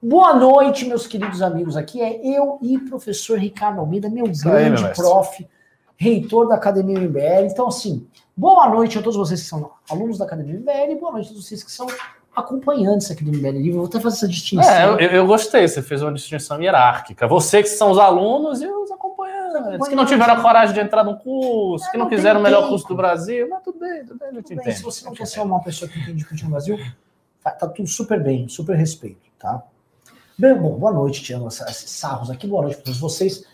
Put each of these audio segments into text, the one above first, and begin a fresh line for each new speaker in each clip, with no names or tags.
Boa noite, meus queridos amigos. Aqui é eu e professor Ricardo Almeida, meu Isso grande aí, meu prof, reitor da Academia MBL. Então, assim, boa noite a todos vocês que são alunos da Academia MBL e boa noite a todos vocês que são acompanhantes aqui do MBL Livre. Vou até fazer essa distinção.
É, eu, eu, gostei, você fez uma distinção hierárquica. Você que são os alunos e os acompanhantes, que não tiveram a coragem de entrar no curso, é, que não, não quiseram o melhor tempo. curso do Brasil, mas tudo bem, tudo bem,
tudo bem. Se você não quer ser uma pessoa que entende discutir no Brasil, tá, tá, tudo super bem, super respeito, tá? Bom, boa noite, tirando esses sarros aqui, boa noite para todos vocês.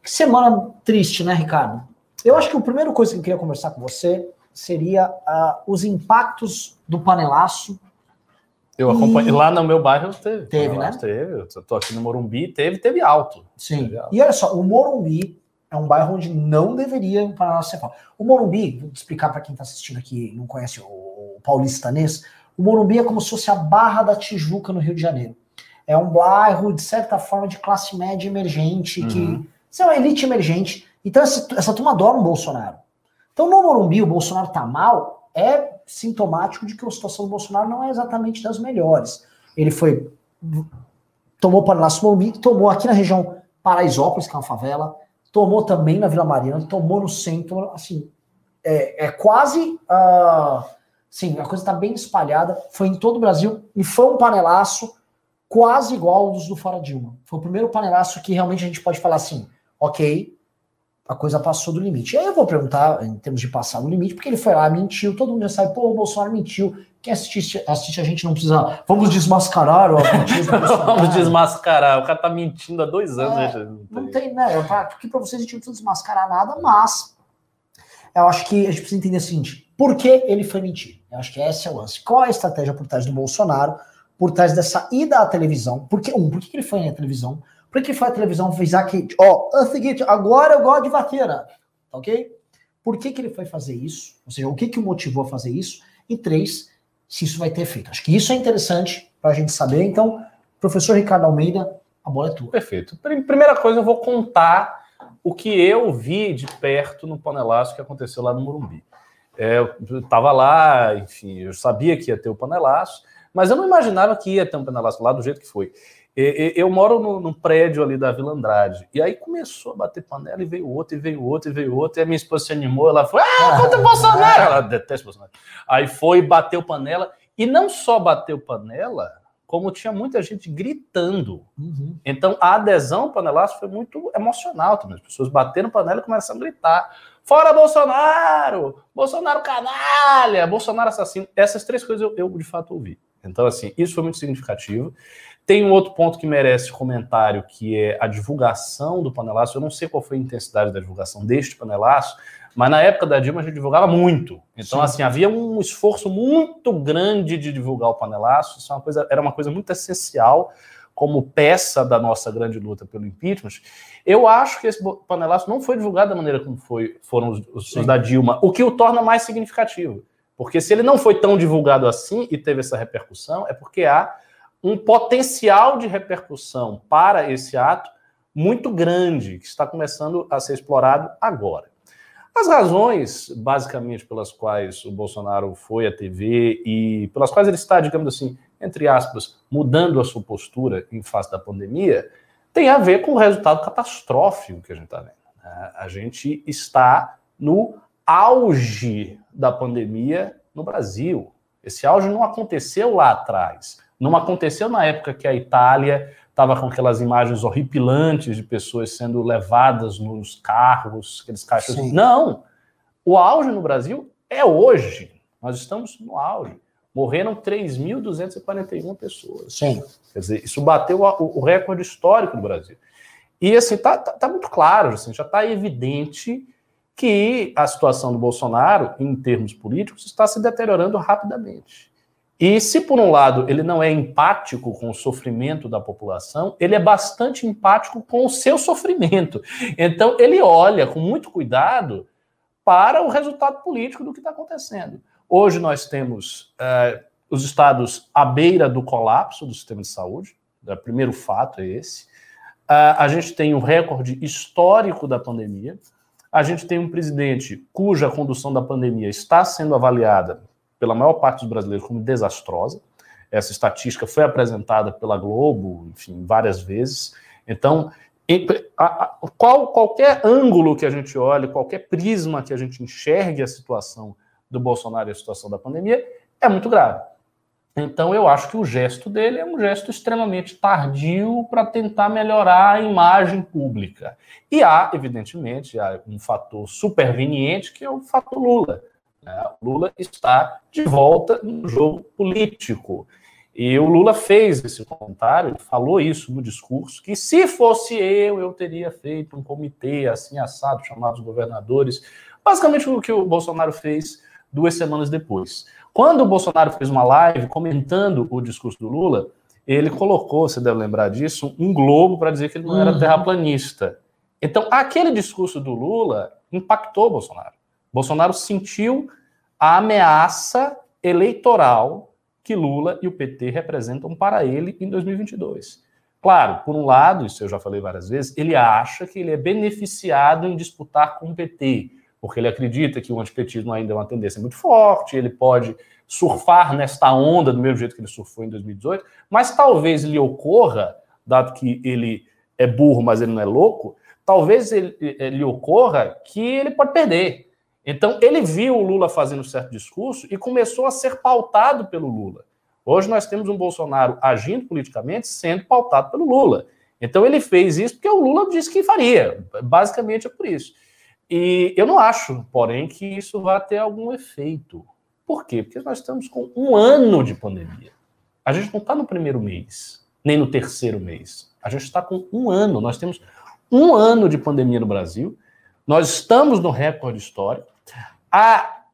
Que semana triste, né, Ricardo? Eu acho que a primeira coisa que eu queria conversar com você seria uh, os impactos do panelaço
eu acompanhei. E... Lá no meu bairro teve. Teve, né? Teve. Eu tô aqui no Morumbi, teve, teve alto.
Sim.
Teve
alto. E olha só, o Morumbi é um bairro onde não deveria para ser falado. O Morumbi, vou explicar para quem está assistindo aqui e não conhece o paulistanês, o Morumbi é como se fosse a Barra da Tijuca no Rio de Janeiro. É um bairro, de certa forma, de classe média emergente, uhum. que. Isso é uma elite emergente. Então, essa, essa turma adora o Bolsonaro. Então, no Morumbi, o Bolsonaro tá mal, é sintomático de que a situação do Bolsonaro não é exatamente das melhores. Ele foi. Tomou Panelaço Morumbi, tomou aqui na região Paraisópolis, que é uma favela, tomou também na Vila Mariana, tomou no centro, assim, é, é quase. Uh, sim, a coisa está bem espalhada, foi em todo o Brasil e foi um panelaço quase igual aos do Fora Dilma. Foi o primeiro panelaço que realmente a gente pode falar assim, ok, a coisa passou do limite. E aí eu vou perguntar, em termos de passar do limite, porque ele foi lá, mentiu, todo mundo já sabe, pô, o Bolsonaro mentiu. Quem assiste, assiste a gente não precisa. Vamos desmascarar o
Vamos desmascarar. O cara tá mentindo há dois anos. É,
né? Não tem, né? Porque para vocês a gente não precisa desmascarar nada, mas eu acho que a gente precisa entender o seguinte: por que ele foi mentir? Eu acho que esse é o lance. Qual é a estratégia por trás do Bolsonaro, por trás dessa ida à televisão? Porque, um, por que ele foi na televisão? Por que foi a televisão avisar que, ó, é o seguinte, agora eu gosto de vaqueira, tá ok? Por que, que ele foi fazer isso? Ou seja, o que, que o motivou a fazer isso? E três, se isso vai ter efeito. Acho que isso é interessante para a gente saber. Então, professor Ricardo Almeida, a bola é tua.
Perfeito. Primeira coisa, eu vou contar o que eu vi de perto no panelaço que aconteceu lá no Morumbi. É, eu estava lá, enfim, eu sabia que ia ter o panelaço, mas eu não imaginava que ia ter um panelaço lá do jeito que foi. Eu moro no, no, prédio ali da Vila Andrade. E aí começou a bater panela e veio outro, e veio outro, e veio outro. E a minha esposa se animou. Ela foi, ah, contra o Bolsonaro! Ela detesta o Bolsonaro. Aí foi, bateu panela. E não só bateu panela, como tinha muita gente gritando. Uhum. Então a adesão ao panelaço foi muito emocional também. As pessoas bateram panela e começaram a gritar. Fora Bolsonaro! Bolsonaro canalha! Bolsonaro assassino. Essas três coisas eu, eu de fato ouvi. Então, assim, isso foi muito significativo. Tem um outro ponto que merece comentário, que é a divulgação do panelaço. Eu não sei qual foi a intensidade da divulgação deste panelaço, mas na época da Dilma a gente divulgava muito. Então, Sim. assim, havia um esforço muito grande de divulgar o panelaço. Isso é uma coisa, era uma coisa muito essencial como peça da nossa grande luta pelo impeachment. Eu acho que esse panelaço não foi divulgado da maneira como foi, foram os, os da Dilma, o que o torna mais significativo. Porque se ele não foi tão divulgado assim e teve essa repercussão, é porque há um potencial de repercussão para esse ato muito grande, que está começando a ser explorado agora. As razões, basicamente, pelas quais o Bolsonaro foi à TV e pelas quais ele está, digamos assim, entre aspas, mudando a sua postura em face da pandemia, tem a ver com o resultado catastrófico que a gente está vendo. Né? A gente está no auge da pandemia no Brasil. Esse auge não aconteceu lá atrás. Não aconteceu na época que a Itália estava com aquelas imagens horripilantes de pessoas sendo levadas nos carros, aqueles caixas. Sim. Não! O auge no Brasil é hoje. Nós estamos no auge. Morreram 3.241 pessoas.
Sim.
Quer dizer, isso bateu o, recorde histórico do Brasil. E assim, tá, tá, tá muito claro, assim, já está evidente que a situação do Bolsonaro, em termos políticos, está se deteriorando rapidamente. E se, por um lado, ele não é empático com o sofrimento da população, ele é bastante empático com o seu sofrimento. Então, ele olha com muito cuidado para o resultado político do que está acontecendo. Hoje nós temos uh, os estados à beira do colapso do sistema de saúde, o primeiro fato é esse. Uh, a gente tem um recorde histórico da pandemia. A gente tem um presidente cuja condução da pandemia está sendo avaliada pela maior parte dos brasileiros como desastrosa. essa estatística foi apresentada pela Globo, enfim, várias vezes. Então, qual, qualquer ângulo que a gente olhe, qualquer prisma que a gente enxergue a situação do Bolsonaro e a situação da pandemia, é muito grave. Então, eu acho que o gesto dele é um gesto extremamente tardio para tentar melhorar a imagem pública. E há, evidentemente, há um fator superveniente, que é o fator Lula. Né? Lula está de volta no jogo político. E o Lula fez esse comentário, falou isso no discurso, que se fosse eu, eu teria feito um comitê assim assado, chamado os governadores. Basicamente o que o Bolsonaro fez duas semanas depois. Quando o Bolsonaro fez uma live comentando o discurso do Lula, ele colocou, você deve lembrar disso, um globo para dizer que ele não era uhum. terraplanista. Então, aquele discurso do Lula impactou o Bolsonaro. Bolsonaro sentiu a ameaça eleitoral que Lula e o PT representam para ele em 2022. Claro, por um lado, isso eu já falei várias vezes, ele acha que ele é beneficiado em disputar com o PT, porque ele acredita que o antipetismo ainda é uma tendência muito forte, ele pode surfar nesta onda do mesmo jeito que ele surfou em 2018, mas talvez lhe ocorra, dado que ele é burro, mas ele não é louco, talvez ele, ele ocorra que ele pode perder. Então, ele viu o Lula fazendo certo discurso e começou a ser pautado pelo Lula. Hoje nós temos um Bolsonaro agindo politicamente sendo pautado pelo Lula. Então, ele fez isso porque o Lula disse que faria. Basicamente é por isso. E eu não acho, porém, que isso vá ter algum efeito. Por quê? Porque nós estamos com um ano de pandemia. A gente não está no primeiro mês, nem no terceiro mês. A gente está com um ano. Nós temos um ano de pandemia no Brasil. Nós estamos no recorde histórico. A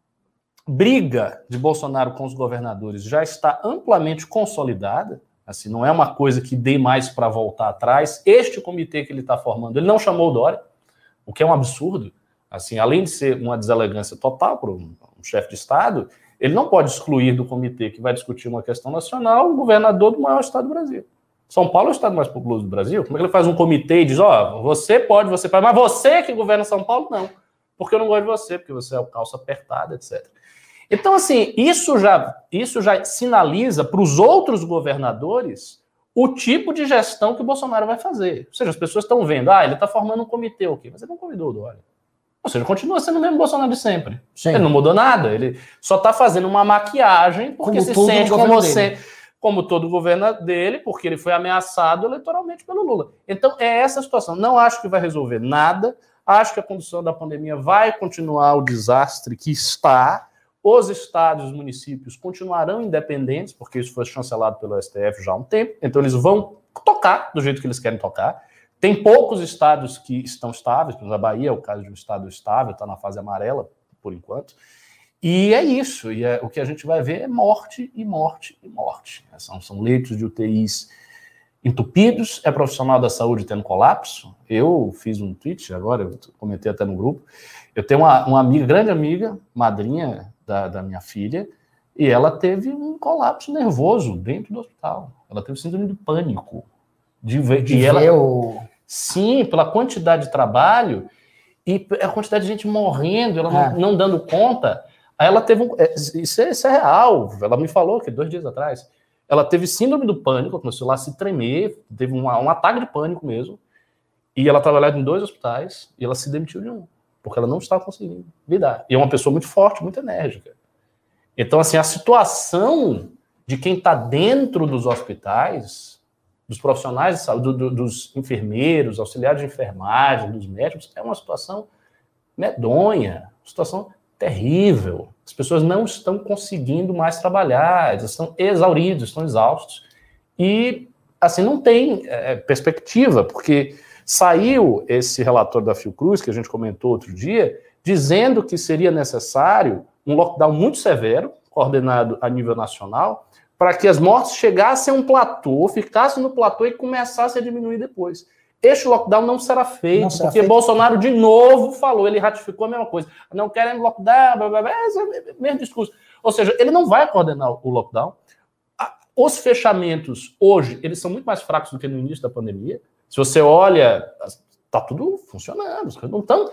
briga de Bolsonaro com os governadores já está amplamente consolidada. Assim, não é uma coisa que dê mais para voltar atrás. Este comitê que ele está formando, ele não chamou o Dória, o que é um absurdo. Assim, além de ser uma deselegância total para um, chefe de Estado, ele não pode excluir do comitê que vai discutir uma questão nacional o governador do maior estado do Brasil. São Paulo é o estado mais populoso do Brasil. Como é que ele faz um comitê e diz: Ó, oh, você pode, você pode, mas você que governa São Paulo, não. Porque eu não gosto de você, porque você é o calça apertada, etc. Então, assim, isso já, isso já sinaliza para os outros governadores o tipo de gestão que o Bolsonaro vai fazer. Ou seja, as pessoas estão vendo, ah, ele está formando um comitê, ok, mas ele não convidou o Dória. Ou seja, continua sendo o mesmo Bolsonaro de sempre. Sim. Ele não mudou nada. Ele só está fazendo uma maquiagem porque como se sente como você, como todo o governo dele, porque ele foi ameaçado eleitoralmente pelo Lula. Então é essa a situação. Não acho que vai resolver nada. Acho que a condição da pandemia vai continuar o desastre que está. Os estados e os municípios continuarão independentes, porque isso foi chancelado pelo STF já há um tempo. Então eles vão tocar do jeito que eles querem tocar. Tem poucos estados que estão estáveis, por exemplo, a Bahia é o caso de um estado estável, está na fase amarela, por enquanto. E é isso, e é, o que a gente vai ver é morte e morte e morte. São, são leitos de UTIs entupidos, é profissional da saúde tendo colapso. Eu fiz um tweet agora, eu comentei até no grupo. Eu tenho uma, uma amiga, grande amiga, madrinha da, da minha filha, e ela teve um colapso nervoso dentro do hospital. Ela teve síndrome de pânico. De, ver, de ela, o... Sim, pela quantidade de trabalho e a quantidade de gente morrendo, ela é. não, não, dando conta. Aí ela teve um. É, isso, é, isso é real. Ela me falou que dois dias atrás. Ela teve síndrome do pânico, começou lá a se tremer, teve um, um ataque de pânico mesmo. E ela trabalhava em dois hospitais e ela se demitiu de um, porque ela não estava conseguindo lidar. E é uma pessoa muito forte, muito enérgica. Então, assim, a situação de quem está dentro dos hospitais dos profissionais de saúde, do, do, dos enfermeiros, auxiliares de enfermagem, dos médicos, é uma situação medonha, situação terrível. As pessoas não estão conseguindo mais trabalhar, eles estão exauridos, estão exaustos. E, assim, não tem é, perspectiva, porque saiu esse relatório da Fiocruz, que a gente comentou outro dia, dizendo que seria necessário um lockdown muito severo, coordenado a nível nacional, para que as mortes chegassem a um platô, ficassem no platô e começassem a diminuir depois. Este lockdown não será feito, não será porque feito. Bolsonaro de novo falou, ele ratificou a mesma coisa. Não querem lockdown, blá, blá, blá, é mesmo discurso. Ou seja, ele não vai coordenar o lockdown. Os fechamentos hoje, eles são muito mais fracos do que no início da pandemia. Se você olha, tá tudo funcionando, não estão,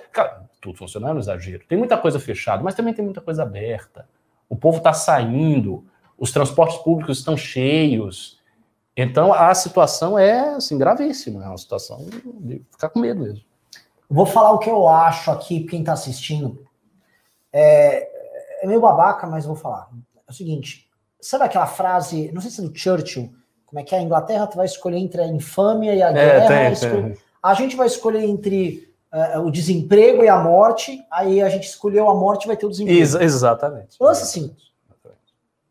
tudo funcionando, exagero. Tem muita coisa fechada, mas também tem muita coisa aberta. O povo está saindo, os transportes públicos estão cheios. Então a situação é assim gravíssima, é uma situação de ficar com medo mesmo.
Vou falar o que eu acho aqui, quem está assistindo. É, é meio babaca, mas vou falar. É o seguinte: sabe aquela frase, não sei se é do Churchill, como é que é? A Inglaterra vai escolher entre a infâmia e a guerra. Tem, tem. A gente vai escolher entre uh, o desemprego e a morte, aí a gente escolheu a morte vai ter o desemprego. Ex
exatamente.
Então, assim,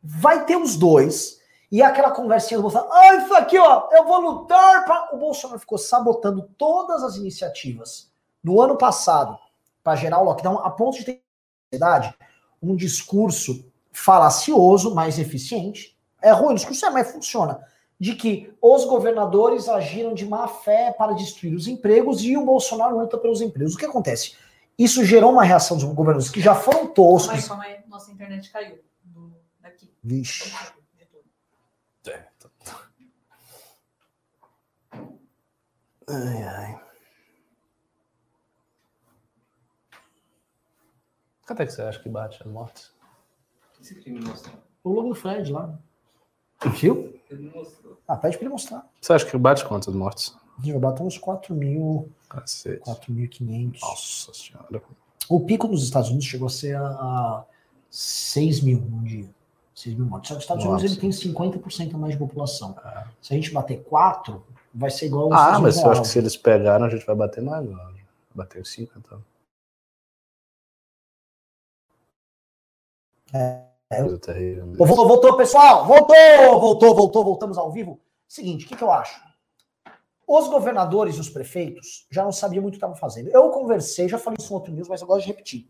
vai ter os dois. E aquela conversinha do Bolsonaro, ah, isso aqui, ó, eu vou lutar para. O Bolsonaro ficou sabotando todas as iniciativas no ano passado para gerar o lockdown, a ponto de ter um discurso falacioso, mais eficiente. É ruim, o discurso é, mas funciona. De que os governadores agiram de má fé para destruir os empregos e o Bolsonaro luta pelos empregos. O que acontece? Isso gerou uma reação dos governadores que já foram toscos. Calma
aí, calma aí. Nossa internet caiu.
Vixe.
Ai, ai. Quanto é que você acha que bate as mortes?
Esse crime mostrou. O logo do Fred lá. Viu? Ele não mostrou. Ah, pede pra ele mostrar.
Você acha que bate quantas mortes?
Eu bato uns 4 mil.
Cacete.
4.500.
Nossa senhora.
O pico nos Estados Unidos chegou a ser a 6 mil num dia. 6 mil mortes. Só que os Estados Nossa. Unidos ele tem 50% a mais de população. É. Se a gente bater 4, vai ser igual
aos Ah, mas eu acho que se eles pegaram, a gente vai bater mais. Bater os 5, então.
É. Voltou, voltou, pessoal! Voltou, voltou, voltou, voltamos ao vivo. Seguinte, o que, que eu acho? Os governadores e os prefeitos já não sabiam muito o que estavam fazendo. Eu conversei, já falei isso no outro news, mas eu gosto de repetir.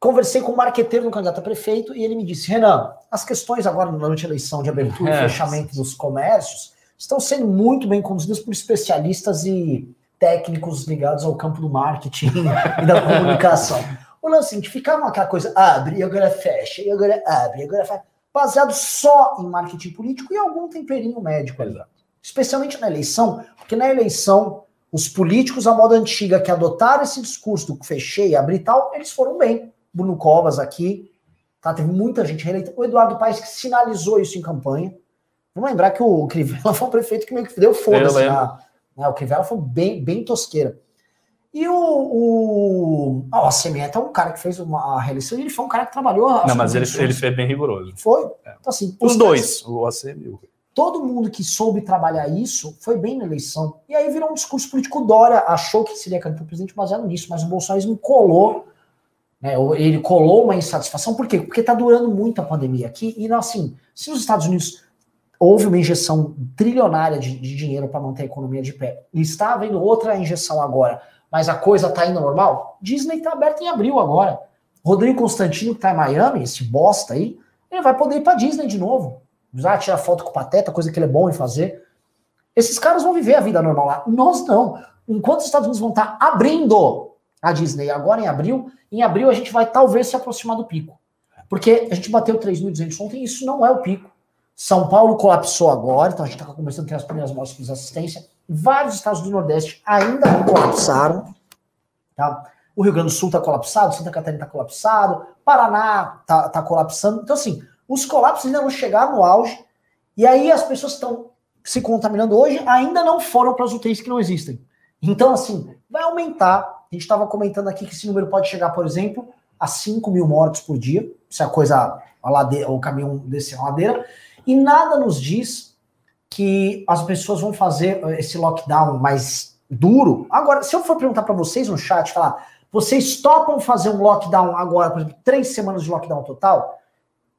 Conversei com o marqueteiro do candidato a prefeito e ele me disse: Renan, as questões agora durante a eleição de abertura é. e fechamento dos comércios estão sendo muito bem conduzidas por especialistas e técnicos ligados ao campo do marketing e da comunicação. O lance seguinte, ficava aquela coisa, abre, e agora fecha, e agora abre, e agora fecha, baseado só em marketing político e algum temperinho médico ali. Especialmente na eleição, porque na eleição, os políticos à moda antiga que adotaram esse discurso do fechei, abrir e tal, eles foram bem. Bruno Covas aqui, tá? Teve muita gente reeleita. O Eduardo Paes que sinalizou isso em campanha. Vamos lembrar que o Crivella foi um prefeito que meio que deu foda-se. Né? O Crivella foi bem, bem tosqueira. E o, o, o Assemieta é um cara que fez uma reeleição e ele foi um cara que trabalhou.
Não, mas ele, ele foi bem rigoroso.
Foi? É. Então, assim,
os, os dois, o ACM e o
Todo mundo que soube trabalhar isso foi bem na eleição. E aí virou um discurso político. Dória achou que seria candidato a presidente baseado nisso, mas o bolsonarismo colou, né, ele colou uma insatisfação. Por quê? Porque está durando muito a pandemia aqui. E assim, se nos Estados Unidos houve uma injeção trilionária de, de dinheiro para manter a economia de pé, e está havendo outra injeção agora mas a coisa tá indo normal? Disney tá aberta em abril agora. Rodrigo Constantino, que tá em Miami, esse bosta aí, ele vai poder ir pra Disney de novo. Já tirar foto com o Pateta, coisa que ele é bom em fazer. Esses caras vão viver a vida normal lá. Nós não. Enquanto os Estados Unidos vão estar tá abrindo a Disney agora em abril, em abril a gente vai talvez se aproximar do pico. Porque a gente bateu 3.200 ontem isso não é o pico. São Paulo colapsou agora, então a gente está começando a ter as primeiras mortes de assistência. Vários estados do Nordeste ainda não colapsaram. Tá? O Rio Grande do Sul está colapsado, Santa Catarina está colapsado, Paraná está tá colapsando. Então, assim, os colapsos ainda não chegaram no auge. E aí as pessoas estão se contaminando hoje ainda não foram para as UTIs que não existem. Então, assim, vai aumentar. A gente estava comentando aqui que esse número pode chegar, por exemplo, a 5 mil mortes por dia, se a coisa, a ladeira, o caminhão descer a ladeira. E nada nos diz que as pessoas vão fazer eh, esse lockdown mais duro. Agora, se eu for perguntar para vocês no chat, falar, vocês topam fazer um lockdown agora, por exemplo, três semanas de lockdown total?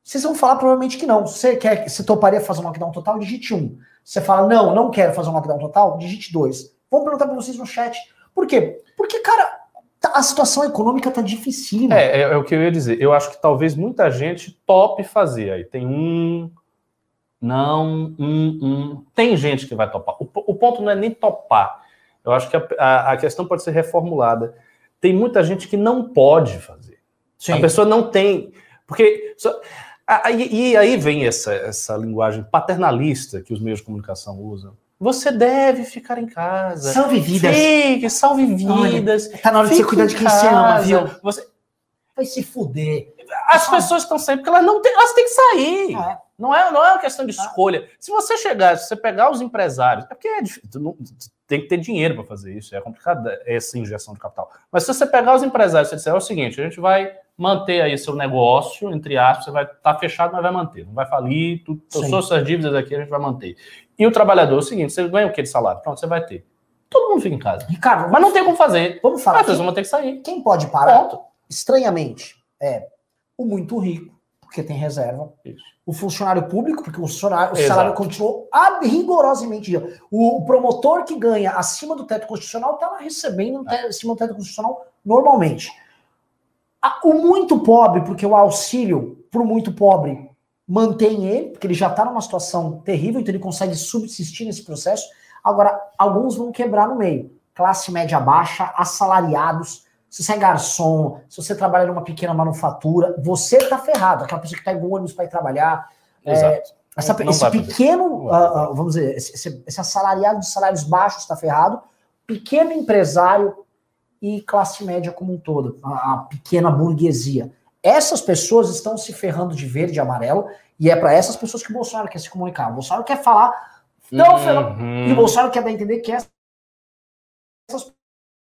Vocês vão falar provavelmente que não. Você quer, você toparia fazer um lockdown total? Digite um. Você fala, não, não quero fazer um lockdown total? Digite dois. Vamos perguntar para vocês no chat. Por quê? Porque, cara, tá, a situação econômica tá difícil.
É, é, é, o que eu ia dizer. Eu acho que talvez muita gente tope fazer. Aí tem um, não, um, um. Tem gente que vai topar. O, o, ponto não é nem topar. Eu acho que a, a, a, questão pode ser reformulada. Tem muita gente que não pode fazer. Sim. A pessoa não tem. Porque. Só, a, e, e aí vem essa, essa linguagem paternalista que os meios de comunicação usam. Você deve ficar em casa.
Salve vidas.
Fique, salve vidas.
Olha, tá na hora de você cuidar de quem você ama, viu?
Você...
Vai se fuder.
As pessoas estão sempre, porque elas não têm, elas têm que sair.
É.
Não é, não é uma questão de escolha. Se você chegar, se você pegar os empresários, é porque é difícil, tem que ter dinheiro para fazer isso, é complicado essa injeção de capital. Mas se você pegar os empresários e disser, é o seguinte, a gente vai manter aí seu negócio, entre aspas, você vai estar fechado, mas vai manter, não vai falir, tu, todas suas dívidas aqui a gente vai manter. E o trabalhador é o seguinte, você ganha o que de salário? Pronto, você vai ter. Todo mundo fica em casa.
Ricardo,
Mas não tem como fazer.
vamos
As
falar.
pessoas
Quem,
vão ter que sair.
quem pode parar,
Ponto.
estranhamente, é o muito rico, porque tem reserva.
Isso.
O funcionário público, porque o, funcionário, o salário continuou rigorosamente. O, promotor que ganha acima do teto constitucional está recebendo te- acima do teto constitucional normalmente. O muito pobre, porque o auxílio para o muito pobre mantém ele, porque ele já está numa situação terrível, então ele consegue subsistir nesse processo. Agora, alguns vão quebrar no meio. Classe média baixa, assalariados. Se você é garçom, se você trabalha numa pequena manufatura, você tá ferrado. Aquela pessoa que pega um ônibus para ir trabalhar. É, essa- esse pequeno, ah, ah, vamos dizer, esse, esse- esse assalariado de salários baixos está ferrado. Pequeno empresário e classe média como um todo, a, a pequena burguesia. Essas pessoas estão se ferrando de verde e amarelo, e é para essas pessoas que o Bolsonaro quer se comunicar. O Bolsonaro quer falar ferrado.
Uhum.
e o Bolsonaro quer dar a entender que essas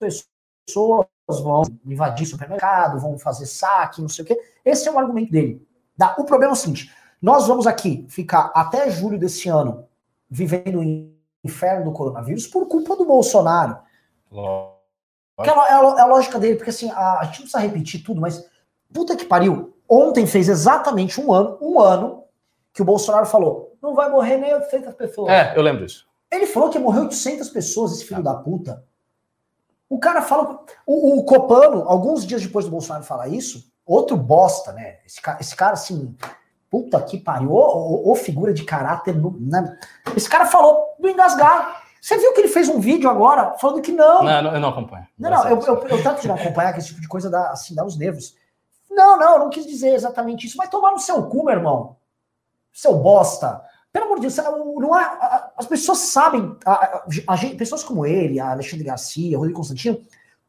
pessoas vão invadir supermercado, vão fazer saque, não sei o quê. Esse é o argumento dele. Tá? O problema é o seguinte: nós vamos aqui ficar até julho desse ano vivendo o inferno do coronavírus por culpa do Bolsonaro.
Lógico.
É, a, é a- é a lógica dele, porque assim, a, a gente não precisa repetir tudo, mas puta que pariu. Ontem fez exatamente um ano, um ano, que o Bolsonaro falou: não vai morrer nem 800 pessoas.
É, eu lembro disso.
Ele falou que morreu 800 pessoas, esse filho da puta. O cara fala. O, o Copano, alguns dias depois do Bolsonaro falar isso, outro bosta, né? Esse, esse cara, assim, puta que pariu, ô, ô- ô figura de caráter. né? Esse cara falou do engasgar. Você viu que ele fez um vídeo agora falando que não.
Não, eu não acompanho.
Não, não, eu, eu, eu trato de não acompanhar que esse tipo de coisa dá, assim, dá os nervos. Não, não, eu não quis dizer exatamente isso. Vai tomar no seu cu, meu irmão. Seu bosta. Pelo amor de Deus, não há, as pessoas sabem, a- a- a gente- pessoas como ele, Alexandre Garcia, Rodrigo Constantino,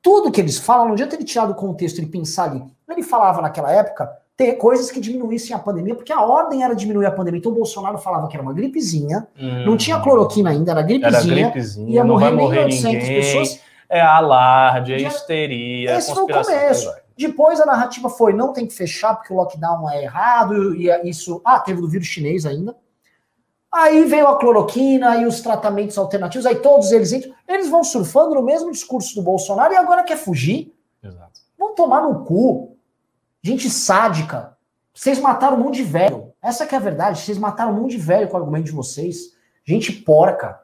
tudo que eles falam, não adianta ele tirar do contexto e pensar ali. Ele falava naquela época ter coisas que diminuíssem a pandemia, porque a ordem era diminuir a pandemia. Então o Bolsonaro falava que era uma gripezinha, não tinha cloroquina ainda, era
Era
gripezinha,
gripezinha,
ia
não
morrer
vai morrer
800
ninguém.
pessoas.
É alarde, é
Já-
histeria,
Esse foi o começo. Depois a narrativa foi não tem que fechar porque o lockdown é errado e isso. Ah, teve do vírus chinês ainda. Aí veio a cloroquina e os tratamentos alternativos, aí todos eles entram. Eles vão surfando no mesmo discurso do Bolsonaro e agora quer fugir.
Exato.
Vão tomar no cu. Gente sádica. Vocês mataram um monte de velho. Essa que é a verdade. Vocês mataram um monte de velho com o argumento de vocês. Gente porca.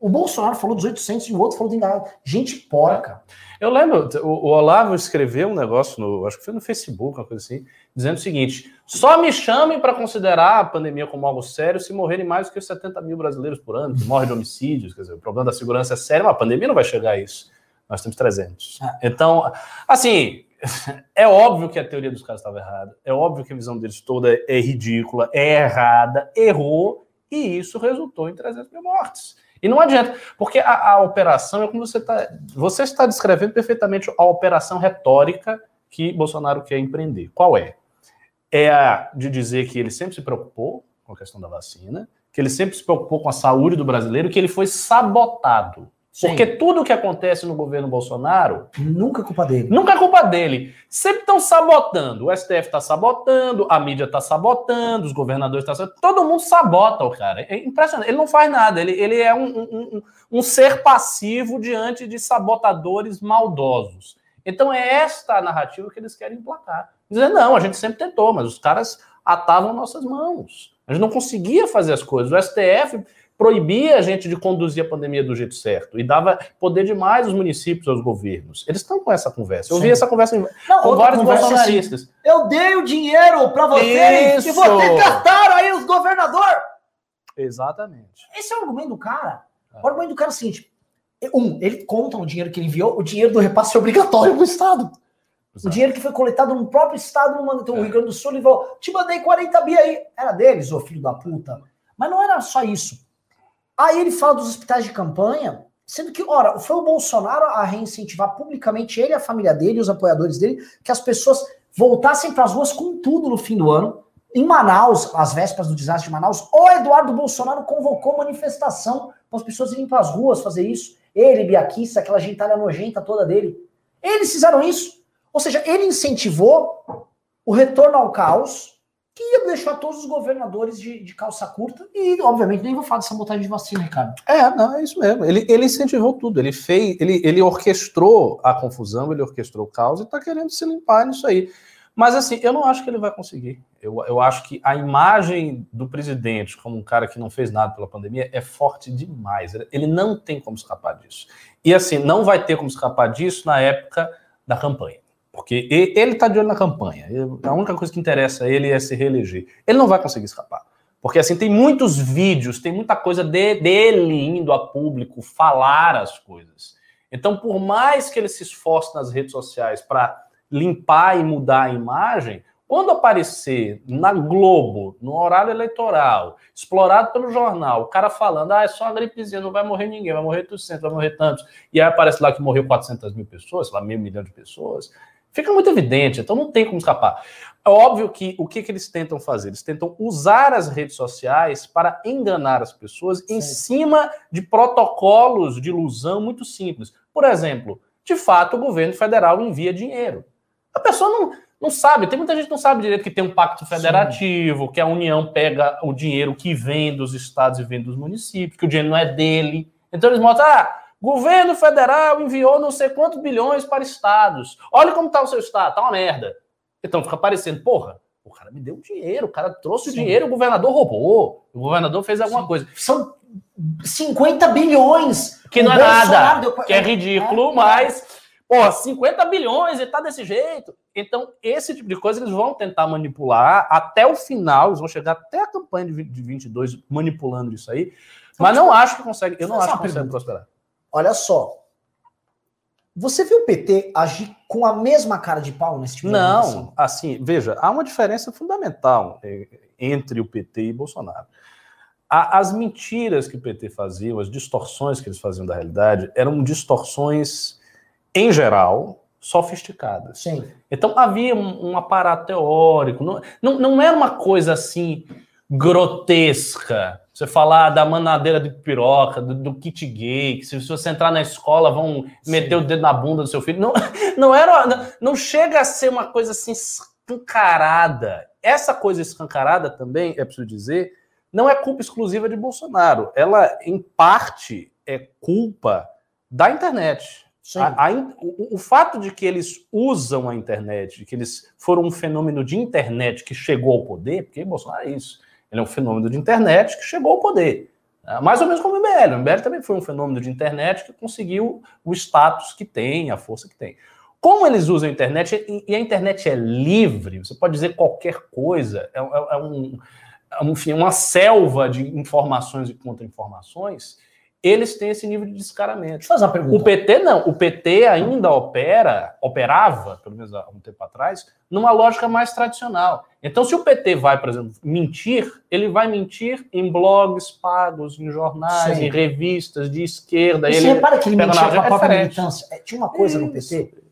O Bolsonaro falou dos 800 e o outro falou de enganado. Gente porca.
Eu lembro, o, o Olavo escreveu um negócio, no, acho que foi no Facebook, uma coisa assim, dizendo o seguinte: só me chamem para considerar a pandemia como algo sério se morrerem mais do que os 70 mil brasileiros por ano, que morrem de homicídios. Quer dizer, o problema da segurança é sério, mas a pandemia não vai chegar a isso. Nós temos 300. Então, assim, é óbvio que a teoria dos caras estava errada, é óbvio que a visão deles toda é ridícula, é errada, errou, e isso resultou em 300 mil mortes. E não adianta, porque a, a operação é como você está. Você está descrevendo perfeitamente a operação retórica que Bolsonaro quer empreender. Qual é? É a de dizer que ele sempre se preocupou com a questão da vacina, que ele sempre se preocupou com a saúde do brasileiro, que ele foi sabotado.
Sim.
Porque tudo o que acontece no governo Bolsonaro
Nunca é culpa dele.
Nunca é culpa dele. Sempre estão sabotando. O STF está sabotando, a mídia está sabotando, os governadores estão sabotando. Todo mundo sabota o cara. É impressionante. Ele não faz nada. Ele, ele é um, um, um- um ser passivo diante de sabotadores maldosos. Então é esta a narrativa que eles querem emplacar. Dizer, não, a gente sempre tentou, mas os caras atavam nossas mãos. A gente não conseguia fazer as coisas. O STF proibia a gente de conduzir a pandemia do jeito certo e dava poder demais aos municípios, aos governos. Eles estão com essa conversa. Eu
Sim.
vi essa conversa em-
Não,
com vários
conversa é assim,
bolsonaristas.
Eu dei o dinheiro pra vocês
Isso.
e vocês gastaram aí os governadores.
Exatamente.
Esse é o argumento do cara.
É.
O argumento do cara é o seguinte: um, ele conta o dinheiro que ele enviou, o dinheiro do repasse obrigatório pro Estado. O dinheiro que foi coletado no próprio Estado, no então, o
É.
Rio Grande do Sul, ele falou: te mandei 40 bi aí. Era deles, ô filho da puta. Mas não era só isso. Aí ele fala dos hospitais de campanha, sendo que, ora, foi o Bolsonaro a reincentivar publicamente ele, a família dele, os apoiadores dele, que as pessoas voltassem para as ruas com tudo no fim do ano. Em Manaus, às vésperas do desastre de Manaus, o Eduardo Bolsonaro convocou manifestação para as pessoas irem para as ruas fazer isso. Ele, Biaquissa, aquela gentalha nojenta toda dele. Eles fizeram isso. Ou seja, ele incentivou o retorno ao caos, que ia deixar todos os governadores de, de, calça curta. E, obviamente, nem vou falar dessa montagem de vacina, Ricardo.
É, não, é isso mesmo. Ele, ele incentivou tudo. Ele fez, ele, ele orquestrou a confusão, ele orquestrou o caos e está querendo se limpar nisso aí. Mas, assim, eu não acho que ele vai conseguir. Eu, eu acho que a imagem do presidente como um cara que não fez nada pela pandemia é forte demais. Ele não tem como escapar disso. E, assim, não vai ter como escapar disso na época da campanha. Porque ele está de olho na campanha. A única coisa que interessa a ele é se reeleger. Ele não vai conseguir escapar. Porque assim, tem muitos vídeos, tem muita coisa de, dele indo a público falar as coisas. Então, por mais que ele se esforce nas redes sociais para limpar e mudar a imagem, quando aparecer na Globo, no horário eleitoral, explorado pelo jornal, o cara falando, ah, é só uma gripezinha, não vai morrer ninguém, vai morrer 800, vai morrer tantos, e aí aparece lá que morreu 400 mil pessoas, sei lá, meio milhão de pessoas, Fica muito evidente, então não tem como escapar. É óbvio que o que, que eles tentam fazer? Eles tentam usar as redes sociais para enganar as pessoas Sim. em cima de protocolos de ilusão muito simples. Por exemplo, de fato, o governo federal envia dinheiro. A pessoa não, não sabe, tem muita gente que não sabe direito que tem um pacto federativo, Sim. que a União pega o dinheiro que vem dos estados e vem dos municípios, que o dinheiro não é dele. Então eles mostram, ah, Governo federal enviou não sei quantos bilhões para estados. Olha como está o seu estado, tá uma merda. Então fica parecendo, porra, o cara me deu dinheiro, o cara trouxe Sim. o dinheiro, o governador roubou, o governador fez alguma Sim. coisa.
São 50 bilhões.
Que não é nada, deu... que é ridículo, é, mas, porra, 50 bilhões e tá desse jeito. Então, esse tipo de coisa eles vão tentar manipular até o final, eles vão chegar até a campanha de 22 manipulando isso aí, mas não acho que consegue, eu não acho que consegue prosperar.
Olha só. Você viu o PT agir com a mesma cara de pau nesse tipo
de Não, assim, veja, há uma diferença fundamental é, entre o PT e Bolsonaro. As mentiras que o PT fazia, as distorções que eles faziam da realidade, eram distorções, em geral, sofisticadas.
Sim.
Então havia um, um aparato teórico, não, não, não era uma coisa assim grotesca. Você falar da manadeira de piroca, do, do, kit gay, que se você entrar na escola vão Sim. meter o dedo na bunda do seu filho. Não, não era, não, não chega a ser uma coisa assim escancarada. Essa coisa escancarada também, é preciso dizer, não é culpa exclusiva de Bolsonaro. Ela, em parte, é culpa da internet. A, a, o, o, fato de que eles usam a internet, de que eles foram um fenômeno de internet que chegou ao poder, porque Bolsonaro é isso. Ele é um fenômeno de internet que chegou ao poder. É, mais ou menos como o MBL. O MBL também foi um fenômeno de internet que conseguiu o status que tem, a força que tem. Como eles usam a internet, e a internet é livre, você pode dizer qualquer coisa, é, é, é um, é, enfim, uma selva de informações e contra-informações, eles têm esse nível de descaramento. Deixa eu
fazer uma pergunta.
O PT não. O PT ainda opera, operava, pelo menos há um tempo atrás, numa lógica mais tradicional. Então, se o PT vai, por exemplo, mentir, ele vai mentir em blogs pagos, em jornais, Sim. em revistas de esquerda.
E ele você repara que ele mentia com a própria militância. É, tinha uma coisa isso, no PT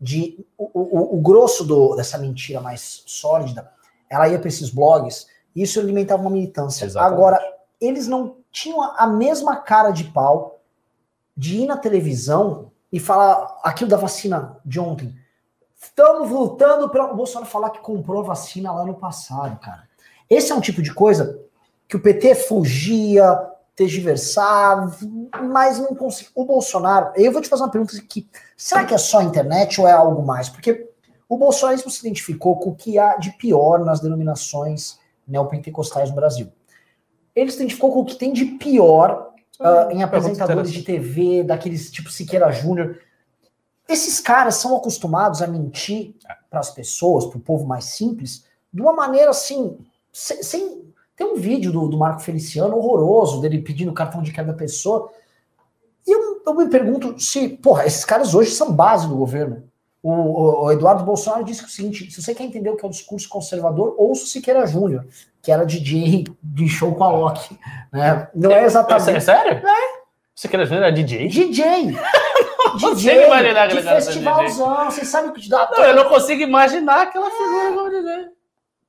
de o, o, o grosso do, dessa mentira mais sólida, ela ia para esses blogs e isso alimentava uma militância. Exatamente. Agora, eles não tinham a mesma cara de pau de ir na televisão e falar aquilo da vacina de ontem. Estamos voltando para o Bolsonaro falar que comprou a vacina lá no passado, cara. Esse é um tipo de coisa que o PT fugia, tergiversava, mas não conseguiu. O Bolsonaro, eu vou te fazer uma pergunta aqui: será que é só a internet ou é algo mais? Porque o bolsonarismo se identificou com o que há de pior nas denominações neopentecostais no Brasil ele se identificou com o que tem de pior uh, em apresentadores de TV, daqueles tipo Siqueira Júnior. Esses caras são acostumados a mentir para as pessoas, para o povo mais simples, de uma maneira assim, sem. sem tem um vídeo do, do Marco Feliciano horroroso, dele pedindo cartão de cada pessoa. E eu, eu me pergunto se, porra, esses caras hoje são base do governo. O, o, Eduardo Bolsonaro disse o seguinte: se você quer entender o que é o discurso conservador, ouça o Siqueira Júnior, que era DJ de show com a Loki. Né? Não é exatamente.
É sério?
É.
Você quer era DJ?
DJ! DJ
imaginar
de festivalzão, vocês sabem o que te dá
Não, eu não consigo imaginar aquela figura como DJ.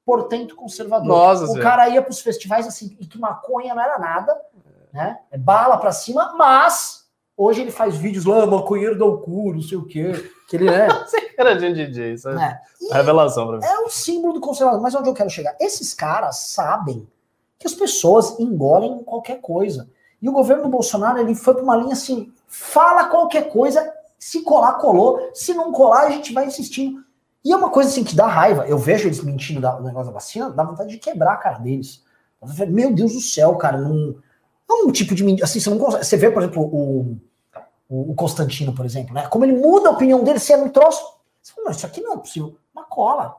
portento conservador.
Nossa
o
Senhora.
cara ia pros festivais assim, e que maconha não era nada, né? É bala pra cima, mas hoje ele faz vídeos lá, maconheiro do cu, não sei o quê. Que ele é.
Era de DJ, isso é?
E
revelação pra mim.
é um símbolo do conservador. Mas onde eu quero chegar? Esses caras sabem que as pessoas engolem qualquer coisa. E o governo do Bolsonaro, ele foi para uma linha assim, fala qualquer coisa, se colar, colou, se não colar, a gente vai insistindo. E é uma coisa assim que dá raiva. Eu vejo eles mentindo do negócio da vacina, dá vontade de quebrar a cara deles. Meu Deus do céu, cara, não, é um tipo de. Assim, você não consegue. Você vê, por exemplo, o, o, Constantino, por exemplo, né? Como ele muda a opinião dele, se é um troço. Você fala, isso aqui não é possível. Mas cola.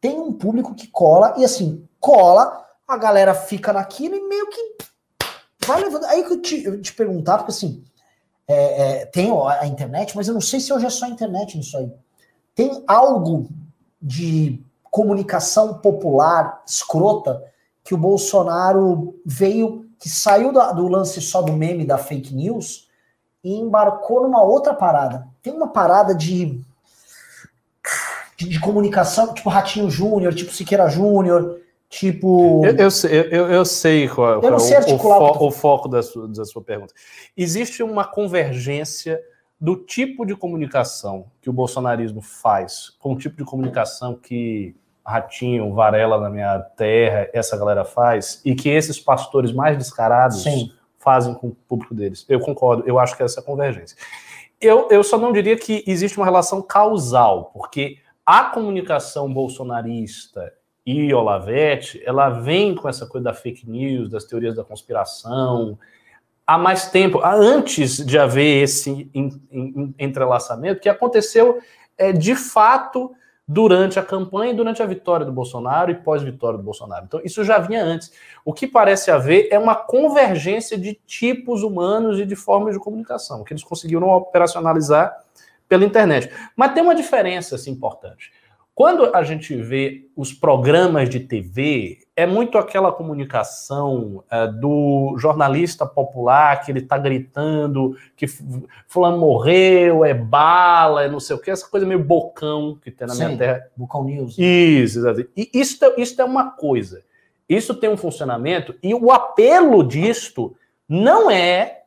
Tem um público que cola, e assim, cola, a galera fica naquilo e meio que vai levando. Aí que eu te, eu te perguntar, porque assim, é, é, tem a internet, mas eu não sei se hoje é só a internet nisso aí. Tem algo de comunicação popular escrota que o Bolsonaro veio, que saiu do lance só do meme da fake news e embarcou numa outra parada. Tem uma parada de, de, de comunicação, tipo Ratinho Júnior, tipo Siqueira Júnior, tipo.
Eu, eu sei, eu, eu sei qual,
Eu não sei
é o, o,
articular o eu
fo- o foco da sua, da sua pergunta. Existe uma convergência do tipo de comunicação que o bolsonarismo faz com o tipo de comunicação que Ratinho, Varela na minha terra, essa galera faz, e que esses pastores mais descarados
Sim.
fazem com o público deles. Eu concordo, eu acho que essa é a convergência. Eu, eu só não diria que existe uma relação causal, porque a comunicação bolsonarista e Olavete, ela vem com essa coisa da fake news, das teorias da conspiração, há mais tempo, antes de haver esse en- en- entrelaçamento, que aconteceu é, de fato durante a campanha durante a vitória do Bolsonaro e pós-vitória do Bolsonaro. Então, isso já vinha antes. O que parece haver é uma convergência de tipos humanos e de formas de comunicação, que eles conseguiram operacionalizar pela internet. Mas tem uma diferença assim, importante. Quando a gente vê os programas de TV, é muito aquela comunicação eh, do jornalista popular que ele está gritando que fu- fulano morreu, é bala, é não sei o que, essa coisa meio bocão que tem na minha
Sim.
terra.
Bucal News.
Isso, exato. E isso, é- isso é uma coisa. Isso tem um funcionamento e o apelo disto não é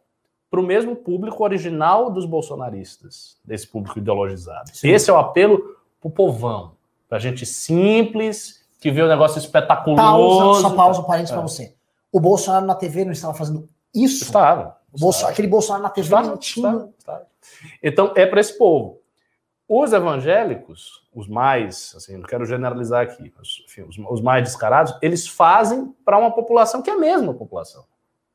para o mesmo público original dos bolsonaristas, desse público ideologizado.
Sim.
Esse é o apelo para o povão, para gente simples, que vê o negócio espetaculoso.
Pausa, só pausa um parênteses
É.
pra você. O Bolsonaro na TV não estava fazendo isso?
Estava.
O Bolso- aquele Bolsonaro na TV
Estava,
mentindo.
estava, estava. Então, é para esse povo. Os evangélicos, os mais, assim, não quero generalizar aqui, mas, enfim, os, os mais descarados, eles fazem para uma população que é a mesma população.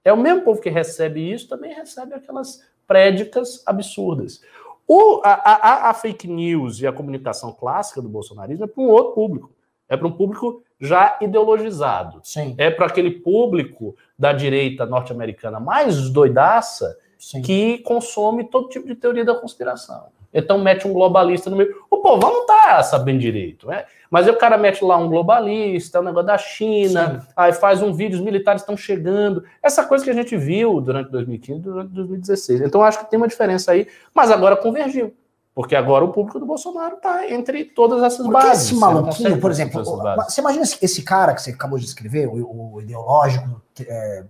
É o mesmo povo que recebe isso, também recebe aquelas prédicas absurdas. O, a, a- a fake news e a comunicação clássica do bolsonarismo é para um outro público. É para um público já ideologizado
Sim,
é para aquele público da direita norte-americana mais doidaça
sim.
que consome todo tipo de teoria da conspiração. Então mete um globalista no meio. O povão não tá sabendo direito, né? Mas aí o cara mete lá um globalista, um negócio da China, aí faz um vídeo, os militares estão chegando. Essa coisa que a gente viu durante 2015 e durante 2016. Então acho que tem uma diferença aí, mas agora convergiu. Porque agora o público do Bolsonaro tá entre todas essas
Porque
bases.
esse
não
maluquinho, por exemplo, você imagina esse, esse cara que você acabou de escrever, o, o ideológico, é,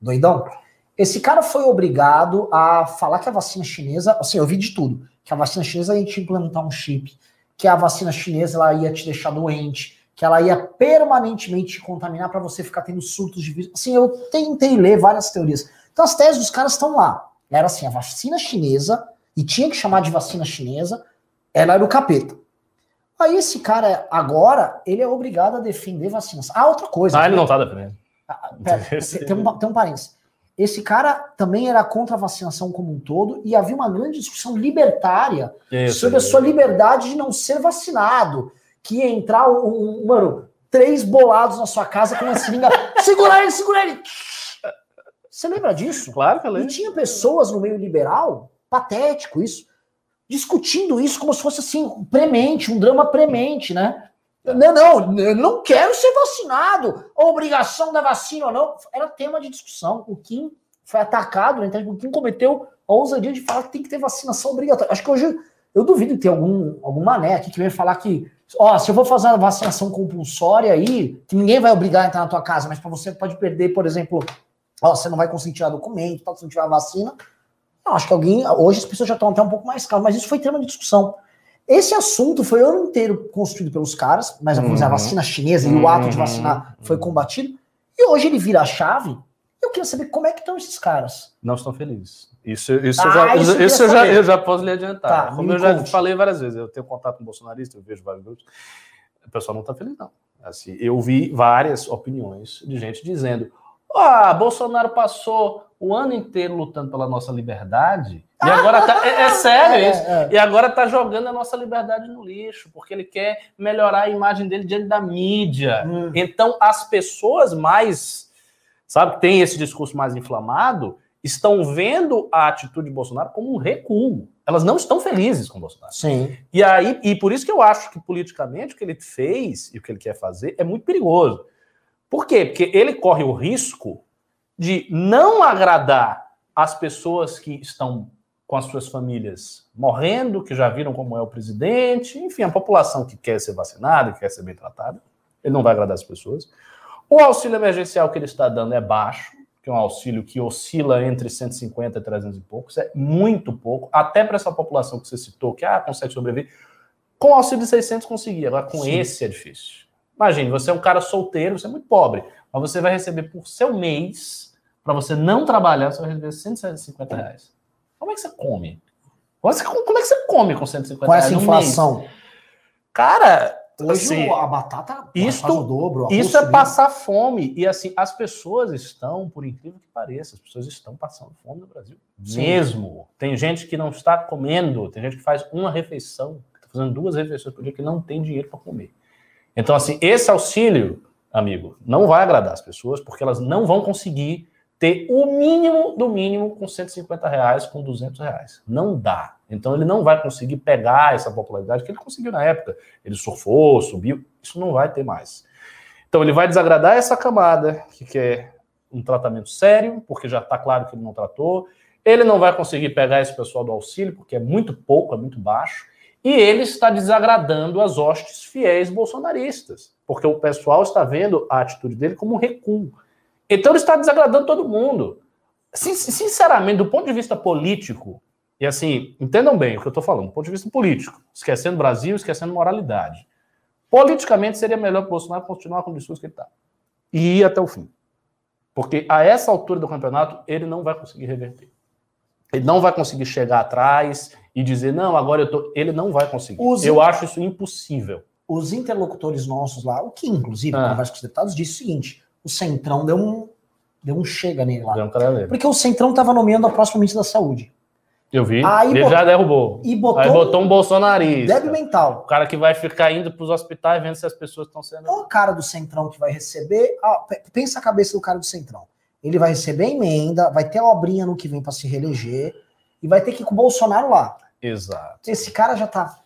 doidão? Esse cara foi obrigado a falar que a vacina chinesa, assim, eu vi de tudo, que a vacina chinesa ia te implantar um chip, que a vacina chinesa ela ia te deixar doente, que ela ia permanentemente te contaminar para você ficar tendo surtos de vírus. Assim, eu tentei ler várias teorias. Então as teses dos caras estão lá. Era assim, a vacina chinesa, e tinha que chamar de vacina chinesa, ela era o capeta. Aí esse cara, agora, ele é obrigado a defender vacinas. Ah, outra coisa.
Ah, ele não tá defendendo.
Ah, pera, tem, tem um, tem um parênteses. Esse cara também era contra a vacinação como um todo e havia uma grande discussão libertária
Isso,
sobre a sua liberdade de não ser vacinado. Que ia entrar um, um- mano, três bolados na sua casa com uma seringa. segura ele, segura ele! Você lembra disso?
Claro que
E
eu lembro.
tinha pessoas no meio liberal, patético isso, discutindo isso como se fosse assim, premente, um drama premente, né? Não, não, eu não quero ser vacinado. A obrigação da vacina ou não. Era tema de discussão. O Kim foi atacado na internet por quem cometeu a ousadia de falar que tem que ter vacinação obrigatória. Acho que hoje eu duvido ter algum, algum mané aqui que vem falar que, ó, se eu vou fazer a vacinação compulsória aí, que ninguém vai obrigar a entrar na tua casa, mas para você pode perder, por exemplo, ó, você não vai conseguir tirar documento, tal, se não tiver a vacina. Não, acho que alguém, hoje as pessoas já estão até um pouco mais calmas, mas isso foi tema de discussão. Esse assunto foi o ano inteiro construído pelos caras, mas vamos dizer, a
Uhum.
vacina chinesa e o ato de vacinar foi combatido. E hoje ele vira a chave. Eu queria saber como é que estão esses caras.
Não estão felizes. Isso, isso,
Ah,
eu, já,
isso eu
isso eu, já, eu já posso lhe adiantar.
Tá,
Como eu já
conte.
falei várias vezes, eu tenho contato com bolsonarista, eu vejo vários grupos. O pessoal não está feliz, não. Assim, eu vi várias opiniões de gente dizendo: ah, Bolsonaro passou o ano inteiro lutando pela nossa liberdade e agora tá. É, é sério
É,
isso.
é.
E agora tá jogando a nossa liberdade no lixo, porque ele quer melhorar a imagem dele diante da mídia.
Hum.
Então, as pessoas mais, sabe, que tem esse discurso mais inflamado, estão vendo a atitude de Bolsonaro como um recuo. Elas não estão felizes com Bolsonaro.
Sim.
E aí, e por isso que eu acho que politicamente o que ele fez e o que ele quer fazer é muito perigoso. Por quê? Porque ele corre o risco de não agradar as pessoas que estão com as suas famílias morrendo, que já viram como é o presidente, enfim, a população que quer ser vacinada, que quer ser bem tratada. Ele não vai agradar as pessoas. O auxílio emergencial que ele está dando é baixo, que é um auxílio que oscila entre 150 e 300 e poucos, é muito pouco, até para essa população que você citou, que ah, consegue sobreviver. Com o auxílio de 600 conseguia, agora com
Sim.
esse é difícil. Imagine, você é um cara solteiro, você é muito pobre, mas você vai receber por seu mês, para você não trabalhar, você vai receber 150 reais. Como é que você come? Como é que você- come com 150
Com
reais
essa
no
inflação.
mês? Cara,
Hoje
assim,
a batata faz o dobro.
isso é passar fome. E assim, as pessoas estão, por incrível que pareça, as pessoas estão passando fome no Brasil.
Sim.
Mesmo. Tem gente que não está comendo, tem gente que faz uma refeição, que está fazendo duas refeições por dia, que não tem dinheiro para comer. Então, assim, esse auxílio, amigo, não vai agradar as pessoas, porque elas não vão conseguir ter o mínimo do mínimo com 150 reais, com 200 reais. Não dá. Então, ele não vai conseguir pegar essa popularidade que ele conseguiu na época. Ele surfou, subiu. Isso não vai ter mais. Então, ele vai desagradar essa camada que quer um tratamento sério, porque já está claro que ele não tratou. Ele não vai conseguir pegar esse pessoal do auxílio, porque é muito pouco, é muito baixo. E ele está desagradando as hostes fiéis bolsonaristas, porque o pessoal está vendo a atitude dele como um recuo. Então ele está desagradando todo mundo. Sin- Sinceramente, do ponto de vista político, e assim, entendam bem o que eu estou falando, do ponto de vista político, esquecendo Brasil, esquecendo moralidade. Politicamente seria melhor para o Bolsonaro continuar com o discurso que ele está. E ir até o fim. Porque a essa altura do campeonato, ele não vai conseguir reverter. Ele não vai conseguir chegar atrás e dizer, não, agora eu tô. Ele não vai conseguir.
Os-
Eu acho isso impossível.
Os interlocutores nossos lá, o que inclusive,
Ah.
conversa com os deputados, disse o seguinte: o Centrão deu um, deu um chega nele lá.
Deu um.
Porque o Centrão estava nomeando a próxima ministra da Saúde.
Eu vi.
Aí
ele
botou-
já derrubou.
E botou,
Aí botou um bolsonarista.
débil mental.
O cara que vai ficar indo para os hospitais vendo se as pessoas estão sendo.
Qual o cara do Centrão que vai receber? ah, pe- pensa a cabeça do cara do Centrão. Ele vai receber emenda, vai ter a obrinha no que vem para se reeleger e vai ter que ir com o Bolsonaro lá.
Exato.
Esse cara já tá.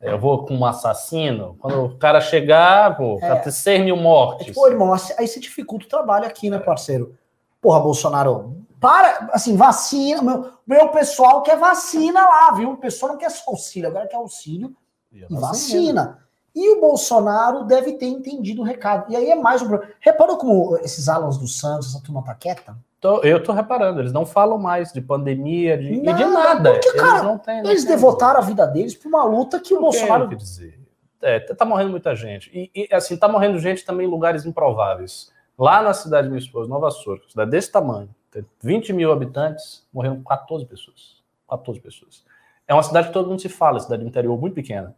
É, Eu vou com um assassino. Quando o cara chegar, pô,
É.
ter 6 mil
É
mortes.
tipo, ô, irmão, aí você dificulta o trabalho aqui, né, parceiro? Porra, Bolsonaro, para, assim, vacina. Meu, meu pessoal quer vacina lá, viu? O pessoal não quer só auxílio, agora quer auxílio
E
vacina. E o Bolsonaro deve ter entendido o recado. E aí é mais um problema. Reparou como esses Alans dos Santos, essa turma tá quieta?
Tô- eu tô reparando, eles não falam mais de pandemia de, e de
Nada,
nada.
porque,
eles
cara,
não têm. não
Eles
têm-
devotaram a vida deles pra uma luta que o
Não tem
Bolsonaro.
o que dizer. É, tá morrendo muita gente. E, e, assim, tá morrendo gente também em lugares improváveis. Lá na cidade de minha esposa, Nova Sorca, cidade desse tamanho, tem 20 mil habitantes, morreram 14 pessoas. 14 pessoas. É uma cidade que todo mundo se fala, cidade do interior muito pequena.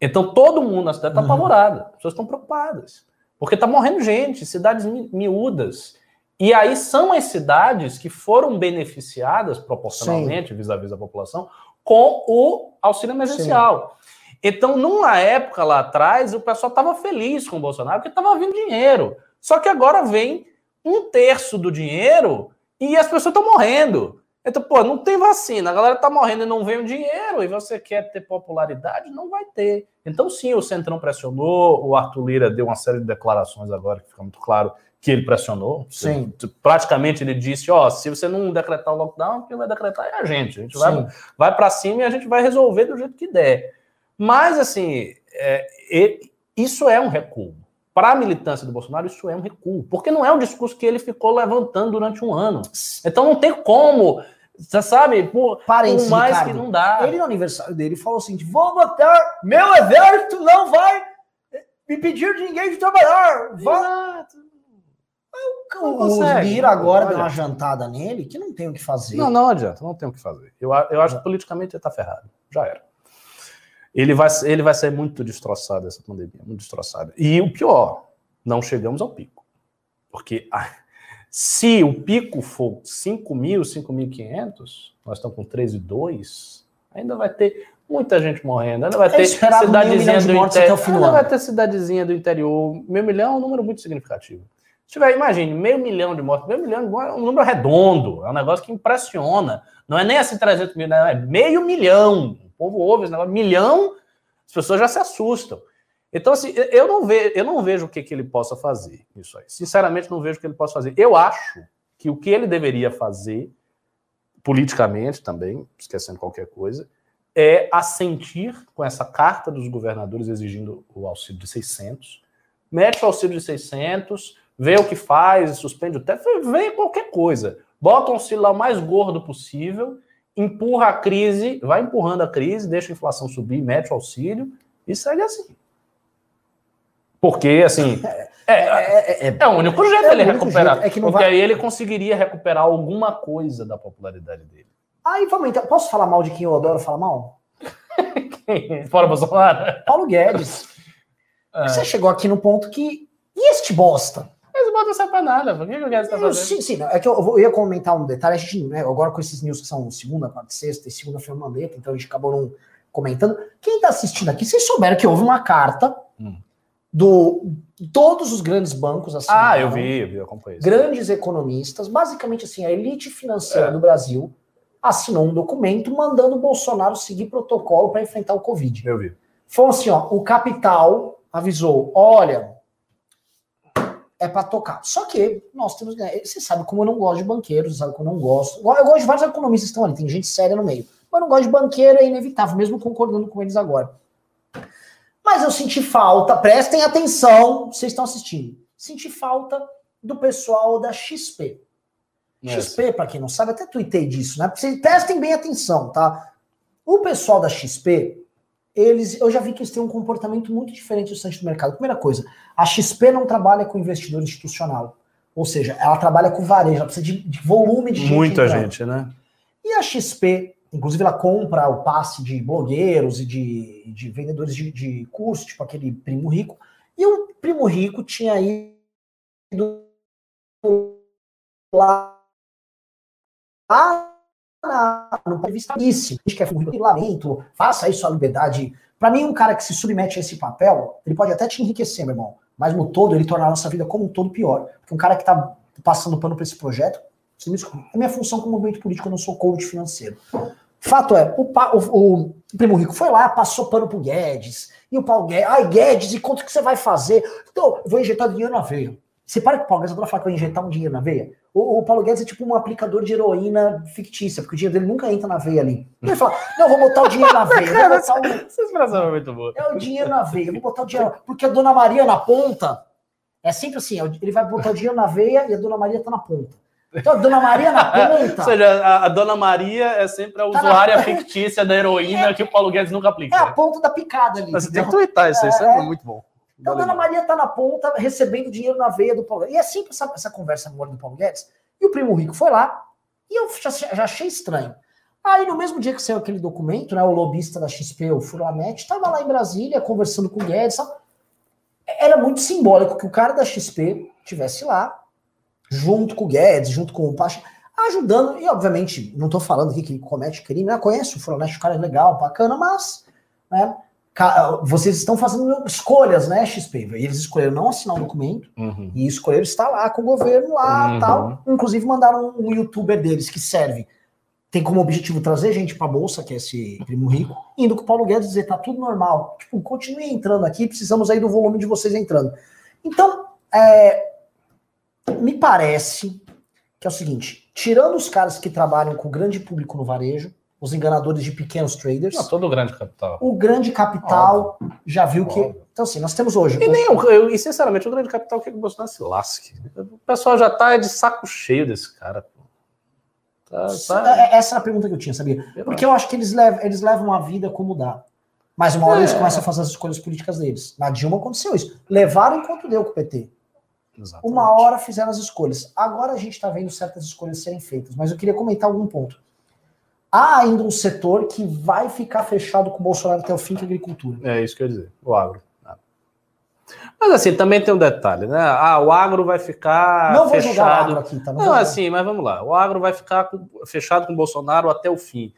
Então todo mundo na cidade está
Uhum.
apavorado. As pessoas estão preocupadas. Porque está morrendo gente, cidades mi- miúdas. E aí são as cidades que foram beneficiadas proporcionalmente, vis-à-vis da população, com o auxílio emergencial. Então, numa época lá atrás, o pessoal estava feliz com o Bolsonaro, porque estava vindo dinheiro. Só que agora vem um terço do dinheiro e as pessoas estão morrendo. Então, pô, não tem vacina, a galera tá morrendo e não vem o dinheiro, e você quer ter popularidade, não vai ter. Então, sim, o Centrão pressionou, o Arthur Lira deu uma série de declarações agora, que fica muito claro que ele pressionou.
Sim.
Praticamente ele disse: ó, se você não decretar o lockdown, quem vai decretar é a gente. A gente vai, vai para cima e a gente vai resolver do jeito que der. Mas, assim, é, isso é um recuo. Para a militância do Bolsonaro, isso é um recuo. Porque não é um discurso que ele ficou levantando durante um ano. Então não tem como. Você sabe, por,
por
mais
Ricardo,
que não dá.
Ele, no aniversário dele, falou assim: vou botar. Meu exército não vai me pedir de ninguém de trabalhar. Vai. Exato. O Lira agora deu uma jantada nele que não tem o que fazer.
Não, não adianta, não tem o que fazer. Eu, eu acho que politicamente ele tá ferrado. Já era. Ele vai, ele vai ser muito destroçado essa pandemia, muito destroçado. E o pior, não chegamos ao pico. Porque ah, se o pico for 5 mil, 5.500, nós estamos com 13,2, ainda vai ter muita gente morrendo. Ainda vai ter cidadezinha do interior. Ainda vai ter cidadezinha do interior. Meio milhão é um número muito significativo. Tiver, imagine, meio milhão de mortos, meio milhão é um número redondo, é um negócio que impressiona. Não é nem assim 300 mil, não, é meio milhão. O povo ouve esse negócio, milhão, as pessoas já se assustam. Então, assim, eu não, vejo, eu não vejo o que, que ele possa fazer isso aí. Sinceramente, não vejo o que ele possa fazer. Eu acho que o que ele deveria fazer, politicamente também, esquecendo qualquer coisa, é assentir com essa carta dos governadores exigindo o auxílio de 600, mete o auxílio de 600, vê o que faz, suspende o teto, vê qualquer coisa. Bota um auxílio lá o mais gordo possível, empurra a crise, vai empurrando a crise, deixa a inflação subir, mete o auxílio e segue assim. Porque, assim, é, é, é, é o único jeito é ele recuperar. É que não porque vai... aí ele conseguiria recuperar alguma coisa da popularidade dele.
Aí vamos então. Posso falar mal de quem eu adoro falar mal?
Fora Bolsonaro?
Paulo Guedes. Você chegou aqui no ponto que. E este bosta?
Botam essa pra nada. Por que, o Guedes tá fazendo?
Sim, sim. É que eu, eu, ia comentar um detalhe. A gente, né, agora com esses news que são segunda, quarta, sexta e segunda-feira mandeta, então a gente acabou não comentando. Quem tá assistindo aqui, vocês souberam que houve uma carta hum. do todos os grandes bancos
assinaram. Ah, eu vi, eu vi, eu acompanhei.
Grandes economistas, basicamente assim, a elite financeira é. do Brasil assinou um documento mandando o Bolsonaro seguir protocolo para enfrentar o Covid.
Eu vi.
Foi assim, ó, o capital avisou, olha, é para tocar. Só que nós temos. Né, você sabe como eu não gosto de banqueiros, sabe como eu não gosto. Eu gosto de vários economistas que estão ali, tem gente séria no meio. Mas eu não gosto de banqueiro, é inevitável, mesmo concordando com eles agora. Mas eu senti falta, prestem atenção, vocês estão assistindo. Senti falta do pessoal da XP. XP, para quem não sabe, até tuitei disso, né? Vocês prestem bem atenção, tá? O pessoal da XP, eles, eu já vi que eles têm um comportamento muito diferente do restante do mercado. Primeira coisa, a XP não trabalha com investidor institucional. Ou seja, ela trabalha com varejo, ela precisa de, de volume de
gente. Muita entrando. gente, né?
E a XP, inclusive, ela compra o passe de blogueiros e de, de vendedores de, de curso, tipo aquele primo rico. E o primo rico tinha ido lá na, no vista isso. A gente quer um regulamento, faça isso a liberdade. Para mim, um cara que se submete a esse papel, ele pode até te enriquecer, meu irmão, mas no todo, ele torna a nossa vida como um todo pior. Porque um cara que está passando pano para esse projeto, você me desculpa, é minha função como movimento político, eu não sou coach financeiro. Fato é, o, o, o, Primo Rico foi lá, passou pano pro Guedes, e o Paulo Guedes, ai Guedes, e quanto que você vai fazer? Então, eu vou injetar dinheiro na veia. Você para que o Paulo Guedes adora falar que vai injetar um dinheiro na veia? O, o, Paulo Guedes é tipo um aplicador de heroína fictícia, porque o dinheiro dele nunca entra na veia ali. Ele fala, não, vou botar o dinheiro na veia. Botar o...
Essa expressão é muito boa.
É o dinheiro na veia, vou botar o dinheiro. Porque a Dona Maria na ponta, é sempre assim, é ele vai botar o dinheiro na veia e a Dona Maria tá na ponta. Então, a Dona Maria na ponta.
Ou seja, a, a Dona Maria é sempre a tá usuária na... fictícia da heroína é, que o Paulo Guedes nunca aplica.
É a ponta da picada ali.
Você tem que twittar isso, é, isso é muito bom.
Então, a Dona Maria tá na ponta, recebendo dinheiro na veia do Paulo Guedes. E é sempre essa, essa conversa no olho do Paulo Guedes. E o primo rico foi lá, e eu já, já achei estranho. Aí, no mesmo dia que saiu aquele documento, né, o lobista da XP, o Furamet, estava lá em Brasília conversando com o Guedes. Era muito simbólico que o cara da XP tivesse lá, junto com o Guedes, junto com o Pacha, ajudando. E, obviamente, não estou falando aqui que ele comete crime, né? Conhece o Furamet, o cara é legal, bacana, mas né, vocês estão fazendo escolhas, né, XP? Eles escolheram não assinar o um documento
uhum.
e escolheram estar lá com o governo lá uhum. tal. Inclusive mandaram um youtuber deles que serve, tem como objetivo trazer gente para bolsa, que é esse primo rico, indo com o Paulo Guedes dizer tá tudo normal, tipo, continue entrando aqui, precisamos aí do volume de vocês entrando. Então, é, me parece que é o seguinte: tirando os caras que trabalham com o grande público no varejo, os enganadores de pequenos traders,
Não, todo grande capital.
o grande capital já viu que.
Óbvio.
Então, assim, nós temos hoje.
E nem o, eu, e sinceramente, o grande capital quer que o Bolsonaro se lasque. O pessoal já tá de saco cheio desse cara. Tá, tá-
É- Essa é a pergunta que eu tinha, sabia? Porque eu acho que eles levam, eles levam a vida como dá. Mas uma hora eles
É.
começam a fazer as escolhas políticas deles. Na Dilma aconteceu isso. Levaram enquanto deu com o PT.
Exatamente.
Uma hora fizeram as escolhas. Agora a gente está vendo certas escolhas serem feitas, mas eu queria comentar algum ponto. Há ainda um setor que vai ficar fechado com o Bolsonaro até o fim, que é a agricultura.
É isso que eu ia dizer, o agro. Ah. Mas assim, também tem um detalhe, né? Ah, o agro vai ficar
não vou
fechado.
agro aqui, tá?
Não,
vou-
assim, mas vamos lá. O agro vai ficar com- fechado com o Bolsonaro até o fim.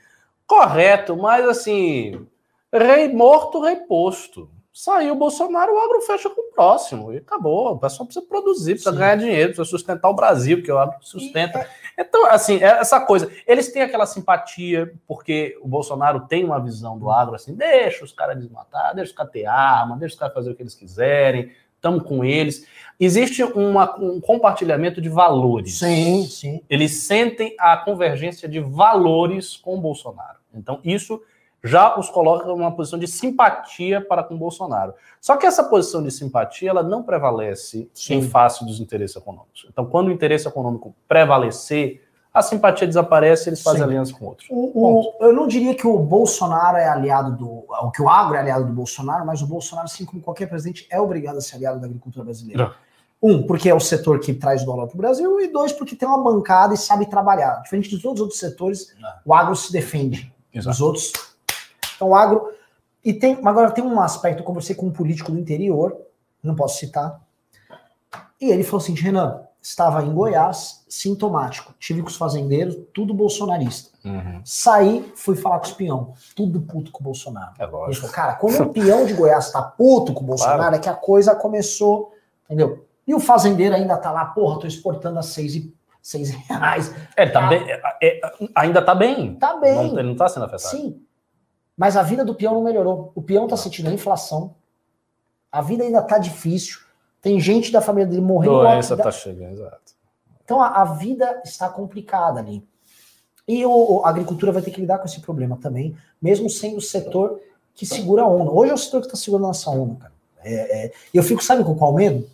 Correto, mas assim, rei morto, rei posto. Saiu o Bolsonaro, o agro fecha com o próximo. E acabou. O pessoal precisa produzir, precisa
Sim.
ganhar dinheiro, precisa sustentar o Brasil, porque o agro sustenta. Então, assim, é essa coisa. Eles têm aquela simpatia, porque o Bolsonaro tem uma visão do agro assim: deixa os caras desmatar, deixa os caras ter arma, deixa os caras fazer o que eles quiserem, estamos com eles. Existe uma- um compartilhamento de valores.
Sim, sim.
Eles sentem a convergência de valores com o Bolsonaro. Então, isso já os coloca numa posição de simpatia para com o Bolsonaro. Só que essa posição de simpatia ela não prevalece
Sim.
em face dos interesses econômicos. Então, quando o interesse econômico prevalecer, a simpatia desaparece e eles fazem
Sim.
aliança com outros.
O- o- eu não diria que o Bolsonaro é aliado do. O que o agro é aliado do Bolsonaro, mas o Bolsonaro, assim como qualquer presidente, é obrigado a ser aliado da agricultura brasileira.
Não.
Um, porque é o setor que traz dólar para o Brasil, e dois, porque tem uma bancada e sabe trabalhar. Diferente de todos os outros setores,
Não.
o agro se defende.
Exato.
Os outros. Então, o agro. E tem. Agora tem um aspecto, eu conversei com um político do interior, não posso citar. E ele falou assim: Renan, estava em Goiás, sintomático. Tive com os fazendeiros, tudo bolsonarista.
Uhum.
Saí, fui falar com os peão, tudo puto com o Bolsonaro.
É
Ele
lógico.
falou, cara, quando o peão de Goiás tá puto com o Bolsonaro,
Claro.
é que a coisa começou, entendeu? E o fazendeiro ainda tá lá, porra, tô exportando a seis, e, seis reais.
É, tá bem, é, é, ainda tá bem.
Tá bem,
Não, ele não tá sendo afetado.
sim. Mas a vida do peão não melhorou. O peão tá sentindo a inflação. A vida ainda tá difícil. Tem gente da família dele morrendo.
Doença
Da-
tá chegando, exato.
Então a, a vida está complicada ali. E o, a agricultura vai ter que lidar com esse problema também, mesmo sendo o setor que segura a onda. Hoje é o setor que está segurando a nossa onda, cara. É, é, e eu fico, sabe com qual medo?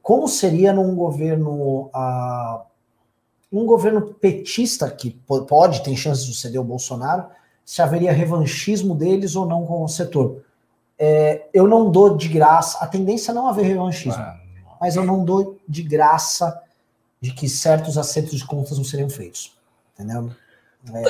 Como seria num governo. ah, num governo petista, que po- pode, tem chance de suceder o Bolsonaro, se haveria revanchismo deles ou não com o setor. É, eu não dou de graça, a tendência é não haver revanchismo
Ah,
mas eu não dou de graça de que certos acertos de contas não seriam feitos. Entendeu?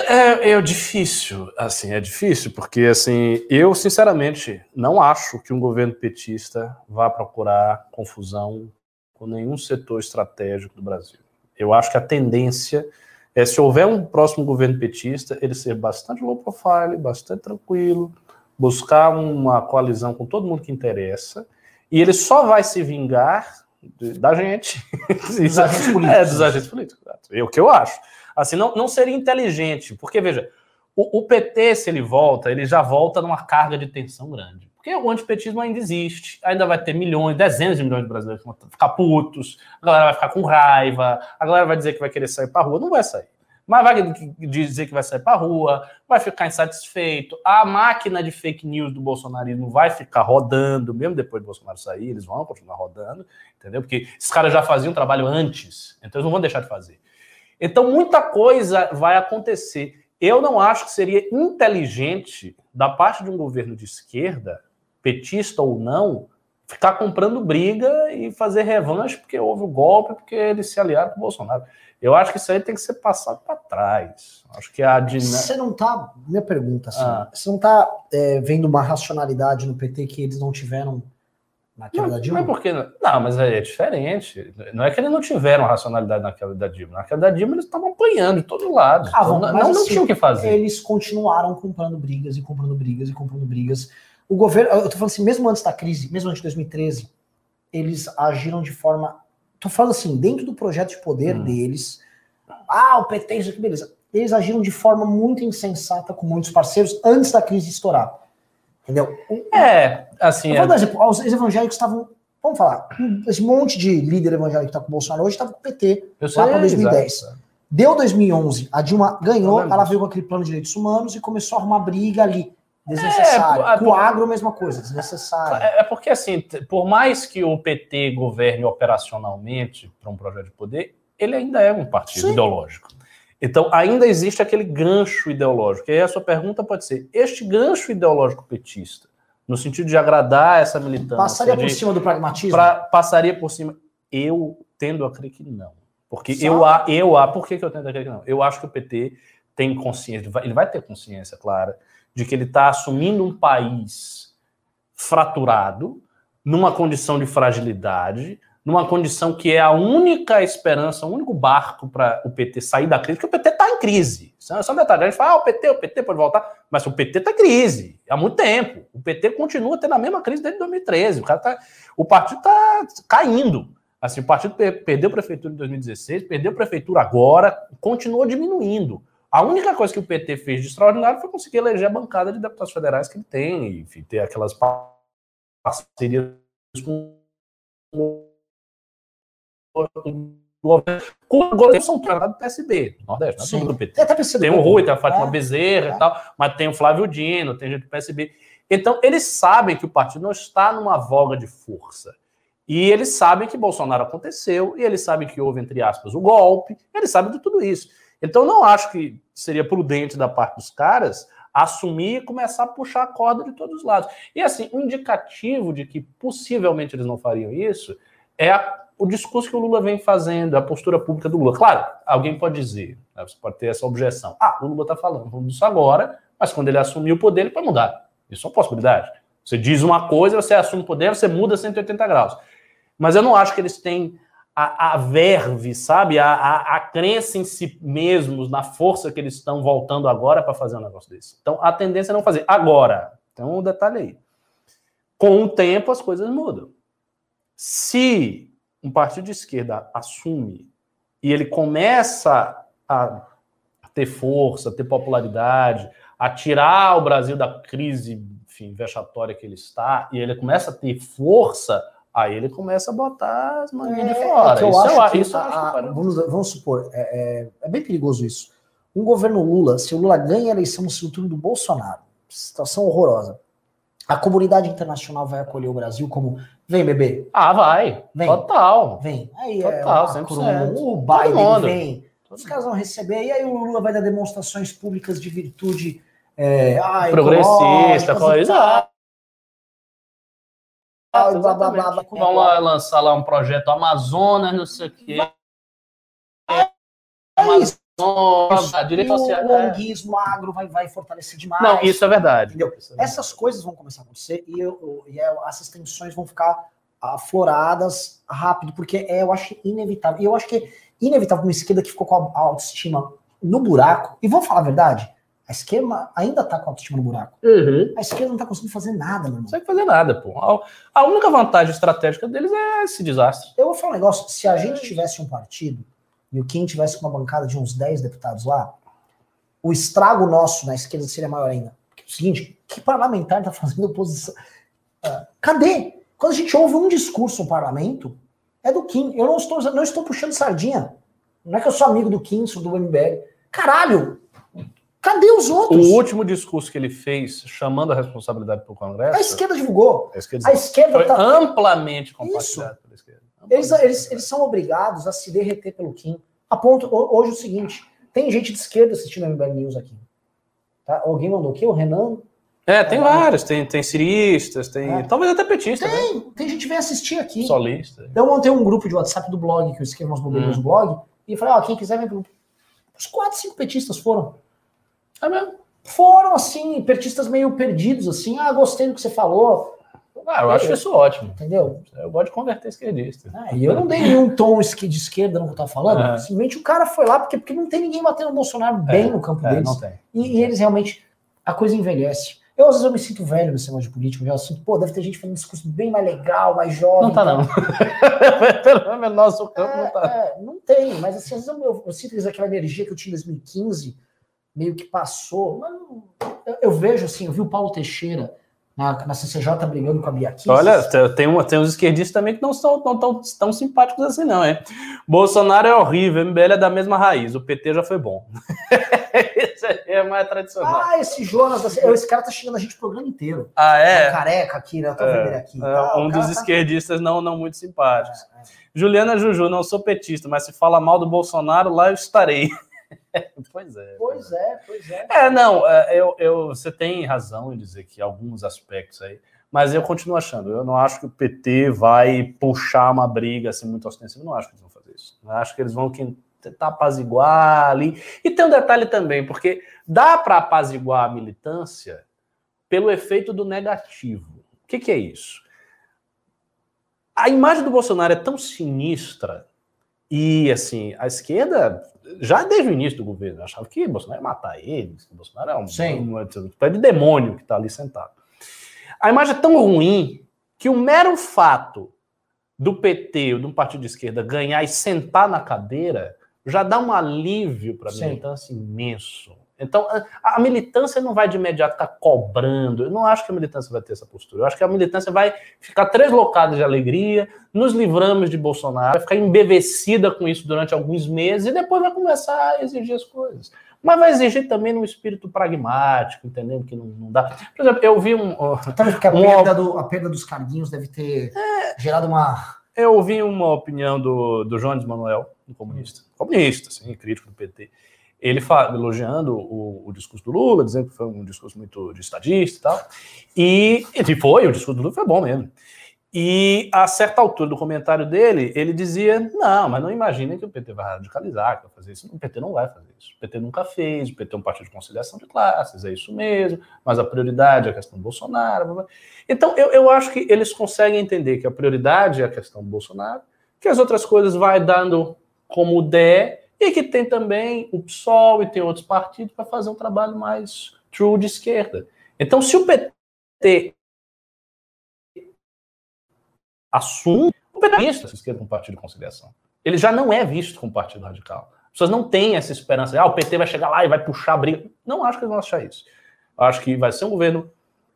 É, é difícil, assim, é difícil, porque assim, eu sinceramente não acho que um governo petista vá procurar confusão com nenhum setor estratégico do Brasil. Eu acho que a tendência é, se houver um próximo governo petista, ele ser bastante low profile, bastante tranquilo, buscar uma coalizão com todo mundo que interessa, e ele só vai se vingar de- da gente.
Dos agentes políticos.
É, dos agentes políticos. É o que eu acho. Assim, não, não seria inteligente, porque, veja, o, o PT, se ele volta, ele já volta numa carga de tensão grande. Porque o antipetismo ainda existe, ainda vai ter milhões, dezenas de milhões de brasileiros que vão ficar putos, a galera vai ficar com raiva, a galera vai dizer que vai querer sair pra rua, não vai sair. Mas vai dizer que vai sair pra rua, vai ficar insatisfeito, a máquina de fake news do bolsonarismo vai ficar rodando, mesmo depois do Bolsonaro sair, eles vão continuar rodando, entendeu? Porque esses caras já faziam trabalho antes, então eles não vão deixar de fazer. Então, muita coisa vai acontecer. Eu não acho que seria inteligente, da parte de um governo de esquerda, petista ou não, ficar comprando briga e fazer revanche porque houve o golpe, porque eles se aliaram com o Bolsonaro. Eu acho que isso aí tem que ser passado para trás. Acho que a dinâmica.
Você não tá. Minha pergunta, assim,
Ah.
você não tá é, vendo uma racionalidade no PT que eles não tiveram na queda da
Não,
Dilma?
mas por que não? Não, mas é diferente. Não é que eles não tiveram racionalidade na queda da Dilma. Na queda da Dilma eles estavam apanhando de todos lados.
Ah,
Então, não, não
assim,
tinham o que fazer.
Eles continuaram comprando brigas e comprando brigas e comprando brigas. O governo, eu tô falando assim, mesmo antes da crise, mesmo antes de 2013, eles agiram de forma. Tô falando assim, dentro do projeto de poder
Hum.
deles. Ah, o PT, isso aqui, beleza. Eles agiram de forma muito insensata com muitos parceiros antes da crise estourar. Entendeu?
É, assim,
Eu
é,
dar exemplo. Os evangélicos estavam Vamos falar, esse monte de líder evangélico que tá com o Bolsonaro hoje estava com o PT,
Eu
lá para
sei,
2010.
exato.
Deu 2011, a Dilma ganhou,
Eu lembro
ela veio com aquele plano de direitos humanos e começou a arrumar briga ali, desnecessária.
É,
com o agro, mesma coisa, desnecessária.
É é porque, assim, por mais que o PT governe operacionalmente para um projeto de poder, ele ainda é um partido
Sim.
ideológico. Então, ainda existe aquele gancho ideológico. E aí a sua pergunta pode ser: este gancho ideológico petista, no sentido de agradar essa militância,
Passaria por
de-
cima do pragmatismo?
pra- passaria por cima? Eu tendo a crer que não. Porque
Só-
eu, a- eu, a- por que, que eu tendo a crer que não? Eu acho que o PT tem consciência, ele vai ter consciência, clara, de que ele está assumindo um país fraturado, numa condição de fragilidade, numa condição que é a única esperança, o único barco para o PT sair da crise, porque o PT está em crise. É só um detalhe. A gente fala, ah, o PT, o PT pode voltar, mas o PT está em crise há muito tempo. O PT continua tendo a mesma crise desde 2013. O, cara tá, o partido está caindo. Assim, o partido per- perdeu a prefeitura em 2016, perdeu a prefeitura agora, continuou diminuindo. A única coisa que o PT fez de extraordinário foi conseguir eleger a bancada de deputados federais que ele tem, e, enfim, ter aquelas pa- parcerias com o governo. São Paulo do PSB, do Nordeste, não é
Sim.
do PT.
Até percebido.
Tem o Rui, tem a Fátima
É,
Bezerra
é.
e tal, mas tem o Flávio Dino, tem gente do PSB. Então, eles sabem que o partido não está numa voga de força. E eles sabem que Bolsonaro aconteceu, e eles sabem que houve, entre aspas, o golpe, eles sabem de tudo isso. Então, não acho que seria prudente da parte dos caras assumir e começar a puxar a corda de todos os lados. E, assim, o indicativo de que possivelmente eles não fariam isso é a- o discurso que o Lula vem fazendo, a postura pública do Lula. Claro, alguém pode dizer, né, você pode ter essa objeção. Ah, o Lula está falando disso agora, mas quando ele assumir o poder, ele pode mudar. Isso é uma possibilidade. Você diz uma coisa, você assume o poder, você muda 180 graus. Mas eu não acho que eles têm a, a verve, sabe? A, a, a crença em si mesmos, na força que eles estão voltando agora para fazer um negócio desse. Então, a tendência é não fazer. Agora, tem um detalhe aí. Com o tempo, as coisas mudam. Se um partido de esquerda assume e ele começa a ter força, ter popularidade, a tirar o Brasil da crise, enfim, vexatória que ele está, e ele começa a ter força, aí ele começa a botar as manhas de
É,
fora.
que eu
isso
acho
eu,
que
isso
a- a- vamos, vamos supor, é, é- é bem perigoso isso. Um governo Lula, se o Lula ganha a eleição no segundo turno do Bolsonaro, situação horrorosa. A comunidade internacional vai acolher o Brasil como vem, bebê,
Ah, vai.
Vem.
Total.
vem. Aí é
Total,
o
100%.
Macron, o Biden vem. Os caras vão receber, e aí o Lula vai dar demonstrações públicas de virtude é, ah,
Progressista,
tal,
Ah,
e blá, blá, blá, blá.
Vão lá lançar lá um projeto Amazonas, não sei o quê.
É isso.
Amazonas, a direita
E
social.
o
é.
longuismo agro vai, vai fortalecer demais.
Não, isso é verdade.
Entendeu?
Isso é verdade.
Essas coisas vão começar a acontecer e, eu- e é- essas tensões vão ficar afloradas rápido, porque é, eu acho inevitável. E eu acho que é inevitável uma esquerda que ficou com a autoestima no buraco. E vamos falar a verdade, a esquerda ainda tá com a autoestima no buraco.
Uhum.
A esquerda não tá conseguindo fazer nada, meu
Não
irmão.
consegue fazer nada, pô. A- única vantagem estratégica deles é esse desastre.
Eu vou falar um negócio, se a gente tivesse um partido e o Kim tivesse uma bancada de uns 10 deputados lá, o estrago nosso na esquerda seria maior ainda. Porque é o seguinte, que parlamentar tá fazendo oposição? Ah, cadê? Quando a gente ouve um discurso no parlamento, é do Kim. Eu não estou, não estou puxando sardinha. Não é que eu sou amigo do Kim, sou do MBL. Caralho! Cadê os
O
outros?
último discurso que ele fez, chamando a responsabilidade para o Congresso,
A esquerda divulgou.
a esquerda
A esquerda tá.
amplamente compartilhado pela esquerda.
Eles, eles, eles são obrigados a se derreter pelo Kim. A ponto, ho- hoje, é o seguinte: tem gente de esquerda assistindo a MBL News aqui. Tá? Alguém mandou o quê? O Renan?
É, tem vários. Tem, tem ciristas, tem.
É.
Talvez até petistas, né?
Tem, tem gente que vem assistir aqui.
Solistas.
Eu montei um grupo de WhatsApp do blog, que eu escrevo umas bobeirinhas
Hum.
blog, e falei: ó, quem quiser vem pro. Os quatro, cinco petistas foram.
É mesmo.
Foram, assim, petistas meio perdidos, assim. Ah, gostei do que você falou.
Ah, eu acho isso ótimo.
Entendeu?
Eu gosto de converter esquerdista.
Ah, e eu não dei nenhum tom de esquerda no que eu tava falando.
É.
Simplesmente o cara foi lá porque, porque não tem ninguém batendo o Bolsonaro bem no campo
É,
deles.
não tem.
E, e eles realmente, a coisa envelhece. Eu, às vezes, eu me sinto velho nesse negócio de política. Eu já sinto, pô, deve ter gente fazendo um discurso bem mais legal, mais jovem.
Não tá,
e tal.
não. Pelo menos no nosso campo não tá.
É, é, não tem, mas assim, às vezes eu, eu sinto que aquela energia que eu tinha em 2015 meio que passou. Mas eu, eu vejo assim, eu vi o Paulo Teixeira na, na CCJ brigando com a Bia Kicis.
Olha, tem, uma, tem uns esquerdistas também que não são não tão, tão simpáticos assim, não, é? Bolsonaro é horrível, MBL é da mesma raiz, o PT já foi bom.
Esse é mais tradicional. Ah, esse Jonas, esse cara tá xingando a gente o programa inteiro.
Ah, é?
é careca aqui, né? Eu tô
é,
aqui.
É, tá, um dos tá... esquerdistas não, não muito simpáticos. É, é. Juliana Juju, não sou petista, mas se fala mal do Bolsonaro, lá eu estarei.
pois é. Pois é, pois é.
É, não, é, eu, eu, você tem razão em dizer que alguns aspectos aí, mas eu continuo achando, eu não acho que o PT vai puxar uma briga assim muito ostensiva, não acho que eles vão fazer isso. Eu acho que eles vão tentar apaziguar ali. E tem um detalhe também, porque dá para apaziguar a militância pelo efeito do negativo. O que, que é isso? A imagem do Bolsonaro é tão sinistra e, assim, a esquerda, já desde o início do governo, achava que Bolsonaro ia matar ele, que Bolsonaro é um, um, um, de demônio que está ali sentado. A imagem é tão ruim que o mero fato do PT ou de um partido de esquerda ganhar e sentar na cadeira já dá um alívio para a militância imenso. Então, a, militância não vai de imediato estar cobrando. Eu não acho que a militância vai ter essa postura. Eu acho que a militância vai ficar treslocada de alegria, nos livramos de Bolsonaro, vai ficar embevecida com isso durante alguns meses e depois vai começar a exigir as coisas. Mas vai exigir também num espírito pragmático, entendendo que não, não dá. Por exemplo, eu vi um.
Então, porque a, um, perda do, a perda dos carguinhos deve ter é, gerado uma.
Eu ouvi uma opinião do, do Jones Manuel, um comunista. Comunista, sim, crítico do PT ele elogiando o, o, discurso do Lula, dizendo que foi um discurso muito de estadista e tal. E, e foi, o discurso do Lula foi bom mesmo. E a certa altura do comentário dele, ele dizia: não, mas não imaginem que o PT vai radicalizar, que vai fazer isso. O PT não vai fazer isso. O PT nunca fez, o PT é um partido de conciliação de classes, é isso mesmo, mas a prioridade é a questão do Bolsonaro. Então, eu, eu acho que eles conseguem entender que a prioridade é a questão do Bolsonaro, que as outras coisas vai dando como der e que tem também o PSOL e tem outros partidos para fazer um trabalho mais true de esquerda. Então, se o PT assume o PT é esquerda como partido de conciliação, ele já não é visto como partido radical. As pessoas não têm essa esperança, ah, o PT vai chegar lá e vai puxar a briga. Não acho que eles vão achar isso. Acho que vai ser um governo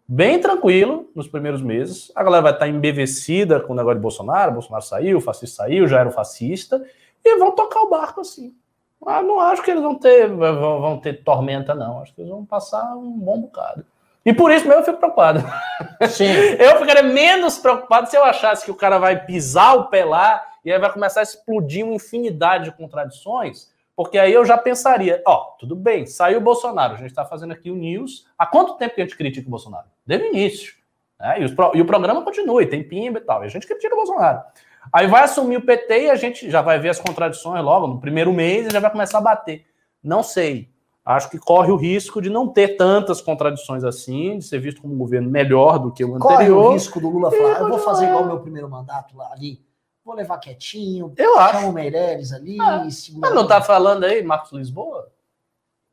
bem tranquilo nos primeiros meses. A galera vai estar embevecida com o negócio de Bolsonaro. Bolsonaro saiu, o fascista saiu, já era o fascista e vão tocar o barco assim. Mas não acho que eles vão ter, vão, ter tormenta, não. Acho que eles vão passar um bom bocado. E por isso mesmo eu fico preocupado. Sim. eu ficaria menos preocupado se eu achasse que o cara vai pisar o pé lá e aí vai começar a explodir uma infinidade de contradições, porque aí eu já pensaria, ó, tudo bem, saiu o Bolsonaro, a gente está fazendo aqui o news. Há quanto tempo que a gente critica o Bolsonaro? Desde o início. Né? E, os, e, o programa continua, e tem pimba e tal. E a gente critica o Bolsonaro. Aí vai assumir o PT e a gente já vai ver as contradições logo no primeiro mês e já vai começar a bater. Não sei. Acho que corre o risco de não ter tantas contradições assim, de ser visto como um governo melhor do que o anterior. Corre o
risco do Lula falar, eu vou fazer igual o meu primeiro mandato lá ali, vou levar quietinho,
eu acho.
o Meirelles ali.
Ah, mas não tá falando aí, Marcos Lisboa?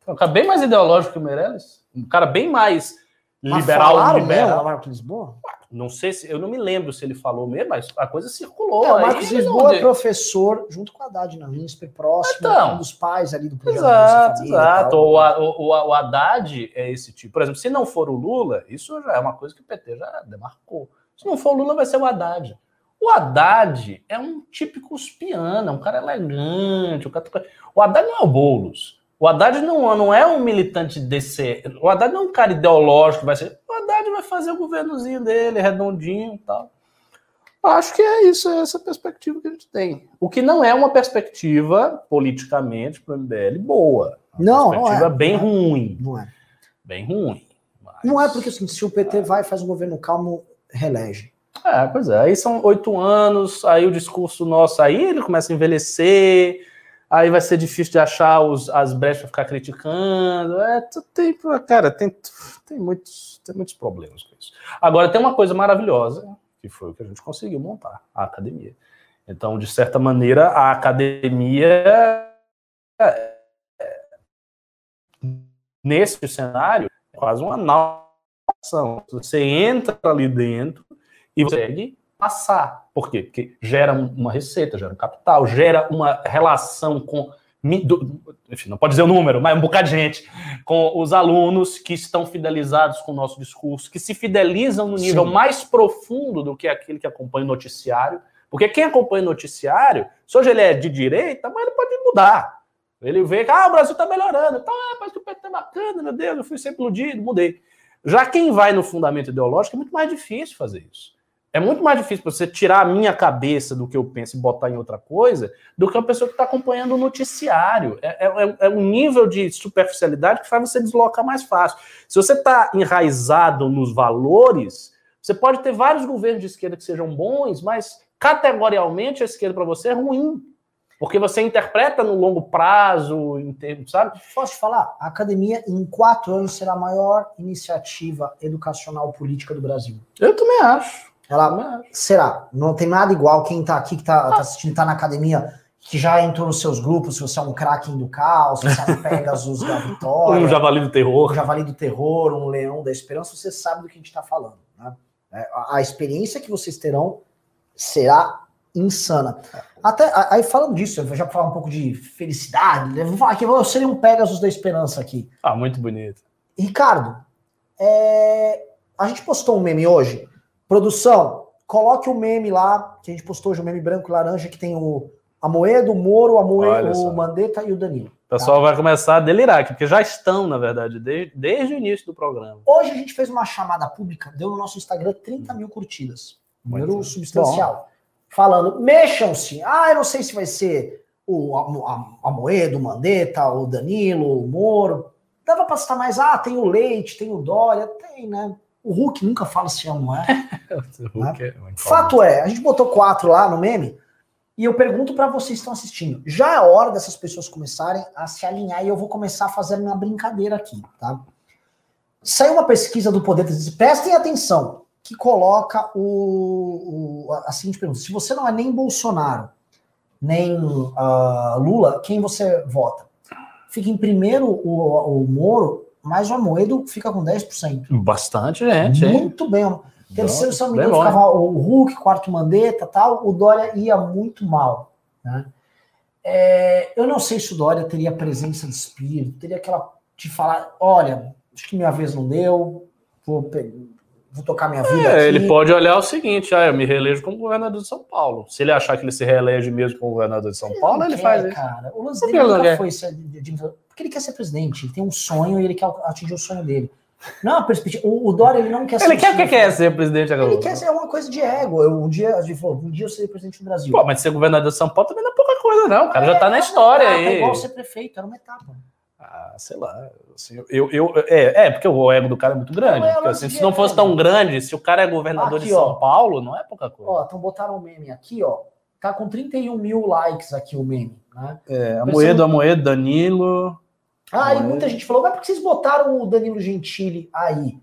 Um cara bem mais ideológico que o Meirelles, um cara bem mais liberal, liberal.
Marcos Lisboa?
Não sei se eu não me lembro se ele falou mesmo, mas a coisa circulou.
É, o Marcos Lisboa é professor, junto com a Haddad na INSPER, próximo,
então,
um dos pais ali do
projeto. Exato, exato. O, o, o, Haddad é esse tipo. Por exemplo, se não for o Lula, isso já é uma coisa que o PT já demarcou. Se não for o Lula, vai ser o Haddad. O Haddad é um típico espiano, é um cara elegante. O, cara... o Haddad não é o Boulos. O Haddad não, não é um militante desse. O Haddad não é um cara ideológico que vai ser. O Haddad vai fazer o governozinho dele, redondinho e tal. Acho que é isso, é essa perspectiva que a gente tem. O que não é uma perspectiva, politicamente, para o MBL, boa.
Uma não,
perspectiva
não
é. bem ruim.
Não é.
Bem ruim.
Mas... Não é porque assim, se o PT vai faz um governo calmo, relege.
É, pois é. Aí são oito anos, aí o discurso nosso aí ele começa a envelhecer aí vai ser difícil de achar os, as brechas para ficar criticando. É, tem, cara, tem, tem, muitos, tem muitos problemas com isso. Agora, tem uma coisa maravilhosa, que foi o que a gente conseguiu montar, a academia. Então, de certa maneira, a academia, é, nesse cenário, é quase uma nação. Você entra ali dentro e consegue passar. Por quê? Porque gera uma receita, gera um capital, gera uma relação com enfim, não pode dizer o número, mas um bocado de gente, com os alunos que estão fidelizados com o nosso discurso, que se fidelizam no nível Sim. mais profundo do que aquele que acompanha o noticiário. Porque quem acompanha o noticiário, se hoje ele é de direita, mas ele pode mudar. Ele vê que ah, o Brasil está melhorando, então, ah, parece que o PT é bacana, meu Deus, eu fui sempre iludido, mudei. Já quem vai no fundamento ideológico é muito mais difícil fazer isso. É muito mais difícil você tirar a minha cabeça do que eu penso e botar em outra coisa do que uma pessoa que está acompanhando o noticiário. É, é, é, um nível de superficialidade que faz você deslocar mais fácil. Se você está enraizado nos valores, você pode ter vários governos de esquerda que sejam bons, mas categorialmente a esquerda para você é ruim. Porque você interpreta no longo prazo, em termos, sabe?
Posso te falar? A academia, em quatro anos, será a maior iniciativa educacional política do Brasil.
Eu também acho.
Ela será, não tem nada igual quem tá aqui, que tá, tá assistindo, tá na academia, que já entrou nos seus grupos, se você é um Kraken do caos, se você é um Pegasus da vitória.
Um javali do terror.
Um javali do terror, um leão da esperança, você sabe do que a gente está falando. Né? É, a, experiência que vocês terão será insana. Até aí falando disso, eu vou já falar um pouco de felicidade, né? vou falar que eu seria um Pegasus da esperança aqui.
Ah, muito bonito.
Ricardo, é... a gente postou um meme hoje Produção, coloque o meme lá, que a gente postou hoje, o meme branco e laranja, que tem o Amoedo, o Moro, a Moedo, o Mandetta e o Danilo.
O pessoal tá? vai começar a delirar aqui, porque já estão, na verdade, desde, desde o início do programa.
Hoje a gente fez uma chamada pública, deu no nosso Instagram 30 mil curtidas. Número substancial. Bom. Falando, mexam-se. Ah, eu não sei se vai ser o Amoedo, o Mandetta, o Danilo, o Moro. Dava para citar mais, ah, tem o Leite, tem o Dória, tem, né? O Hulk nunca fala se é ou não é. Hulk né? é Fato é, a gente botou quatro lá no meme, e eu pergunto para vocês que estão assistindo, já é hora dessas pessoas começarem a se alinhar e eu vou começar a fazer uma brincadeira aqui, tá? Saiu uma pesquisa do Poder, prestem atenção, que coloca o, o, a seguinte pergunta: se você não é nem Bolsonaro, nem uh, Lula, quem você vota? Fica em primeiro o, o Moro mas o Amoedo fica com 10%.
Bastante gente,
Muito hein? bem. Terceiro, se não me engano, ficava o Hulk, quarto Mandetta tal, o Dória ia muito mal. Né? É, eu não sei se o Dória teria presença de espírito, teria aquela de falar, olha, acho que minha vez não deu, vou, vou tocar minha vida. É,
ele pode olhar o seguinte: ah, eu me reelejo como governador de São Paulo. Se ele achar que ele se reelege mesmo como governador de São ele Paulo, ele quer, faz isso. Cara. O lance
dele nunca foi de, de, porque ele quer ser presidente, ele tem um sonho e ele quer atingir o sonho dele. Não, a perspectiva. O, o Dória ele não quer
ser. Ele quer que quer ser presidente
agora. Ele quer ser uma coisa de ego. Eu, um dia, a gente falou, um dia eu serei presidente do Brasil.
Pô, mas ser governador de São Paulo também não é pouca coisa, não. O cara é, já tá na história
etapa,
aí.
É igual ser prefeito, era uma etapa.
Ah, sei lá. Assim, eu, eu, é, é, porque o ego do cara é muito grande. Porque, assim, se não fosse tão grande, se o cara é governador aqui, de São ó, Paulo, não é pouca coisa.
Ó, então botaram um meme aqui, ó. Tá com 31 mil likes aqui o meme. Né?
É, Amoedo, Amoedo, Danilo.
Ah, e muita gente falou, mas por que vocês botaram o Danilo Gentili aí?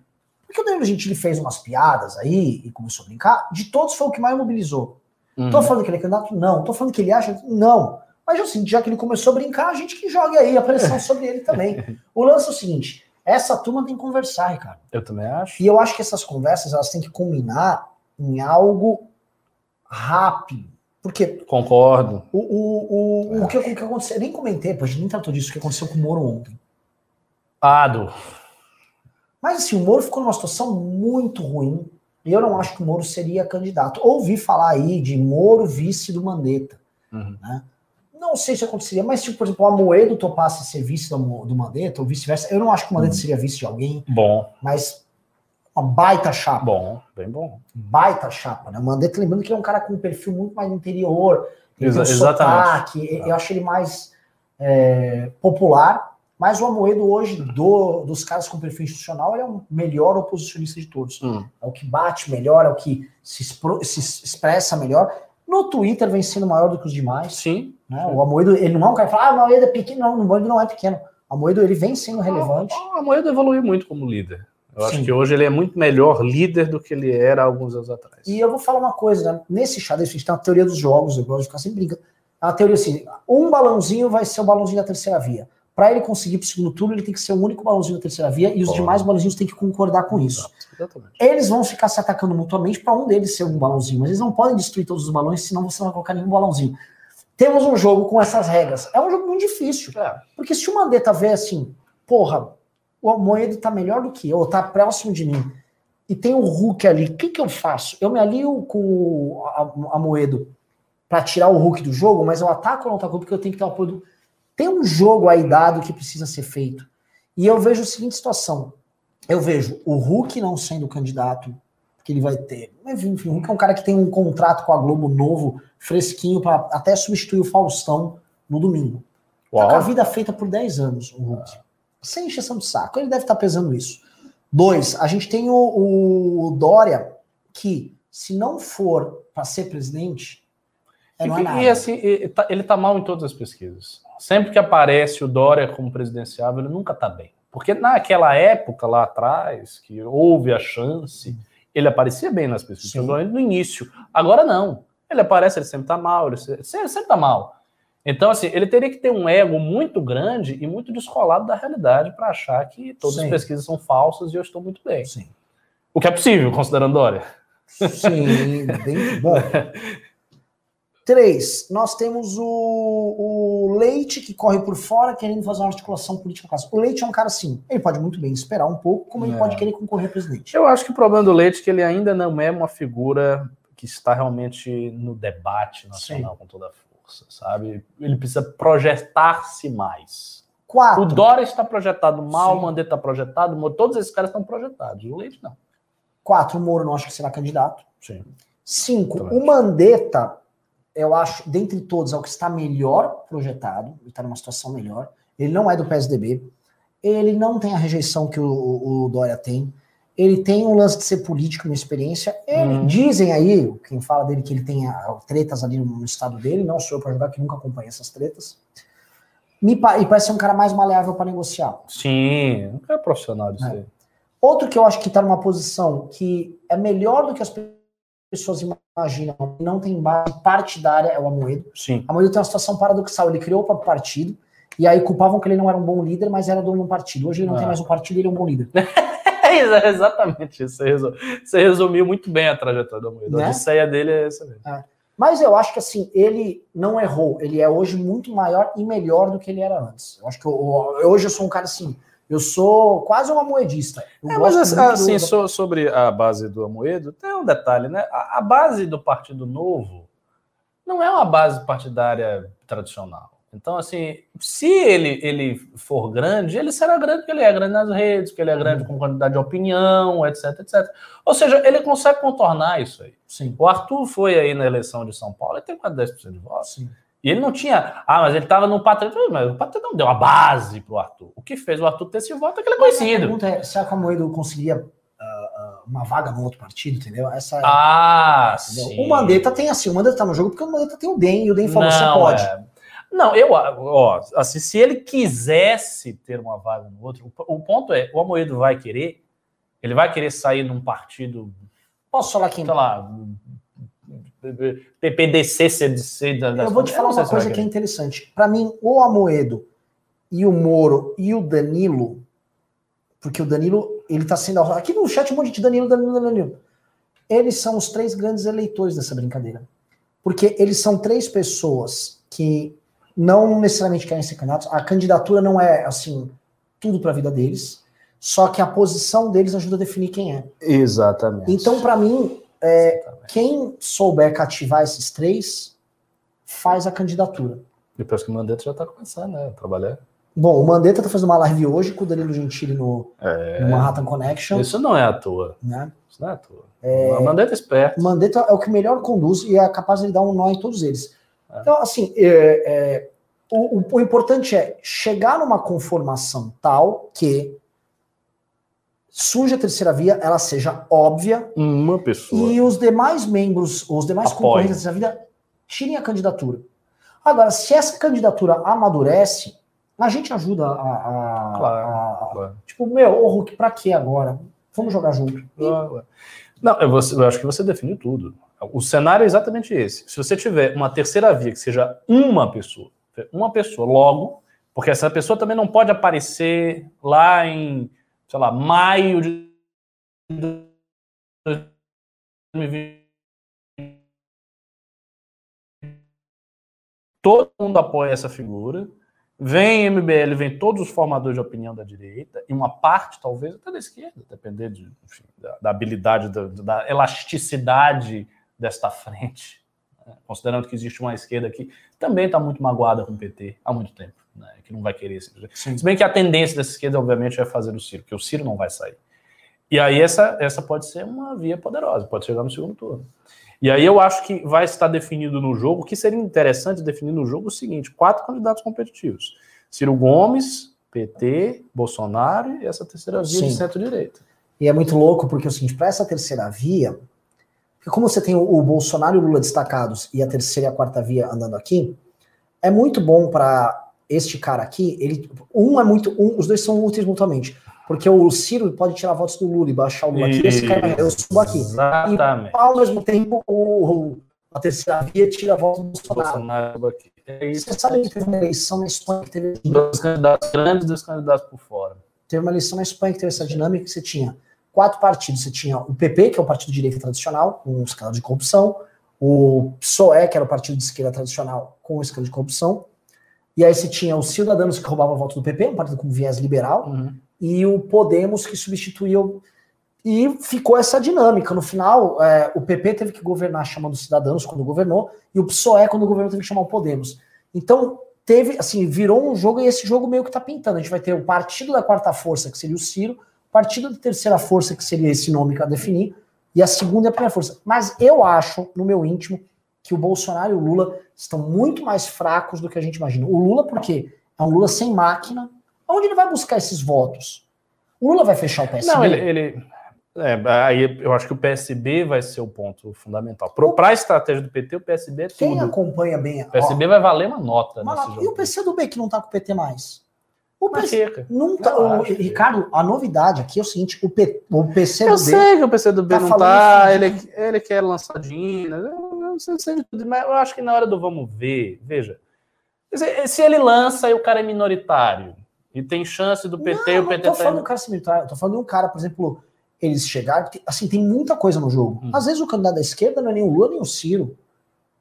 Porque o Danilo Gentili fez umas piadas aí e começou a brincar. De todos foi o que mais mobilizou. Uhum. Tô falando que ele é candidato? Não. Tô falando que ele acha? Não. Mas assim, já que ele começou a brincar, a gente que joga aí a pressão sobre ele também. O lance é o seguinte: essa turma tem que conversar, Ricardo.
Eu também acho.
E eu acho que essas conversas elas têm que culminar em algo rápido. Porque.
Concordo.
O, o, o, o, que, o que aconteceu. Eu nem comentei, gente nem tratou disso, o que aconteceu com o Moro ontem.
Ah, do.
Mas assim, o Moro ficou numa situação muito ruim. E eu não acho que o Moro seria candidato. Ouvi falar aí de Moro vice do Mandetta. Uhum. Né? Não sei se aconteceria, mas se, por exemplo, o Amoedo topasse ser vice do, do Mandetta, ou vice-versa, eu não acho que o Mandetta uhum. seria vice de alguém.
Bom.
Mas uma baita chapa.
Bom, bem bom.
Baita chapa, né? O Mandetta, lembrando que ele é um cara com um perfil muito mais interior.
Exa exatamente. Sotaque,
eu acho ele mais é, popular, mas o Amoedo hoje, do, dos caras com perfil institucional, ele é o melhor oposicionista de todos. Hum. É o que bate melhor, é o que se, se expressa melhor. No Twitter vem sendo maior do que os demais.
Sim.
Né? O Amoedo, ele não é um cara que fala, ah, o Amoedo é pequeno. Não, o Amoedo não é pequeno. O Amoedo, ele vem sendo relevante.
O Amoedo evoluiu muito como líder. Eu Sim. acho que hoje ele é muito melhor líder do que ele era alguns anos atrás.
E eu vou falar uma coisa, né? Nesse xadrez, a gente tem a teoria dos jogos, eu gosto de ficar sempre brincando. É a teoria assim: um balãozinho vai ser o balãozinho da terceira via. Para ele conseguir para o segundo turno, ele tem que ser o único balãozinho da terceira via e os demais balãozinhos têm que concordar com isso. Exatamente. Eles vão ficar se atacando mutuamente para um deles ser um balãozinho, mas eles não podem destruir todos os balões, senão você não vai colocar nenhum balãozinho. temos um jogo com essas regras. É um jogo muito difícil.
É.
Porque se o Mandetta vê assim, porra, o Moedo tá melhor do que eu, tá próximo de mim, e tem o Hulk ali, o que, que eu faço? Eu me alio com o- a, a Moedo pra tirar o Hulk do jogo, mas eu ataco ou não ataco porque eu tenho que ter o apoio do. Tem um jogo aí dado que precisa ser feito. E eu vejo a seguinte situação. Eu vejo o Hulk não sendo candidato, que ele vai ter. Enfim, o Hulk é um cara que tem um contrato com a Globo novo, fresquinho, para até substituir o Faustão no domingo. Tá com a
Uau.
vida feita por 10 anos, o Hulk. Sem encheção de saco. Ele deve estar pesando isso. Dois, a gente tem o, o Dória, que se não for para ser presidente, é, é
E, e, assim, tá- ele tá mal em todas as pesquisas. Sempre que aparece o Dória como presidenciável, ele nunca tá bem. Porque naquela época lá atrás, que houve a chance, ele aparecia bem nas pesquisas, principalmente no início. Agora não. Ele aparece, ele sempre tá mal, ele se- ele sempre tá mal. Então, assim, ele teria que ter um ego muito grande e muito descolado da realidade para achar que todas
Sim.
as pesquisas são falsas e eu estou muito bem.
Sim.
O que é possível, considerando Dória.
Sim, bem bom. Três, nós temos o, o Leite que corre por fora querendo fazer uma articulação política. com a classe. O Leite é um cara assim, ele pode muito bem esperar um pouco, como ele
É.
pode querer concorrer a presidente.
Eu acho que o problema do Leite é que ele ainda não é uma figura que está realmente no debate nacional com toda a força, sabe? Ele precisa projetar-se mais.
Quatro,
O Dória está projetado mal,
Sim.
o Mandetta está projetado, todos esses caras estão projetados. O Leite não.
quatro, o Moro não acho que será candidato.
Sim.
Cinco,
Também
o Mandetta, eu acho, dentre todos, é o que está melhor projetado, ele está numa situação melhor. Ele não é do PSDB, ele não tem a rejeição que o, o- Dória tem, ele tem um lance de ser político, uma experiência. Ele,
Uhum.
Dizem aí, quem fala dele, que ele tem ah, tretas ali no estado dele, não sou eu para jogar, que nunca acompanha essas tretas. Me, e parece ser um cara mais maleável para negociar.
Sim, é profissional disso
É.
aí.
Outro que eu acho que está numa posição que é melhor do que as pe- pessoas imaginam, não tem base partidária, é o Amoedo.
Sim.
Amoedo tem uma situação paradoxal, ele criou o próprio partido, e aí culpavam que ele não era um bom líder, mas era dono de um partido. Hoje ele não
Ah.
tem mais um partido, ele é um bom líder.
É exa- exatamente isso. Você resu- você resumiu muito bem a trajetória do Moedo.
Né?
A odisseia dele é essa mesmo.
Mas eu acho que assim, ele não errou, ele é hoje muito maior e melhor do que ele era antes. Eu acho que eu- hoje eu sou um cara assim, eu sou quase um amoedista. Eu
É, mas assim,
do-
so- sobre a base do Amoedo, tem um detalhe, né? A, a base do Partido Novo não é uma base partidária tradicional. Então, assim, se ele, ele for grande, ele será grande porque ele é grande nas redes, porque ele é grande com quantidade de opinião, etc, etc. Ou seja, ele consegue contornar isso aí.
Sim,
O Arthur foi aí na eleição de São Paulo e tem quase 10% de votos.
sim.
E ele não tinha. Ah, mas ele estava no Patriota. Mas o Patriota não deu a base pro Arthur. O que fez o Arthur ter esse voto é que ele é
A
conhecido.
pergunta é, será que o Amoedo conseguiria ah, uma vaga no outro partido, entendeu? Essa é-
Ah,
entendeu?
sim.
O Mandetta tem assim, o Mandetta tá no jogo porque o Mandetta tem o DEM, e o DEM falou, você pode.
é. Não, eu, ó, assim, se ele quisesse ter uma vaga no outro, o, o ponto é, o Amoedo vai querer, ele vai querer sair num partido,
Posso falar quem?
sei lá, PPDC, CDC, da, das
Eu vou te falar uma coisa que é interessante. Para mim, o Amoedo e o Moro e o Danilo, porque o Danilo, ele tá sendo. Aqui no chat um monte de Danilo, Danilo, Danilo. Eles são os três grandes eleitores dessa brincadeira. Porque eles são três pessoas que não necessariamente querem ser candidatos. A candidatura não é, assim, tudo para a vida deles. Só que a posição deles ajuda a definir quem é.
Exatamente.
Então, para mim, é, quem souber cativar esses três, faz a candidatura.
Depois que o Mandetta já está começando, né? Trabalhar.
Bom, o Mandetta tá fazendo uma live hoje com o Danilo Gentili no,
É,
no Manhattan Connection.
Isso não é à toa.
Né?
Isso não é à toa. O Mandetta é esperto.
O Mandetta é o que melhor conduz e é capaz de dar um nó em todos eles.
É.
Então, assim, é, é, o, o- o importante é chegar numa conformação tal que surge a terceira via, ela seja óbvia
Uma pessoa.
e os demais membros, os demais
Apoio.
concorrentes dessa vida, tirem a candidatura. Agora, se essa candidatura amadurece, a gente ajuda a. a-
Claro.
a-
Claro.
tipo, meu, ô Hulk, pra que agora? Vamos jogar junto.
Não, eu, eu acho que você definiu tudo. O cenário é exatamente esse. Se você tiver uma terceira via que seja uma pessoa, uma pessoa, logo, porque essa pessoa também não pode aparecer lá em, sei lá, maio de 2020. todo mundo apoia essa figura. Vem MBL, vem todos os formadores de opinião da direita, e uma parte, talvez, até da esquerda, depender de, enfim, da, da, habilidade, da, da, elasticidade desta frente, né? considerando que existe uma esquerda que também está muito magoada com o PT há muito tempo, né? que não vai querer esse. Se bem que a tendência dessa esquerda, obviamente, é fazer o Ciro, porque o Ciro não vai sair. E aí essa, essa pode ser uma via poderosa, pode chegar no segundo turno. E aí eu acho que vai estar definido no jogo, que seria interessante definir no jogo o seguinte: quatro candidatos competitivos. Ciro Gomes, PT, Bolsonaro e essa terceira via Sim. de centro-direita.
E é muito louco, porque é o seguinte, para essa terceira via, como você tem o Bolsonaro e o Lula destacados e a terceira e a quarta via andando aqui, é muito bom para este cara aqui, ele um é muito um, os dois são úteis mutuamente. Porque o Ciro pode tirar votos do Lula e baixar o Lula aqui, esse cara, eu subo aqui.
Exatamente.
E ao mesmo tempo, o, a terceira via tira votos do Bolsonaro.
Bolsonaro aqui. É
isso. Você sabe que teve uma eleição na Espanha que teve.
Dois candidatos grandes, dois candidatos por fora.
Teve uma eleição na Espanha que teve essa dinâmica que você tinha quatro partidos. Você tinha o PP, que é o partido de direita tradicional, com um escândalo de corrupção. O PSOE, que era o partido de esquerda tradicional, com um escândalo de corrupção. E aí você tinha os Cidadãos, que roubavam voto do PP, um partido com viés liberal. Uhum e o Podemos que substituiu. E ficou essa dinâmica. No final, é, o PP teve que governar chamando cidadãos quando governou, e o PSOE, quando governou, teve que chamar o Podemos. Então, teve, assim, virou um jogo, e esse jogo meio que tá pintando. A gente vai ter o partido da quarta força, que seria o Ciro, o partido da terceira força, que seria esse nome que eu definir, e a segunda e a primeira força. Mas eu acho, no meu íntimo, que o Bolsonaro e o Lula estão muito mais fracos do que a gente imagina. O Lula, porque é um Lula sem máquina, Onde ele vai buscar esses votos? O Lula vai fechar o PSB?
Não, ele. ele é, aí eu acho que o PSB vai ser o ponto fundamental. Para a estratégia do PT, o PSB é tudo.
Quem acompanha bem.
O PSB ó, vai valer uma nota.
E o PCdoB que não está com o PT mais?
O PC,
não tá, o, Ricardo, a novidade aqui é o seguinte: o, P, o PCdoB.
Eu sei que o PCdoB tá não está, ele, ele quer lançadinho, eu, eu, tudo, mas eu acho que na hora do vamos ver, veja, se ele lança e o cara é minoritário, e tem chance do PT não, e o PT.
Não tô falando tá... do cara eu tô falando de um cara, por exemplo, eles chegarem. Assim, tem muita coisa no jogo. Hum. Às vezes o candidato da esquerda não é nem o Lula nem o Ciro.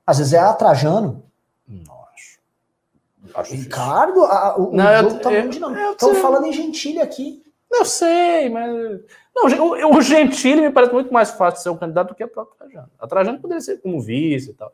Às vezes é a Trajano.
Não acho.
acho Ricardo, a, o, não, o jogo eu, tá muito dinâmico. Estamos falando em Gentile aqui.
Eu sei, mas. Não, o, Gentili me parece muito mais fácil ser um candidato do que a própria Trajano. A Trajano poderia ser como vice e tal.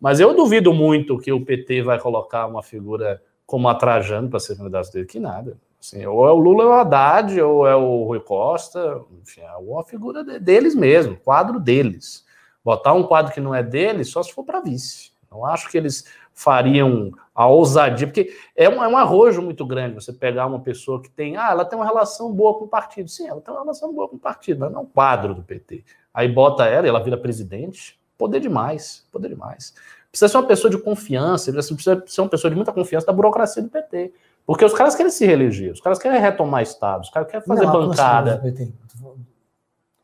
Mas eu duvido muito que o PT vai colocar uma figura como a Trajano para ser candidato dele, que nada. Assim, ou é o Lula ou é o Haddad, ou é o Rui Costa, enfim, é uma figura deles mesmo, quadro deles. Botar um quadro que não é deles só se for para vice. Não acho que eles fariam a ousadia, porque é um, é um arrojo muito grande você pegar uma pessoa que tem, ah, ela tem uma relação boa com o partido. Sim, ela tem uma relação boa com o partido, mas não é um quadro do PT. Aí bota ela e ela vira presidente. Poder demais, poder demais. Precisa ser uma pessoa de confiança, precisa ser uma pessoa de muita confiança da burocracia do PT. Porque os caras querem se reeleger, os caras querem retomar Estado, os caras querem fazer não, bancada.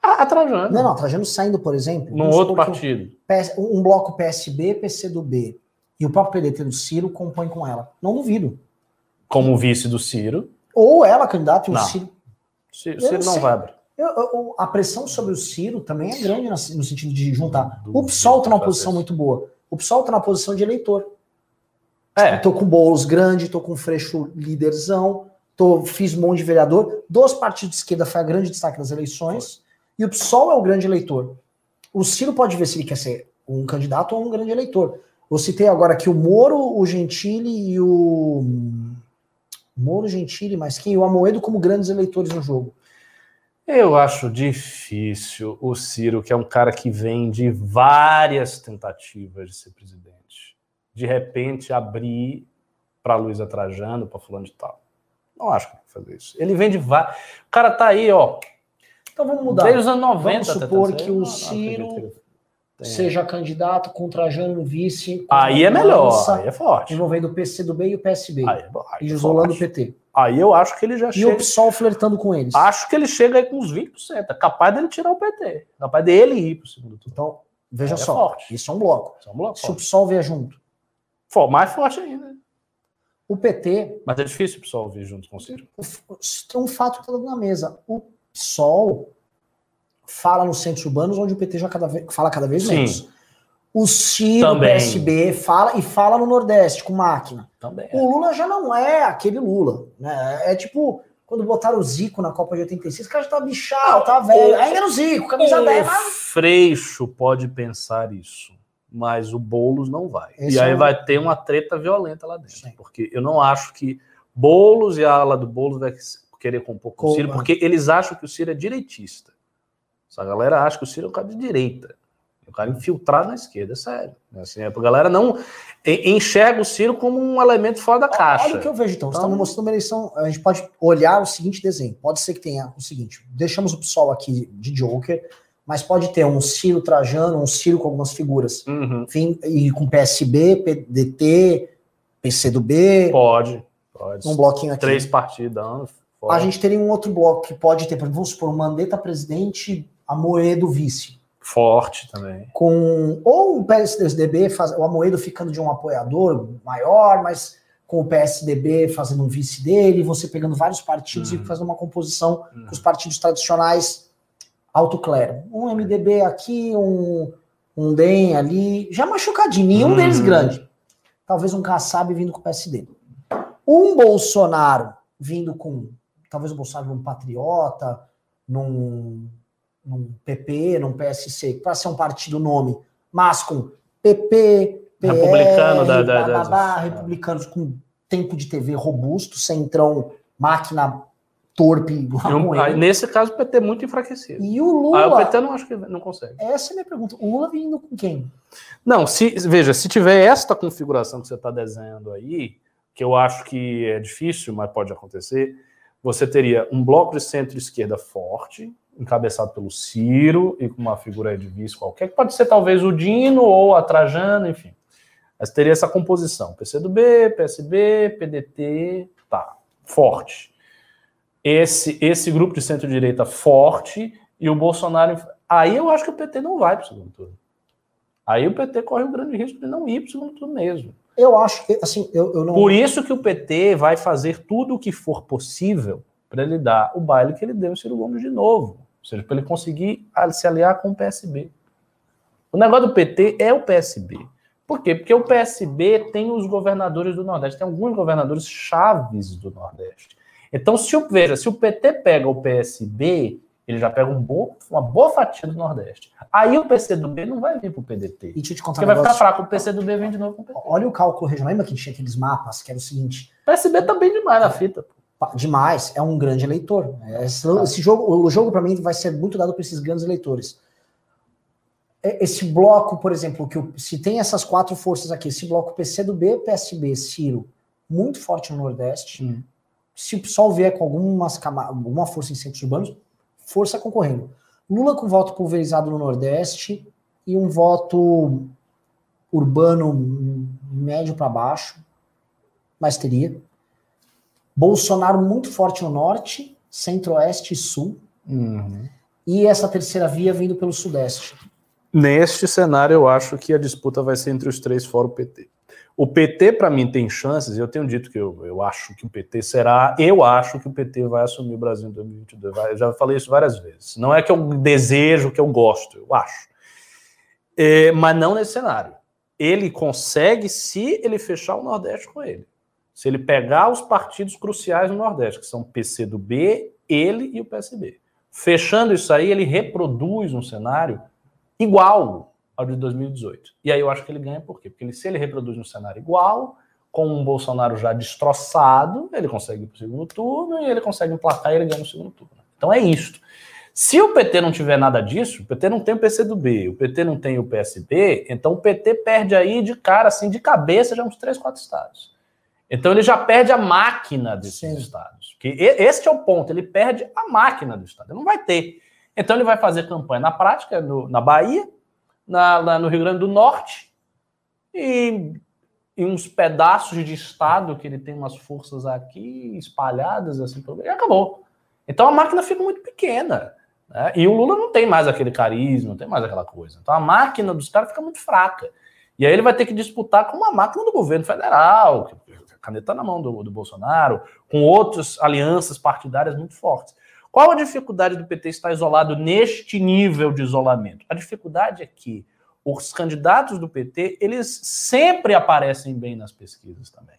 A, a Trajano.
Não, não, Trajano saindo, por exemplo.
Num outro partido.
Um, um bloco PSB, PCdoB e o próprio PDT do Ciro compõem com ela. Não duvido.
Como vice do Ciro.
Ou ela, candidato, e o Ciro.
Ciro, Ciro não, não vai abrir.
Eu, eu, a pressão sobre o Ciro também é grande no sentido de juntar. O PSOL está numa posição muito boa. O PSOL está na posição de eleitor. É. Tô com bolos grande, tô com Freixo líderzão, tô, fiz um monte de vereador. Dos partidos de esquerda foi a grande destaque das eleições. Foi. E o PSOL é o grande eleitor. O Ciro pode ver se ele quer ser um candidato ou um grande eleitor. Eu citei agora aqui o Moro, o Gentili e o. Moro, Gentili, mas quem? O Amoedo como grandes eleitores no jogo.
Eu acho difícil o Ciro, que é um cara que vem de várias tentativas de ser presidente, de repente abrir para Luísa Trajano, para fulano de tal. Não acho que vai fazer isso. Ele vem de várias. O cara tá aí, ó.
Então vamos mudar.
Desde os anos 90.
Vamos supor que o Ciro seja candidato com Trajano no vice.
Aí é melhor, aí é forte.
Envolvendo o PC e o PSB.
Aí é, aí
e é isolando o PT.
Aí eu acho que ele já
e
chega.
E o PSOL flertando com eles.
Acho que ele chega aí com uns 20%. É capaz dele tirar o PT. É capaz dele ir para o segundo turno.
Então, veja aí é só. É isso é um bloco.
Isso é um bloco
Se forte. o PSOL vier junto.
For, mais forte ainda.
O PT.
Mas é difícil o PSOL vir junto com o Ciro.
Tem um fato que está na mesa. O PSOL fala nos centros urbanos onde o PT já cada vez, fala cada vez menos. O Ciro,
Também.
PSB, fala e fala no Nordeste com máquina.
Também.
O Lula já não é aquele Lula, né? É tipo quando botaram o Zico na Copa de 86, o cara já tá bichado, tá velho. Ainda era o Zico, camisa
O
10, mas
Freixo pode pensar isso, mas o Boulos não vai.
Esse
e aí
é o-
vai ter uma treta violenta lá dentro.
Sim.
Porque eu não acho que Boulos e a ala do Boulos vai querer compor com o
Com-
Ciro, porque eles acham que o Ciro é direitista. Essa galera acha que o Ciro é um cara de direita. É um cara infiltrado na esquerda, é sério. Assim, a galera não en- enxerga o Ciro como um elemento fora da caixa.
Olha o que eu vejo então. Você
Então-
está me mostrando uma eleição. A gente pode olhar o seguinte desenho. Pode ser que tenha o seguinte: deixamos o pessoal aqui de Joker, mas pode ter um Ciro Trajano, um Ciro com algumas figuras.
Uhum.
Enfim, e com PSB, PDT, PCdoB,
Pode, pode.
um bloquinho aqui.
Três partidos dando.
A gente teria um outro bloco que pode ter, por exemplo, vamos supor, um Mandetta presidente, Amoedo vice.
Forte também.
com ou o PSDB, faz, o Amoedo ficando de um apoiador maior, mas com o PSDB fazendo um vice dele, você pegando vários partidos
Uhum.
e fazendo uma composição
Uhum.
com os partidos tradicionais alto clero. Um MDB aqui, um, um DEM ali, já machucadinho, nenhum
Uhum.
deles grande. Talvez um Kassab vindo com o PSD. Um Bolsonaro vindo com, talvez o Bolsonaro num Patriota, num, num PP, num PSC, para ser um partido nome, mas com PP, PR,
Republicano da- da- da-
republicanos com tempo de TV robusto, centrão, máquina torpe,
um- nesse caso, o PT é muito enfraquecido.
E o
Aí o
Lula,
PT não acho que não consegue.
essa é a minha pergunta. O Lula vindo com quem?
Não, se veja, se tiver esta configuração que você está desenhando aí, que eu acho que é difícil, mas pode acontecer, você teria um bloco de centro-esquerda forte, encabeçado pelo Ciro e com uma figura de vice qualquer, que pode ser talvez o Dino ou a Trajano, enfim. Mas teria essa composição: PCdoB, PSB, PDT, tá, forte. Esse, esse grupo de centro-direita forte e o Bolsonaro. Aí eu acho que o PT não vai para o segundo turno. Aí o PT corre o grande risco de não ir para o segundo turno mesmo.
Eu acho que, assim, eu, eu não.
Por isso que o PT vai fazer tudo o que for possível para ele dar o baile que ele deu em Ciro Gomes de novo. Ou seja, para ele conseguir se aliar com o PSB. O negócio do PT é o PSB. Por quê? Porque o PSB tem os governadores do Nordeste, tem alguns governadores chaves do Nordeste. Então, se o, veja, se o PT pega o PSB, ele já pega um uma boa fatia do Nordeste. Aí o PCdoB não vai vir para o PDT.
E deixa eu te contar
Porque
um
vai ficar
negócio.
fraco. O PCdoB vem de novo com o PT.
Olha o cálculo regional. Lembra que tinha aqueles mapas que era o seguinte:
O PSB tá bem demais na fita. pô.
Demais, é um grande eleitor. Esse, esse jogo, o jogo para mim vai ser muito dado para esses grandes eleitores. É- Esse bloco, por exemplo, que se tem essas quatro forças aqui, esse bloco PCdoB, PSB, Ciro, muito forte no Nordeste.
Hum.
Se o PSOL vier com algumas, alguma força em centros urbanos, força concorrendo. Lula com voto pulverizado no Nordeste e um voto urbano hum, médio para baixo, mas teria. Bolsonaro muito forte no Norte, Centro-Oeste e Sul. E essa terceira via vindo pelo Sudeste.
Neste cenário, eu acho que a disputa vai ser entre os três fora o PT. O PT, para mim, tem chances, eu tenho dito que eu, eu acho que o PT será, eu acho que o PT vai assumir o Brasil em 2022. Vai- Eu já falei isso várias vezes. Não é que eu desejo, que eu gosto, eu acho. É, mas não nesse cenário. Ele consegue se ele fechar o Nordeste com ele. Se ele pegar os partidos cruciais no Nordeste, que são o PC do B, ele e o PSB. Fechando isso aí, ele reproduz um cenário igual ao de 2018. E aí eu acho que ele ganha por quê? Porque ele, se ele reproduz um cenário igual, com um Bolsonaro já destroçado, ele consegue ir para o segundo turno e ele consegue emplacar e ele ganha no segundo turno. Então é isto. Se o PT não tiver nada disso, o PT não tem o PCdoB, o PT não tem o PSB, então o PT perde aí de cara, assim, de cabeça, já uns três, quatro estados. Então ele já perde a máquina desses
Sim.
estados. Porque e- este é o ponto, ele perde a máquina do estado. Ele não vai ter. Então ele vai fazer campanha na prática, no- na Bahia, na- no Rio Grande do Norte, e em uns pedaços de estado que ele tem umas forças aqui espalhadas assim, pelo- e acabou. Então a máquina fica muito pequena. né? E o Lula não tem mais aquele carisma, não tem mais aquela coisa. Então a máquina dos caras fica muito fraca. E aí ele vai ter que disputar com uma máquina do governo federal, que caneta na mão do, do Bolsonaro, com outras alianças partidárias muito fortes. Qual a dificuldade do PT estar isolado neste nível de isolamento? A dificuldade é que os candidatos do PT, eles sempre aparecem bem nas pesquisas também.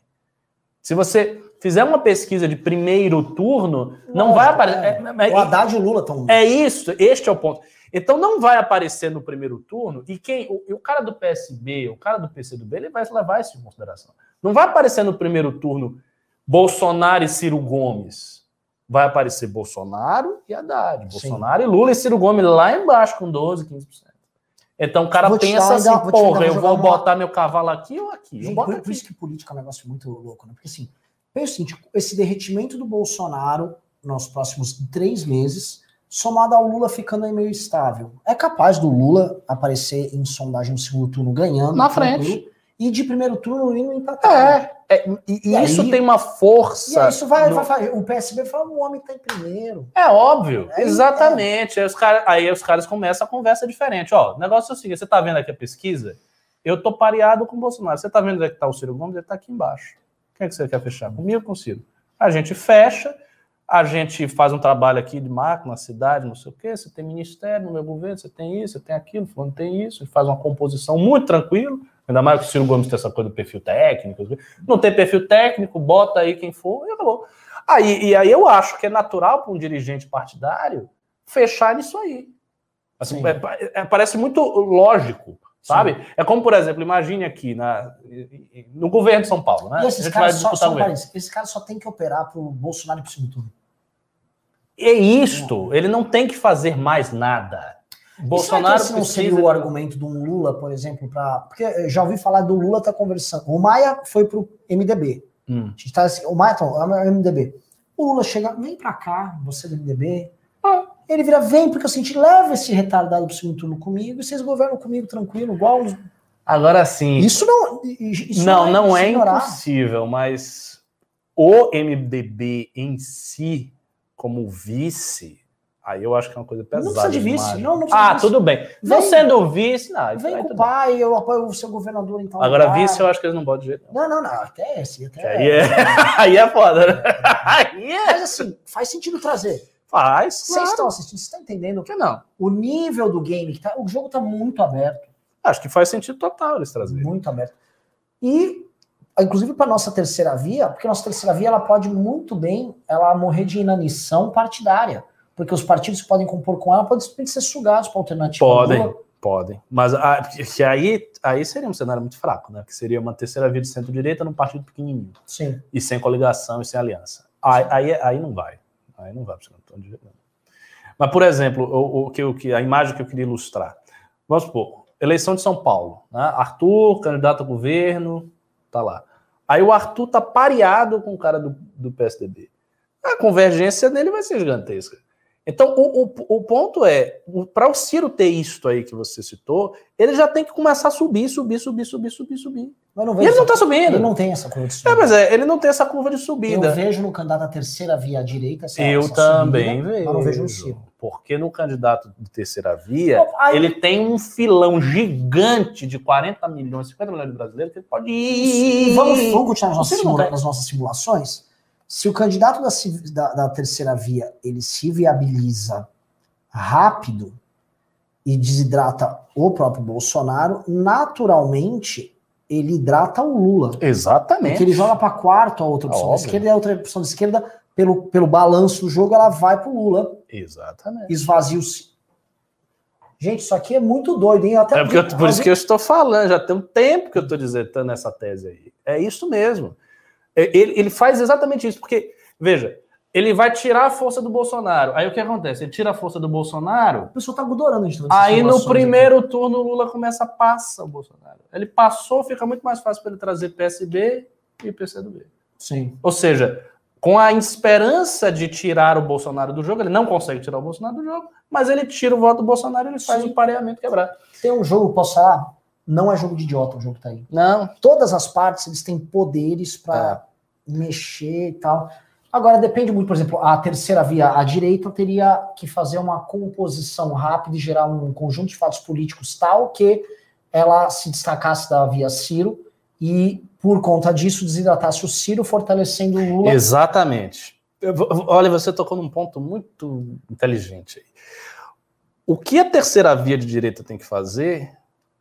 Se você fizer uma pesquisa de primeiro turno, não, vai aparecer.
É. É, o Haddad e o Lula estão.
É isso, este é o ponto. Então não vai aparecer no primeiro turno, e quem. O, o cara do PSB, o cara do PCdoB, ele vai levar isso em consideração. Não vai aparecer no primeiro turno Bolsonaro e Ciro Gomes. Vai aparecer Bolsonaro e Haddad. Bolsonaro Sim. e Lula e Ciro Gomes lá embaixo com 12, 15%. Então o cara pensa assim, vou porra, eu vou uma... botar meu cavalo aqui ou aqui?
Gente, por, por, isso que política é um negócio muito louco, né? Porque assim, pensa o seguinte, esse derretimento do Bolsonaro nos próximos três meses, somado ao Lula ficando aí meio estável, é capaz do Lula aparecer em sondagem no segundo turno ganhando.
Na frente
e de primeiro turno indo empatar.
É, é e, e, isso aí, tem uma força.
E isso vai, no... vai, O PSB fala, o homem está em primeiro.
É óbvio, é, exatamente. É. Aí, os cara, aí os caras começam a conversa diferente. Ó, o negócio é o seguinte: você está vendo aqui a pesquisa? Eu tô pareado com o Bolsonaro. Você está vendo onde é que está o Ciro Gomes? Ele está aqui embaixo. Quem é que você quer fechar? Comigo ou com o Ciro? A gente fecha, a gente faz um trabalho aqui de marca na cidade, não sei o quê. Você tem ministério no meu governo, você tem isso, você tem aquilo, fulano tem isso. A gente faz uma composição muito tranquilo Ainda mais que o Ciro Gomes tem essa coisa do perfil técnico. Não tem perfil técnico, bota aí quem for e acabou. Aí, e aí eu acho que é natural para um dirigente partidário fechar nisso aí. Assim, é, é, parece muito lógico, sabe? Sim. É como, por exemplo, imagine aqui na, no governo de São Paulo, né?
E esses caras só, só esse cara só tem que operar para o Bolsonaro e para o segundo turno.
É isto, ele não tem que fazer mais nada.
Bolsonaro Será que não seria o argumento de um Lula, por exemplo, para. Porque já ouvi falar do Lula tá conversando. O Maia foi pro MDB. Hum. A gente tá assim, o Maia tá o MDB. O Lula chega, vem para cá, você do MDB. Ah. Ele vira, vem, porque eu senti, leva esse retardado pro segundo turno comigo e vocês governam comigo tranquilo, igual. Os...
Agora sim.
Isso não. Isso
não, não, não é, é impossível, mas o MDB em si, como vice, Aí eu acho que é uma coisa pesada.
Não precisa de vice. Não, não
ah,
de
tudo bem. Não sendo vice, não.
Vem com o pai, eu apoio o seu governador, então.
Agora, vice eu acho que eles não podem de jeito.
Não, não, não. Até esse. Até
aí, é... aí é foda, né? Aí
é... Mas assim, faz sentido trazer.
Faz.
Vocês claro. estão assistindo, vocês estão entendendo?
Que não.
O nível do game, que tá, o jogo tá muito aberto.
Acho que faz sentido total eles trazerem.
Muito aberto. E inclusive para nossa terceira via, porque nossa terceira via ela pode muito bem ela morrer de inanição partidária porque os partidos que podem compor com ela podem simplesmente ser sugados para a alternativa.
Podem, podem. Mas a, que aí, aí seria um cenário muito fraco, né? Que seria uma terceira via de centro-direita num partido pequenininho.
Sim.
E sem coligação e sem aliança. Aí, aí, aí não vai. Aí não vai para de Mas, por exemplo, o, o, que, o, que, a imagem que eu queria ilustrar. Vamos supor, eleição de São Paulo. Né? Arthur, candidato a governo, tá lá. Aí o Arthur tá pareado com o cara do, do PSDB. A convergência dele vai ser gigantesca. Então, o, o, o ponto é, para o Ciro ter isso aí que você citou, ele já tem que começar a subir, subir, subir, subir, subir, subir.
Mas não
e ele não está subindo.
Ele não tem essa curva de
subida. É, mas é, ele não tem essa curva de subida.
Eu vejo no candidato à terceira via à direita
essa, Eu essa também subida, vejo.
Mas não vejo no Ciro.
Porque no candidato de terceira via, aí... ele tem um filão gigante de 40 milhões, 50 milhões de brasileiros que ele pode ir.
Vamos, vamos continuar nas nossas, simula nas nossas simulações? Se o candidato da, da, da terceira via ele se viabiliza rápido e desidrata o próprio Bolsonaro, naturalmente ele hidrata o Lula.
Exatamente.
Porque ele joga para quarto a outra opção da esquerda e a outra opção da esquerda, pelo, pelo balanço do jogo, ela vai para o Lula.
Exatamente.
Esvazia-se. Gente, isso aqui é muito doido, hein?
Até é porque, por isso que eu estou falando, já tem um tempo que eu estou dizendo essa tese aí. É isso mesmo. É, ele, ele faz exatamente isso, porque, veja, ele vai tirar a força do Bolsonaro. Aí o que acontece? Ele tira a força do Bolsonaro.
O pessoal tá adorando
isso. Aí no primeiro aqui. turno o Lula começa a passar o Bolsonaro. Ele passou, fica muito mais fácil para ele trazer PSB e PCdoB.
Sim.
Ou seja, com a esperança de tirar o Bolsonaro do jogo, ele não consegue tirar o Bolsonaro do jogo, mas ele tira o voto do Bolsonaro e ele faz o um pareamento quebrar.
Tem um jogo, posso falar? Não é jogo de idiota o jogo que tá aí.
Não.
Todas as partes eles têm poderes para é. mexer e tal. Agora depende muito, por exemplo, a terceira via à direita teria que fazer uma composição rápida e gerar um conjunto de fatos políticos tal que ela se destacasse da via Ciro e por conta disso desidratasse o Ciro, fortalecendo o Lula.
Exatamente. Olha, você tocou num ponto muito inteligente aí. O que a terceira via de direita tem que fazer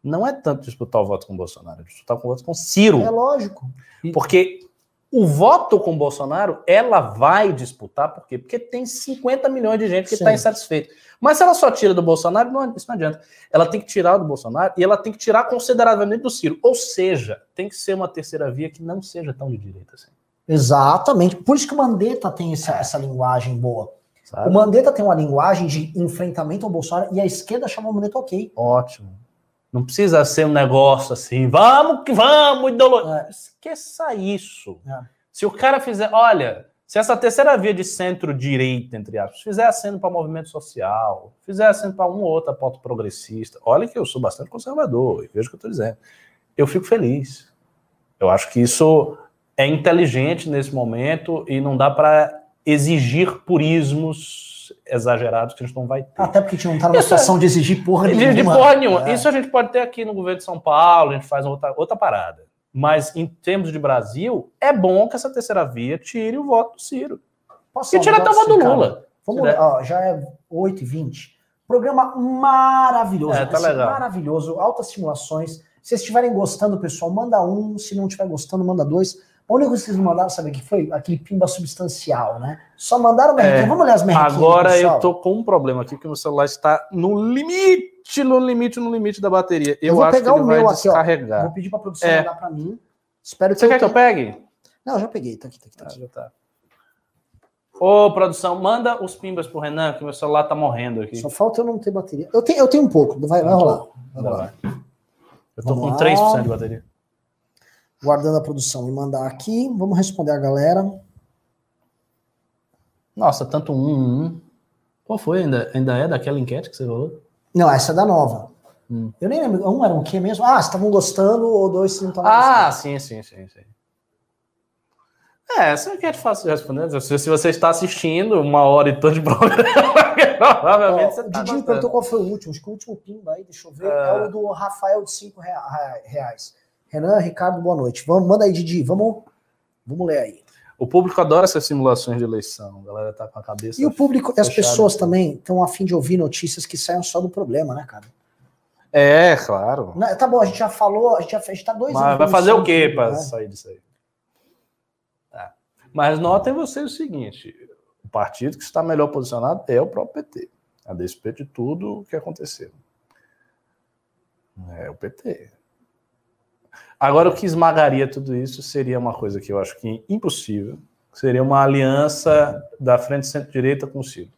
não é tanto disputar o voto com o Bolsonaro, é disputar o voto com Ciro.
É lógico.
Porque o voto com o Bolsonaro, ela vai disputar, por quê? Porque tem 50 milhões de gente que está insatisfeito. Mas se ela só tira do Bolsonaro, não, isso não adianta. Ela tem que tirar do Bolsonaro e ela tem que tirar consideravelmente do Ciro. Ou seja, tem que ser uma terceira via que não seja tão de direita assim.
Exatamente. Por isso que o Mandetta tem essa, essa linguagem boa.
Sabe?
O Mandetta tem uma linguagem de enfrentamento ao Bolsonaro e a esquerda chama o Mandetta ok.
Ótimo. Não precisa ser um negócio assim, vamos que vamos, ideologia.
É.
Esqueça isso.
É.
Se o cara fizer, olha, se essa terceira via de centro-direita, entre aspas, fizer aceno para movimento social, fizer aceno para um ou outro aporte progressista, olha que eu sou bastante conservador, e veja o que eu estou dizendo. Eu fico feliz. Eu acho que isso é inteligente nesse momento e não dá para exigir purismos exagerados que a gente não vai ter.
Até porque a gente não tá numa
Isso é-
situação de exigir porra nenhuma.
de porra nenhuma.
É.
Isso a gente pode ter aqui no governo de São Paulo, a gente faz outra, outra parada. Mas em termos de Brasil, é bom que essa terceira via tire o voto do Ciro.
Posso
E tira até o voto do? Lula.
Vamos ó, já é 8h20. Programa maravilhoso.
É, tá legal.
Maravilhoso, altas simulações. Se vocês estiverem gostando, pessoal, manda um. Se não estiver gostando, manda dois. A única coisa que vocês mandaram, sabe o que foi? Aquele pimba substancial, né? Só mandaram merrequinha.
É.
Vamos ler as merrequinhas.
Agora eu tô com um problema aqui, porque meu celular está no limite, no limite, no limite da bateria. Eu,
Eu vou
acho
pegar
que ele
o
vai
meu aqui, ó.
descarregar.
Vou pedir pra produção
É.
mandar pra mim. Espero que
Você
eu
quer que eu
tenha-
pegue?
Não, já peguei. Tá aqui, tá aqui, tá
Ah,
aqui.
já tá. Ô, produção, manda os pimbas pro Renan, que meu celular tá morrendo aqui.
Só falta eu não ter bateria. Eu tenho, eu tenho um pouco. Vai, vai rolar. Vai
Vai
rolar.
Eu tô
Vamos
com
lá.
3% de bateria.
Guardando a produção e mandar aqui. Vamos responder a galera.
Nossa, tanto um, um, um. Qual foi? Ainda, ainda é daquela enquete que você falou?
Não, essa é da nova.
Hum.
Eu nem lembro. Um era o quê mesmo? Ah, estavam gostando ou dois não estavam
Ah,
gostando.
sim, sim, sim, sim. É, essa enquete é fácil de responder. Se, se você está assistindo uma hora e tanto de programa, provavelmente você
o
está
Didinho perguntou qual foi o último. Acho que o último pimba aí, deixa eu ver.
Ah.
É o do Rafael de 5 reais. Renan, Ricardo, boa noite. Vamos, manda aí, Didi. Vamos, vamos ler aí.
O público adora essas simulações de eleição. A galera tá com a cabeça.
E o público, as
fechada.
pessoas também estão a fim de ouvir notícias que saiam só do problema, né, cara?
É, claro.
Não, tá bom, a gente já falou, a gente já fez, tá dois
Mas
anos
vai fazer o quê para
né?
sair disso aí? Tá. Mas notem vocês o seguinte: o partido que está melhor posicionado é o próprio PT, a despeito de tudo o que aconteceu. É o PT. Agora, o que esmagaria tudo isso seria uma coisa que eu acho que é impossível, que seria uma aliança da frente centro-direita com o Ciro.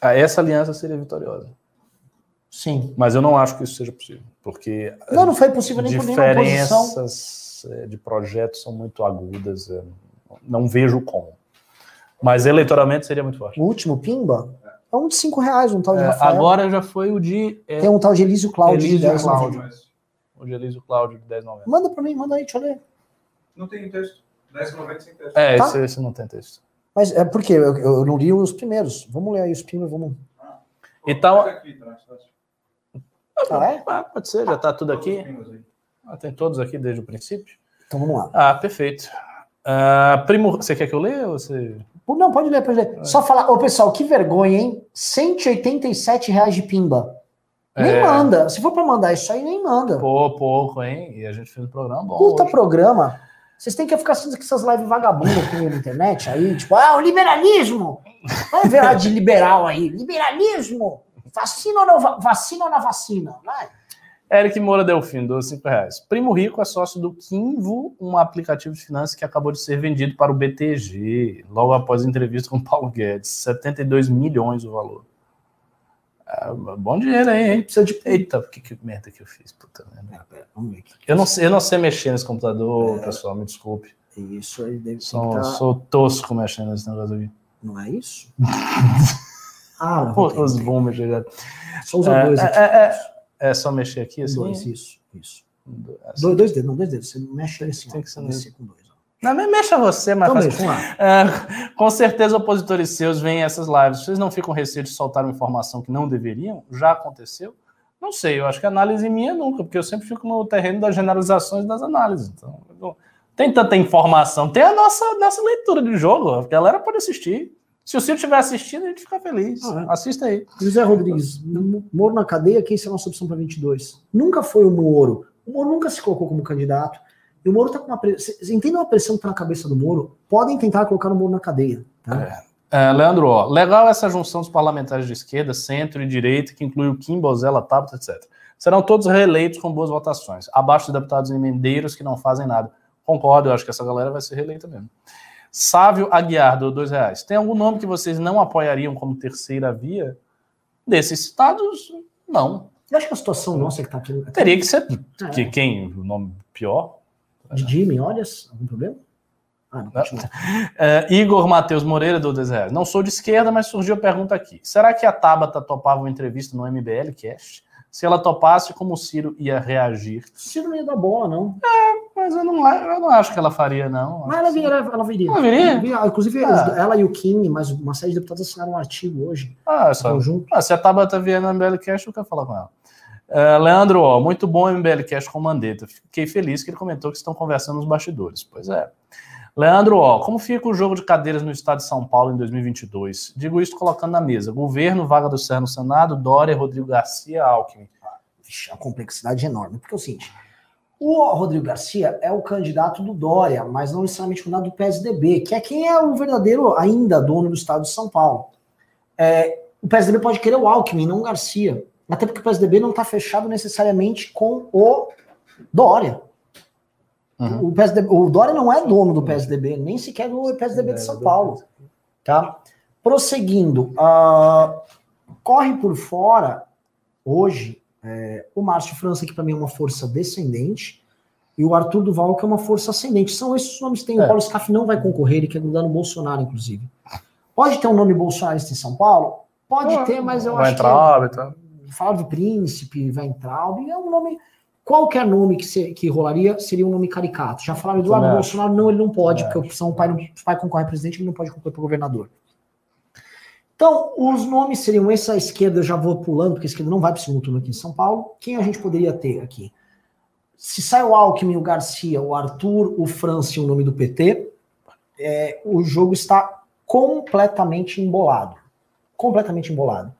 Ah, Essa aliança seria vitoriosa.
Sim.
Mas eu não acho que isso seja possível, porque
Não, não foi possível nem
diferenças eh, de projetos são muito agudas. Não vejo como. Mas eleitoralmente seria muito forte.
O último pimba é um de 5 reais, um tal de
É,
Rafael.
agora já foi o de, é,
Tem um tal de Elísio Cláudio
Elísio
10
Cláudio. O Cláudio de 10,90.
Manda pra mim, manda aí, deixa eu ler.
Não tem texto. 10,90 sem texto.
É,
Tá.
esse, esse não tem texto.
Mas é porque eu, eu não li os primeiros. Vamos ler aí os pimbas, vamos.
Então-
Pega aqui, tá mais fácil.
Ah, é?
Ah, pode ser, já está tudo aqui. Ah, tem todos aqui desde o princípio.
Então vamos lá.
Ah, perfeito. Ah, primo, você quer que eu leia ou você...
Não, pode ler, pode ler. Só falar, ô pessoal, que vergonha, hein? 187 reais de pimba. Nem
É.
manda. Se for pra mandar isso aí, nem manda.
Pô, pouco, hein? E a gente fez um programa bom
Puta
hoje.
programa. Vocês têm que ficar assistindo essas lives vagabundas que tem na internet aí, tipo, ah, o liberalismo. Vai ver lá de liberal aí. Liberalismo. Vacina ou não va- vacina ou na vacina? Vai.
Eric Moura Delfim, 12 5 reais. Primo Rico é sócio do Kinvo, um aplicativo de finanças que acabou de ser vendido para o BTG, logo após a entrevista com Paulo Guedes. 72 milhões o valor. Ah, bom dinheiro aí, hein?
Precisa de.
Eita, que, que merda que eu fiz, puta merda.
Ah, Vamos ver aqui.
Eu não, sei, eu não sei mexer nesse computador,
É.
pessoal, me desculpe.
Isso aí deve ser.
Sou,
tá-
sou tosco mexendo nesse negócio aqui.
Não é isso? ah, não.
Pô, os boomers já.
Só
É,
dois
é,
aqui.
é, É só mexer aqui assim?
dois, isso, isso.
Assim.
Dois, dois dedos, não, dois dedos. Você mexe assim,
Tem
ó,
que ser
com dois.
Não, mas mexa você, mas
Então,
faz
lá.
É, com certeza, opositores seus veem essas lives. Vocês não ficam receio de soltar uma informação que não deveriam? Já aconteceu? Não sei, eu acho que análise minha nunca, porque eu sempre fico no terreno das generalizações das análises. Então, não tem tanta informação. Tem a nossa, nossa leitura de jogo, a galera pode assistir. Se o Ciro estiver assistindo, a gente fica feliz.
Ah, é.
Assista aí.
José Rodrigues, Moro na cadeia, quem será a nossa opção para 22? Nunca foi o Moro. O Moro nunca se colocou como candidato. E o Moro tá com uma pressão. Vocês entendem a pressão que tá na cabeça do Moro? Podem tentar colocar o Moro na cadeia. Tá?
É, Leandro, ó, legal essa junção dos parlamentares de esquerda, centro e direita, que inclui o Kim, Bozella, Tabata, etc. Serão todos reeleitos com boas votações, abaixo de deputados emendeiros que não fazem nada. Concordo, eu acho que essa galera vai ser reeleita mesmo. Sávio Aguiar, do dois reais. Tem algum nome que vocês não apoiariam como terceira via? Desses citados, não.
Eu acho que a situação nossa que tá aqui.
Teria que ser
É.
que, quem? O nome pior?
De Jimmy, olha, algum problema? Ah, não.
É, Igor Matheus Moreira, do 10 reais. Não sou de esquerda, mas surgiu a pergunta aqui. Será que a Tabata topava uma entrevista no MBL Cast? Se ela topasse, como o Ciro ia reagir?
Ciro não ia dar bola, não.
Mas eu não, eu não acho que ela faria, não.
Mas ela viria. Ela viria.
Ela viria?
Inclusive,
Ah.
ela e o Kim, mais uma série de deputados assinaram um artigo hoje.
Ah, é só.
Conjunto.
Ah, se a Tabata vier no MBL Cast, eu quero falar com ela. É, Leandro, ó, muito bom o MBL Cast com Mandetta. Fiquei feliz que ele comentou que estão conversando nos bastidores. Pois é. Leandro, ó, como fica o jogo de cadeiras no estado de São Paulo em 2022? Digo isso colocando na mesa. Governo, vaga do Serra no Senado, Dória, Rodrigo Garcia, Alckmin.
Vixe, a complexidade é enorme. Porque é o seguinte: o Rodrigo Garcia é o candidato do Dória, mas não necessariamente o candidato do PSDB, que é quem é o verdadeiro ainda dono do estado de São Paulo. É, o PSDB pode querer o Alckmin, não o Garcia. Até porque o PSDB não está fechado necessariamente com o Dória.
Uhum.
O, PSDB, o Dória não é dono do PSDB, nem sequer do PSDB de São Paulo. Tá? Prosseguindo, ah, corre por fora, hoje, é, o Márcio França, que para mim é uma força descendente, e o Arthur Duval, que é uma força ascendente. São esses os nomes que tem. O
É.
Paulo Scaff não vai concorrer, ele quer grudar no Bolsonaro, inclusive. Pode ter um nome bolsonarista em São Paulo? Pode ter, mas eu
Vai
acho
entrar
que
óbito.
Falar do príncipe, Weintraub, é um nome. Qualquer nome que, se- que rolaria seria um nome caricato. Já falaram Eduardo
Também
Bolsonaro, não, ele não pode, porque a opção o pai, não, o pai concorre a presidente, ele não pode concorrer para governador. Então, os nomes seriam esse à esquerda, eu já vou pulando, porque a esquerda não vai para o segundo turno aqui em São Paulo. Quem a gente poderia ter aqui? Se sai o Alckmin, o Garcia, o Arthur, o França e o nome do PT, é, o jogo está completamente embolado. Completamente embolado.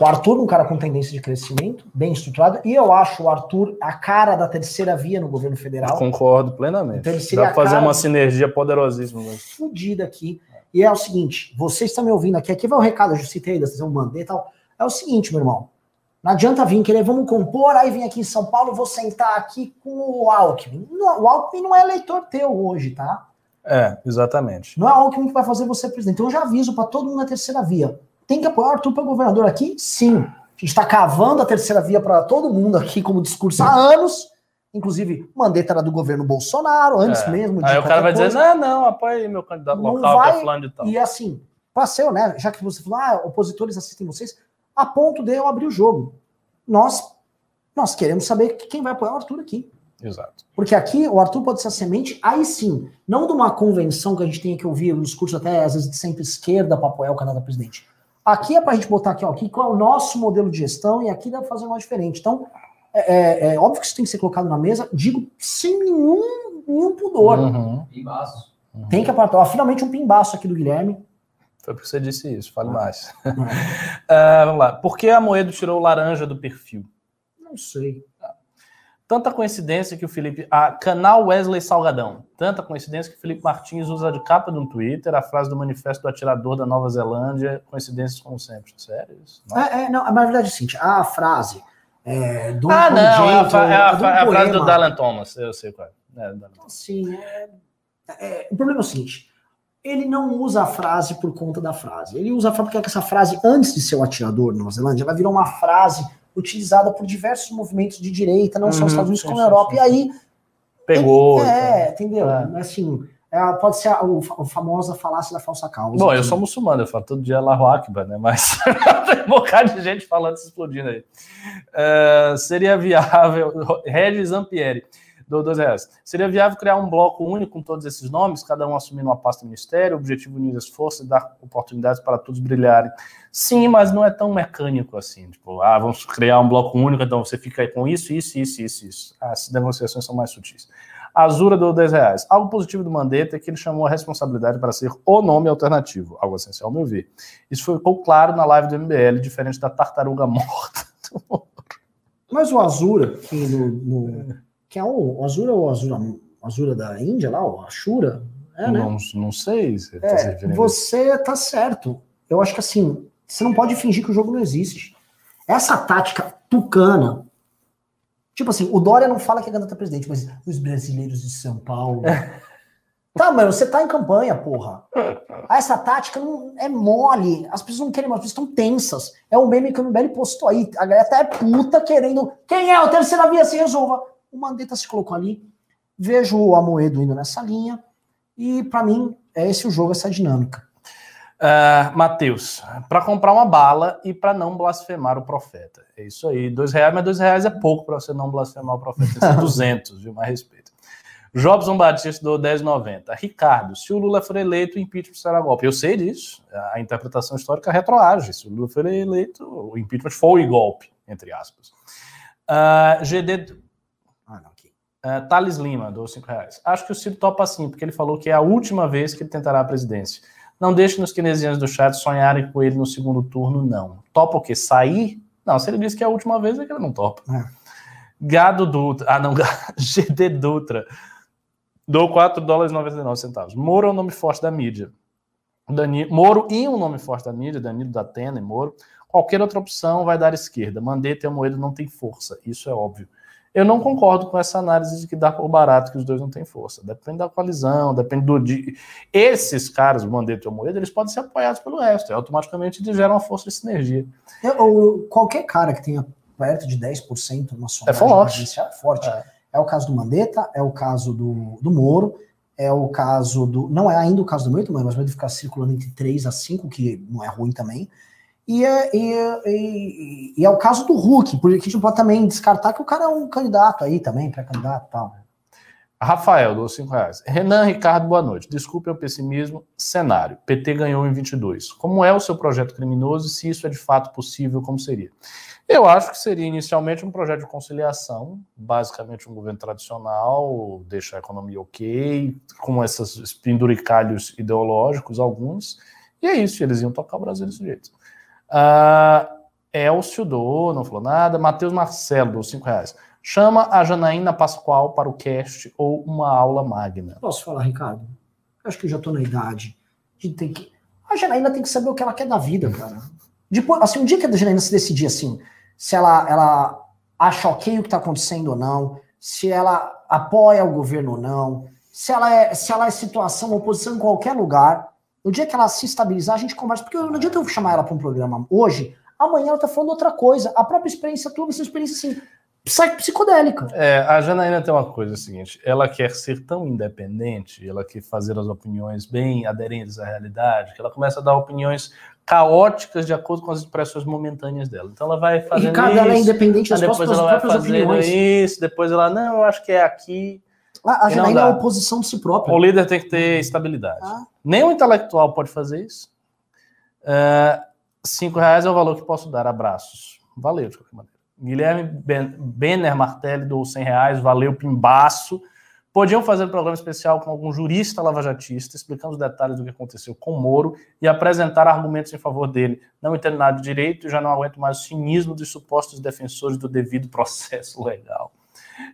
O Arthur, um cara com tendência de crescimento, bem estruturado, e eu acho o Arthur a cara da terceira via no governo federal.
Concordo plenamente.
Então
Dá pra fazer uma sinergia poderosíssima.
fudida aqui. E é o seguinte, vocês estão me ouvindo aqui, aqui vai o recado, eu citei, da eu mandei e tal. É o seguinte, meu irmão. Não adianta vir querer, vamos compor, aí vem aqui em São Paulo, vou sentar aqui com o Alckmin. O Alckmin não é eleitor teu hoje, tá?
É, exatamente.
Não é o Alckmin que vai fazer você presidente. Então eu já aviso para todo mundo na terceira via. Tem que apoiar o Arthur para governador aqui? Sim. A gente está cavando a terceira via para todo mundo aqui como discurso há anos. Inclusive, Mandetta era do governo Bolsonaro, antes
É.
mesmo. de
Aí o cara vai dizer,
coisa.
não, não, apoia aí meu candidato
Não
local, que
vai-
é fulano de tal.
E assim, passeu, né? Já que você falou, ah, opositores assistem vocês, a ponto de eu abrir o jogo. Nós, nós queremos saber quem vai apoiar o Arthur aqui.
Exato.
Porque aqui o Arthur pode ser a semente, aí sim, não de uma convenção que a gente tem que ouvir um discurso até às vezes de centro-esquerda para apoiar o candidato a presidente. Aqui é para a gente botar aqui, ó, aqui qual é o nosso modelo de gestão e aqui dá para fazer uma diferente. Então, é, é- é óbvio que isso tem que ser colocado na mesa, digo sem nenhum, nenhum pudor.
Uhum.
Embaço.
Tem que apartar. Ó, finalmente um pimbaço aqui do Guilherme.
Foi porque você disse isso, fale mais.
Não,
Ah, vamos lá. Por que a Moedo tirou o laranja do perfil?
não sei.
Tanta coincidência que o Felipe. A canal Wesley Salgadão. Tanta coincidência que o Felipe Martins usa de capa no Twitter a frase do manifesto do atirador da Nova Zelândia. Coincidências como sempre. Sério? Isso?
É, é, não, mas na verdade é o seguinte, a frase é, do
ah, não. É a, fra- é a fra- é a frase do. Dylan Thomas. Eu sei qual é. é.
Sim, é, é, o problema é o seguinte, ele não usa a frase por conta da frase. Ele usa a frase porque essa frase, antes de ser o atirador na Nova Zelândia, ela virou uma frase utilizada por diversos movimentos de direita, não só
Uhum,
nos Estados Unidos
sim,
como na Europa.
sim,
E aí,
Pegou.
é, entendeu?
É.
Assim, é, pode ser a, a famosa falácia da falsa causa.
Bom, eu
que-
sou muçulmano, eu falo todo dia Allahu Akbar, né? Mas tem um bocado de gente falando, se explodindo aí. É, seria viável, Regis Ampieri, do 12 reais. Seria viável criar um bloco único com todos esses nomes, cada um assumindo uma pasta ministério, objetivo unir as forças e dar oportunidades para todos brilharem. Sim, mas não é tão mecânico assim. Tipo, ah, vamos criar um bloco único, então você fica aí com isso, isso, isso, isso, isso. As negociações são mais sutis. Azura deu 10 reais. Algo positivo do Mandetta é que ele chamou a responsabilidade para ser o nome alternativo. Algo essencial, ao meu ver. Isso ficou claro na live do MBL, diferente da tartaruga morta.
Mas o Azura, no, no- que é o, Azura ou o Azura, Azura da Índia lá, o Ashura, é, né?
não, não sei se tá se
É,
referindo isso.
você tá certo. Eu acho que assim, você não pode fingir que o jogo não existe. Essa tática tucana. Tipo assim, o Dória não fala que é candidato a presidente, mas os brasileiros de São Paulo. tá, mano, você tá em campanha, porra. Essa tática não é mole. As pessoas não querem mais, as pessoas estão tensas. É um meme que o MBL postou aí. A galera até é puta querendo. Quem é o terceira via se resolva? O Mandetta se colocou ali. Vejo o Amoedo indo nessa linha. E pra mim, é esse o jogo, essa dinâmica.
Ah, Matheus, para comprar uma bala e para não blasfemar o profeta. É isso aí, dois reais, mas dois reais é pouco para você não blasfemar o profeta. Tem que ser 200, viu? Mais respeito. Jobson Batista do 1090. Ricardo, se o Lula for eleito, o impeachment será golpe. Eu sei disso. A interpretação histórica retroage. Se o Lula for eleito, o impeachment foi golpe, entre aspas. GD
Ah, aqui.
Uh, Thales Lima, dou 5 reais. Acho que o Ciro topa sim, porque ele falou que é a última vez que ele tentará a presidência. Não deixe nos keynesianos do chat sonharem com ele no segundo turno, não. Topa o quê? Sair? Não, se ele disse que é a última vez, é que ele não topa.
É.
Gado Dutra. Ah, não, GD Dutra. Dou 4 dólares e 99 centavos. Moro é o nome forte da mídia. Dani... Moro e um nome forte da mídia, Danilo da Atena e Moro. Qualquer outra opção vai dar esquerda. Mandetta e Moedo não tem força. Isso é óbvio. Eu não concordo com essa análise de que dá por barato que os dois não têm força. Depende da coalizão, depende do. De... Esses caras, o Mandetta e o Moedo, eles podem ser apoiados pelo resto. E automaticamente eles geram uma força de sinergia.
Eu- eu- qualquer cara que tenha perto de 10% na sua
É forte.
é forte.
É.
É. o caso do Mandetta, é o caso do, do Moro, é o caso do. Não é ainda o caso do Moito, mas vai ficar circulando entre 3 a 5, que não é ruim também. E é, e, é- e- e é o caso do Hulk, porque a gente pode também descartar que o cara é um candidato aí também, pré-candidato e tal.
Rafael, dou 5 reais. Renan Ricardo, boa noite. Desculpe o pessimismo. Cenário. PT ganhou em 22. Como é o seu projeto criminoso e se isso é de fato possível, como seria? Eu acho que seria inicialmente um projeto de conciliação, basicamente um governo tradicional, deixar a economia ok, com esses penduricalhos ideológicos, alguns, e é isso, eles iam tocar o Brasil desse jeito. Ah, Elcio do, não falou nada. Matheus Marcelo, dou 5 reais. Chama a Janaína Pascoal para o cast ou uma aula magna.
Posso falar, Ricardo? Eu acho que eu já tô na idade de ter que. A Janaína tem que saber o que ela quer da vida, cara. Depois, assim, um dia que a Janaína se decidir assim, se ela, ela acha ok o que tá acontecendo ou não, se ela apoia o governo ou não, se ela é, se ela é situação, oposição em qualquer lugar, no dia que ela se estabilizar, a gente conversa, porque não adianta eu chamar ela para um programa hoje, amanhã ela tá falando outra coisa. A própria experiência tua vai ser uma experiência assim, psi- psicodélica.
É, a Janaína tem uma coisa seguinte: ela quer ser tão independente, ela quer fazer as opiniões bem aderentes à realidade, que ela começa a dar opiniões caóticas de acordo com as impressões momentâneas dela. Então ela vai fazendo
Ricardo,
isso,
ela é independente das
depois
próprias,
ela vai fazendo
opiniões.
isso, depois ela, não, eu acho que é aqui.
A, a Janaína é a oposição de si própria.
O líder tem que ter estabilidade.
Ah.
O intelectual pode fazer isso. É, cinco reais é o valor que posso dar. Abraços. Valeu, de qualquer maneira. Guilherme Ben- Benner Martelli do 100 reais. Valeu, Pimbaço. Podiam fazer um programa especial com algum jurista lavajatista, explicando os detalhes do que aconteceu com o Moro e apresentar argumentos em favor dele. Não entendo nada de direito e já não aguento mais o cinismo dos supostos defensores do devido processo legal.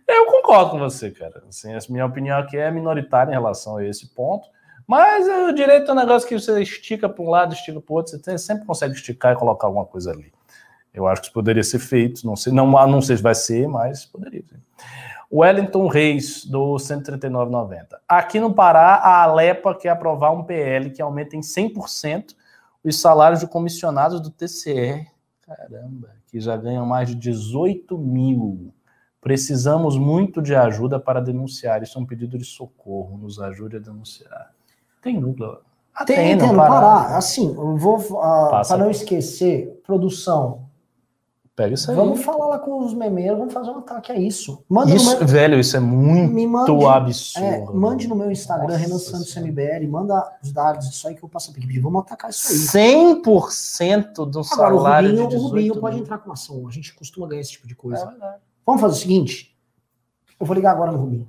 Eu concordo com você, cara. Assim, a minha opinião aqui é minoritária em relação a esse ponto. Mas o direito é um negócio que você estica para um lado, estica para o outro, você sempre consegue esticar e colocar alguma coisa ali. Eu acho que isso poderia ser feito, não sei, não, não sei se vai ser, mas poderia. Sim. Wellington Reis, do 139,90. Aqui no Pará, a Alepa quer aprovar um PL que aumenta em 100% os salários de comissionados do TCE. Caramba, que já ganham mais de 18 mil. Precisamos muito de ajuda para denunciar. Isso é um pedido de socorro. Nos ajude a denunciar. Tem núcleo? Ah,
Tem, tem, Pará. Assim, vou.
Passa.
para não esquecer, produção.
Pega isso aí.
Vamos falar lá com os memeiros, vamos fazer um ataque a isso. Manda
Isso,
meu,
velho, isso é muito
mande,
absurdo.
é, mande no meu Instagram, Renan Santos. MBL, manda os dados disso aí que eu passo aqui. Vamos atacar isso aí.
100% do
Agora, o
salário
Rubinho,
de
o
18
Rubinho pode
mil.
entrar com ação. A gente costuma ganhar esse tipo de
É
coisa.
verdade.
Vamos fazer o seguinte: eu vou ligar agora no Rubinho.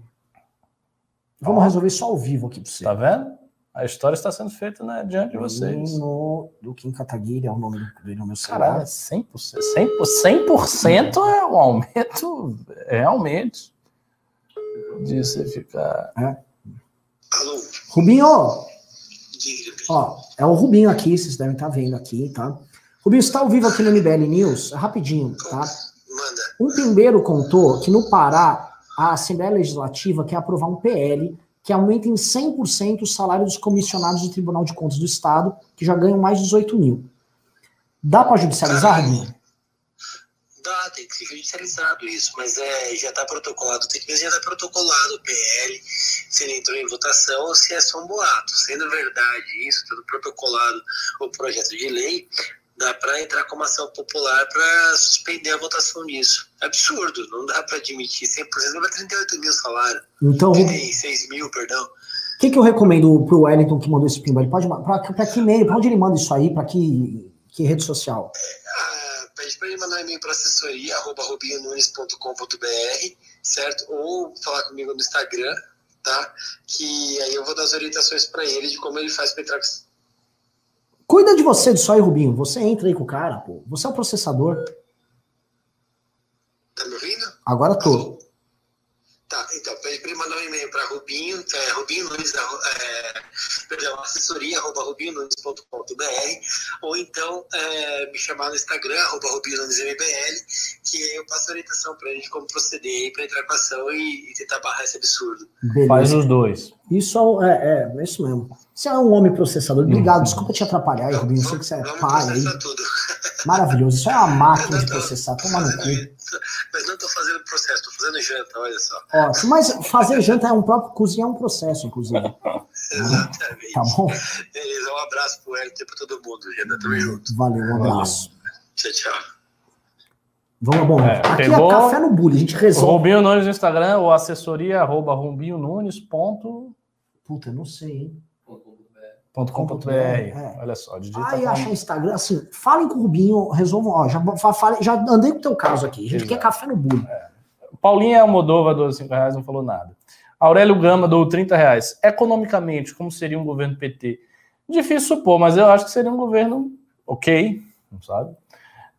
Vamos
Ó.
resolver isso ao vivo aqui pra você.
Tá vendo? A história está sendo feita né, diante de vocês.
No, do Kim Kataguiri, é o nome do- dele no meu celular.
Caralho, é 100%. 100%, 100 é um aumento realmente de você ficar.
Alô,
Rubinho, ó, é o Rubinho aqui, vocês devem estar vendo aqui, tá? Rubinho, você está ao vivo aqui no MBL News? É rapidinho, tá? Um pimbeiro contou que no Pará, a Assembleia Legislativa quer aprovar um PL que aumenta em 100% o salário dos comissionados do Tribunal de Contas do Estado, que já ganham mais de 18 mil. Dá para judicializar, Rubinho?
Dá, tem que ser judicializado isso, mas é, já está protocolado, tem que já está protocolado o PL, se ele entrou em votação ou se é só um boato. Sendo verdade isso, tudo protocolado o projeto de lei, dá para entrar com uma ação popular para suspender a votação disso. É absurdo, não dá para admitir 100%, não vai 38 mil salário,
Então, o
36 mil, perdão.
que, que eu recomendo pro Wellington que mandou esse pimba? Ele pode para que e-mail? Para onde ele manda isso aí? Para que, que rede social?
Ah, pede para ele mandar um e-mail para assessoria, arroba rubinhonunes.com.br, certo? Ou falar comigo no Instagram, tá? Que aí eu vou dar as orientações para ele de como ele faz para entrar com
Cuida de você disso aí, Rubinho. Você entra aí com o cara, pô. Você é o processador.
Tá me ouvindo?
Agora tô.
Tá, então, pede para ele mandar um e-mail para Rubinho, é, Rubinho arro- é, perdão, assessoria, arroba rubinhonunes.com.br, ou então é, me chamar no Instagram, arroba que aí eu passo a orientação para ele de como proceder para entrar com a ação e, e tentar barrar esse absurdo.
Beleza.
Faz os dois.
Isso é, é, é isso mesmo. Você é um homem processador. Obrigado, desculpa te atrapalhar aí, Rubinho. Eu sei que você é pai aí.
tudo.
Maravilhoso. Isso é uma máquina de processar. Toma no cu.
Mas não tô fazendo janta, olha só.
Ótimo. Mas fazer janta é um próprio. Cozinhar é um processo, inclusive.
Exatamente.
Tá bom?
Beleza, um abraço pro Hélio e pra todo mundo. Janta, tamo junto.
Valeu, um abraço.
Tchau, tchau.
Vamos, bom.
É,
aqui
pegou-
é café no bullying. A gente resolve.
Rubinho Nunes no Instagram ou assessoria arroba Rubinho Nunes ponto,
Puta, eu não sei, hein?
ponto com ponto br.
É.
Olha só, digita
Aí
com-
acha Instagram, assim, falem com o Rubinho, resolvam, ó, já, já andei com o teu caso aqui, a gente
Exato.
quer café no bullying.
Paulinha Almodova, 12 5 reais, não falou nada. Aurélio Gama, dou 30 reais. Economicamente, como seria um governo PT? Difícil supor, mas eu acho que seria um governo ok, não sabe?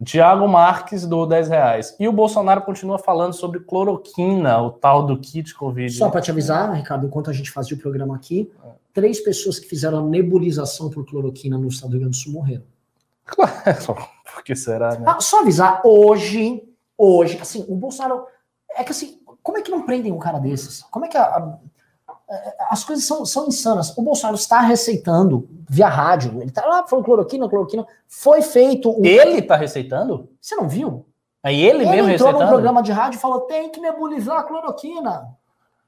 Tiago Marques, dou 10 reais. E o Bolsonaro continua falando sobre cloroquina, o tal do kit Covid.
Só para te avisar, Ricardo, enquanto a gente fazia o programa aqui, três pessoas que fizeram a nebulização por cloroquina no estado do Rio Grande do Sul morreram.
Por que será, né?
Ah, só avisar, hoje, hoje, assim, o Bolsonaro. É que assim, como é que não prendem um cara desses? Como é que a- a- a- as coisas são, são insanas? O Bolsonaro está receitando via rádio. Ele tá lá falando cloroquina, cloroquina. Foi feito um.
Ele tá receitando?
Você não viu?
É ele,
Ele
mesmo
entrou num
receitando?
programa de rádio e falou: tem que nebulizar a cloroquina.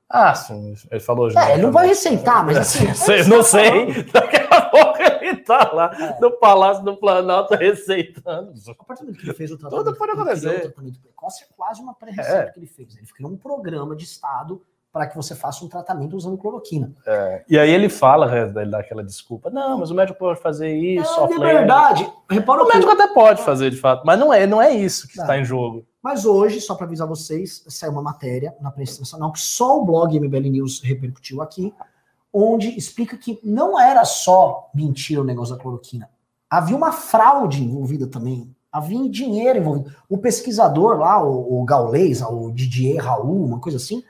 Ah, sim, ele falou já.
É, ele não vai receitar, mas assim.
Não
está
sei. Daqui a pouco ele tá lá no Palácio do Planalto receitando.
A partir do que ele fez o tratamento,
Tudo pode acontecer.
o tratamento precoce é quase uma pré-receita
É.
que ele fez. Ele criou um programa de Estado para que você faça um tratamento usando cloroquina.
E aí ele fala, né, ele dá aquela desculpa. Não, mas o médico pode fazer isso,
é, verdade. Repara
O
que-
médico até pode fazer, de fato, mas não é, não é isso que
Não.
está em jogo.
Mas hoje, só para avisar vocês, saiu uma matéria na prensa nacional que só o blog MBL News repercutiu aqui, onde explica que não era só mentira o negócio da cloroquina. Havia uma fraude envolvida também. Havia dinheiro envolvido. O pesquisador lá, o, o Gaulês, o Didier Raul, uma coisa assim,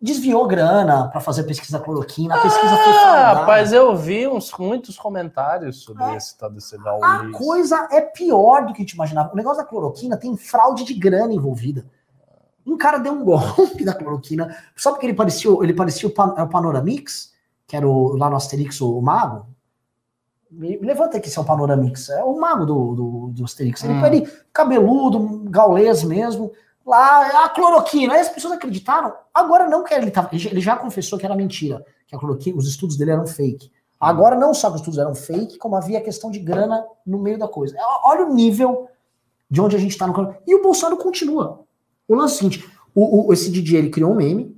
desviou grana para fazer pesquisa da cloroquina. A pesquisa foi
Ah,
fraudada.
rapaz, eu vi uns, muitos comentários sobre
É.
esse tal desse
A
Gaulês.
coisa é pior do que a gente imaginava. O negócio da cloroquina tem fraude de grana envolvida. Um cara deu um golpe da cloroquina, só porque ele parecia, ele parecia o, Pan, é o Panoramix, que era o, lá no Asterix, o, mago. Me, levanta aqui, seu Panoramix. É o mago do, do, do Asterix. Ele,
Hum.
ele cabeludo, gaulês mesmo. Lá, a cloroquina. Aí as pessoas acreditaram. Agora não que ele tava. Ele já- confessou que era mentira, que a cloroquina, os estudos dele eram fake. Agora não só que os estudos eram fake, como havia questão de grana no meio da coisa. É, Olha o nível de onde a gente está no. E o Bolsonaro continua. O lance é o seguinte: o, o- esse Didier ele criou um meme.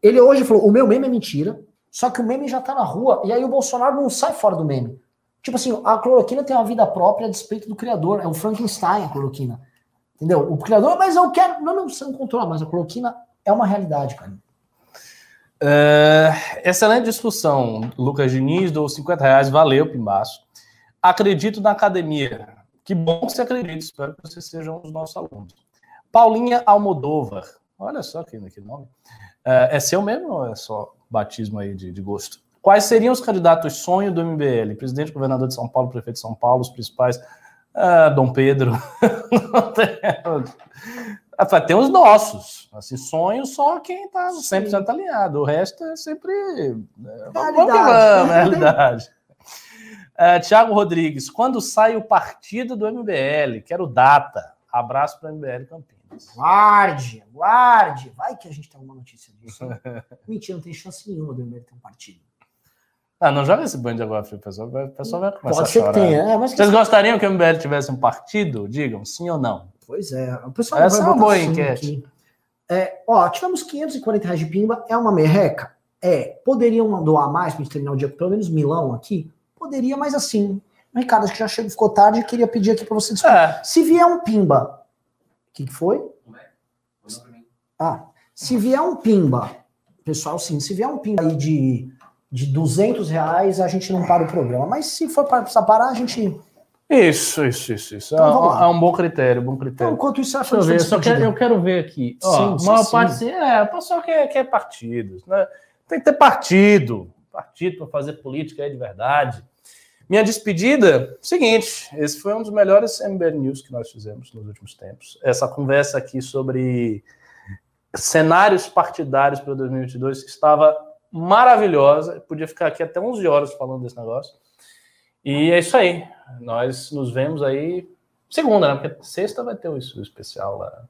Ele hoje falou: o meu meme é mentira. Só que o meme já tá na rua. E aí o Bolsonaro não sai fora do meme. Tipo assim, a cloroquina tem uma vida própria a despeito do criador. É o Frankenstein a cloroquina. Entendeu? O criador, mas eu quero. Não, não, você não controla, mas a cloroquina é uma realidade, cara.
É, excelente discussão, Lucas Diniz, dou 50 reais, valeu, Pimbaço. Acredito na academia. Que bom que você acredita, espero que vocês sejam os nossos alunos. Paulinha Almodóvar, olha só que, que nome. É, é seu mesmo ou é só batismo aí de, de gosto? Quais seriam os candidatos sonho do MBL? Presidente, governador de São Paulo, prefeito de São Paulo, os principais. Ah, Dom Pedro. Tem os nossos. Assim, sonho só quem está 100% alinhado. O resto é sempre. É, vamos que vamos, é realidade. Uh, Tiago Rodrigues, quando sai o partido do MBL? Quero data. Abraço para o MBL Campinas.
Guarde, guarde. Vai que a gente tem uma notícia disso. Mentira, não tem chance nenhuma do MBL ter um partido.
Ah, não joga esse bando de agora, filho. O pessoal vai, o pessoal vai começar
Pode ser
a
que
chorar.
tenha. É, mas
Vocês gostariam que o MBL tivesse um partido? Digam, sim ou não?
Pois é, o pessoal
Essa
vai
é uma boa enquete.
É, ó, tivemos 540 reais de pimba, é uma merreca? É. Poderiam doar mais pra gente terminar o dia pelo menos milão aqui? Poderia, mas assim, Ricardo, acho que já chegou, ficou tarde e queria pedir aqui pra você.
É.
Se vier um pimba, o que, que foi? Ah, se vier um pimba, pessoal, sim, se vier um pimba aí de, de 200 reais, a gente não para o programa. Mas se for para precisar parar, a gente.
Isso, isso, isso, isso.
Então,
é, é um bom critério, bom
Então,
critério.
enquanto isso,
Deixa eu ver, só quero, eu quero ver aqui. Ó,
Sim,
a
sim,
maior
sim.
parte, sim, é, o pessoal quer, quer partidos, né? Tem que ter partido. Partido para fazer política aí de verdade. Minha despedida, seguinte, esse foi um dos melhores MBL News que nós fizemos nos últimos tempos. Essa conversa aqui sobre cenários partidários para 2022 que estava maravilhosa. Eu podia ficar aqui até 11 horas falando desse negócio. E é isso aí. Nós nos vemos aí segunda, né? Porque sexta vai ter o isso especial lá.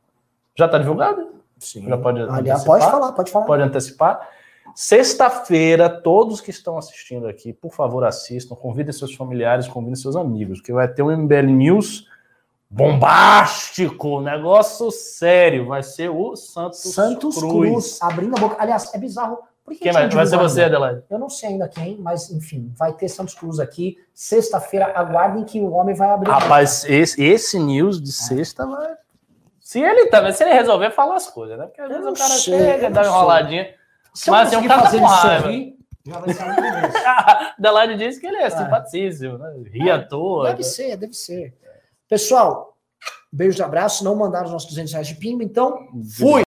Já está divulgado?
Sim.
Já pode
Aliás,
antecipar?
pode falar, pode falar.
Pode antecipar. Sexta-feira, todos que estão assistindo aqui, por favor, assistam, convidem seus familiares, convidem seus amigos, que vai ter um MBL News bombástico, negócio sério. Vai ser o Santos,
Santos Cruz.
Cruz.
abrindo a boca. Aliás, é bizarro. Por que
Quem vai, vai ser você? Adelaide?
Eu não sei ainda quem, mas enfim, vai ter Santos Cruz aqui. Sexta-feira, aguardem que o homem vai abrir a boca.
Rapaz, esse, esse news de sexta vai. Se ele também, se ele resolver falar as coisas, né? Porque às vezes o cara
sei,
chega,
eu
dá uma enroladinha.
Se eu
mas um
conseguir fazer ele sorrir, já vai ser um começo.
Adelaide disse que ele é simpaticíssimo, né? Ri à toa.
Deve ser, deve ser. Pessoal, beijos e abraços. Não mandaram os nossos 200 reais de pimba, então fui!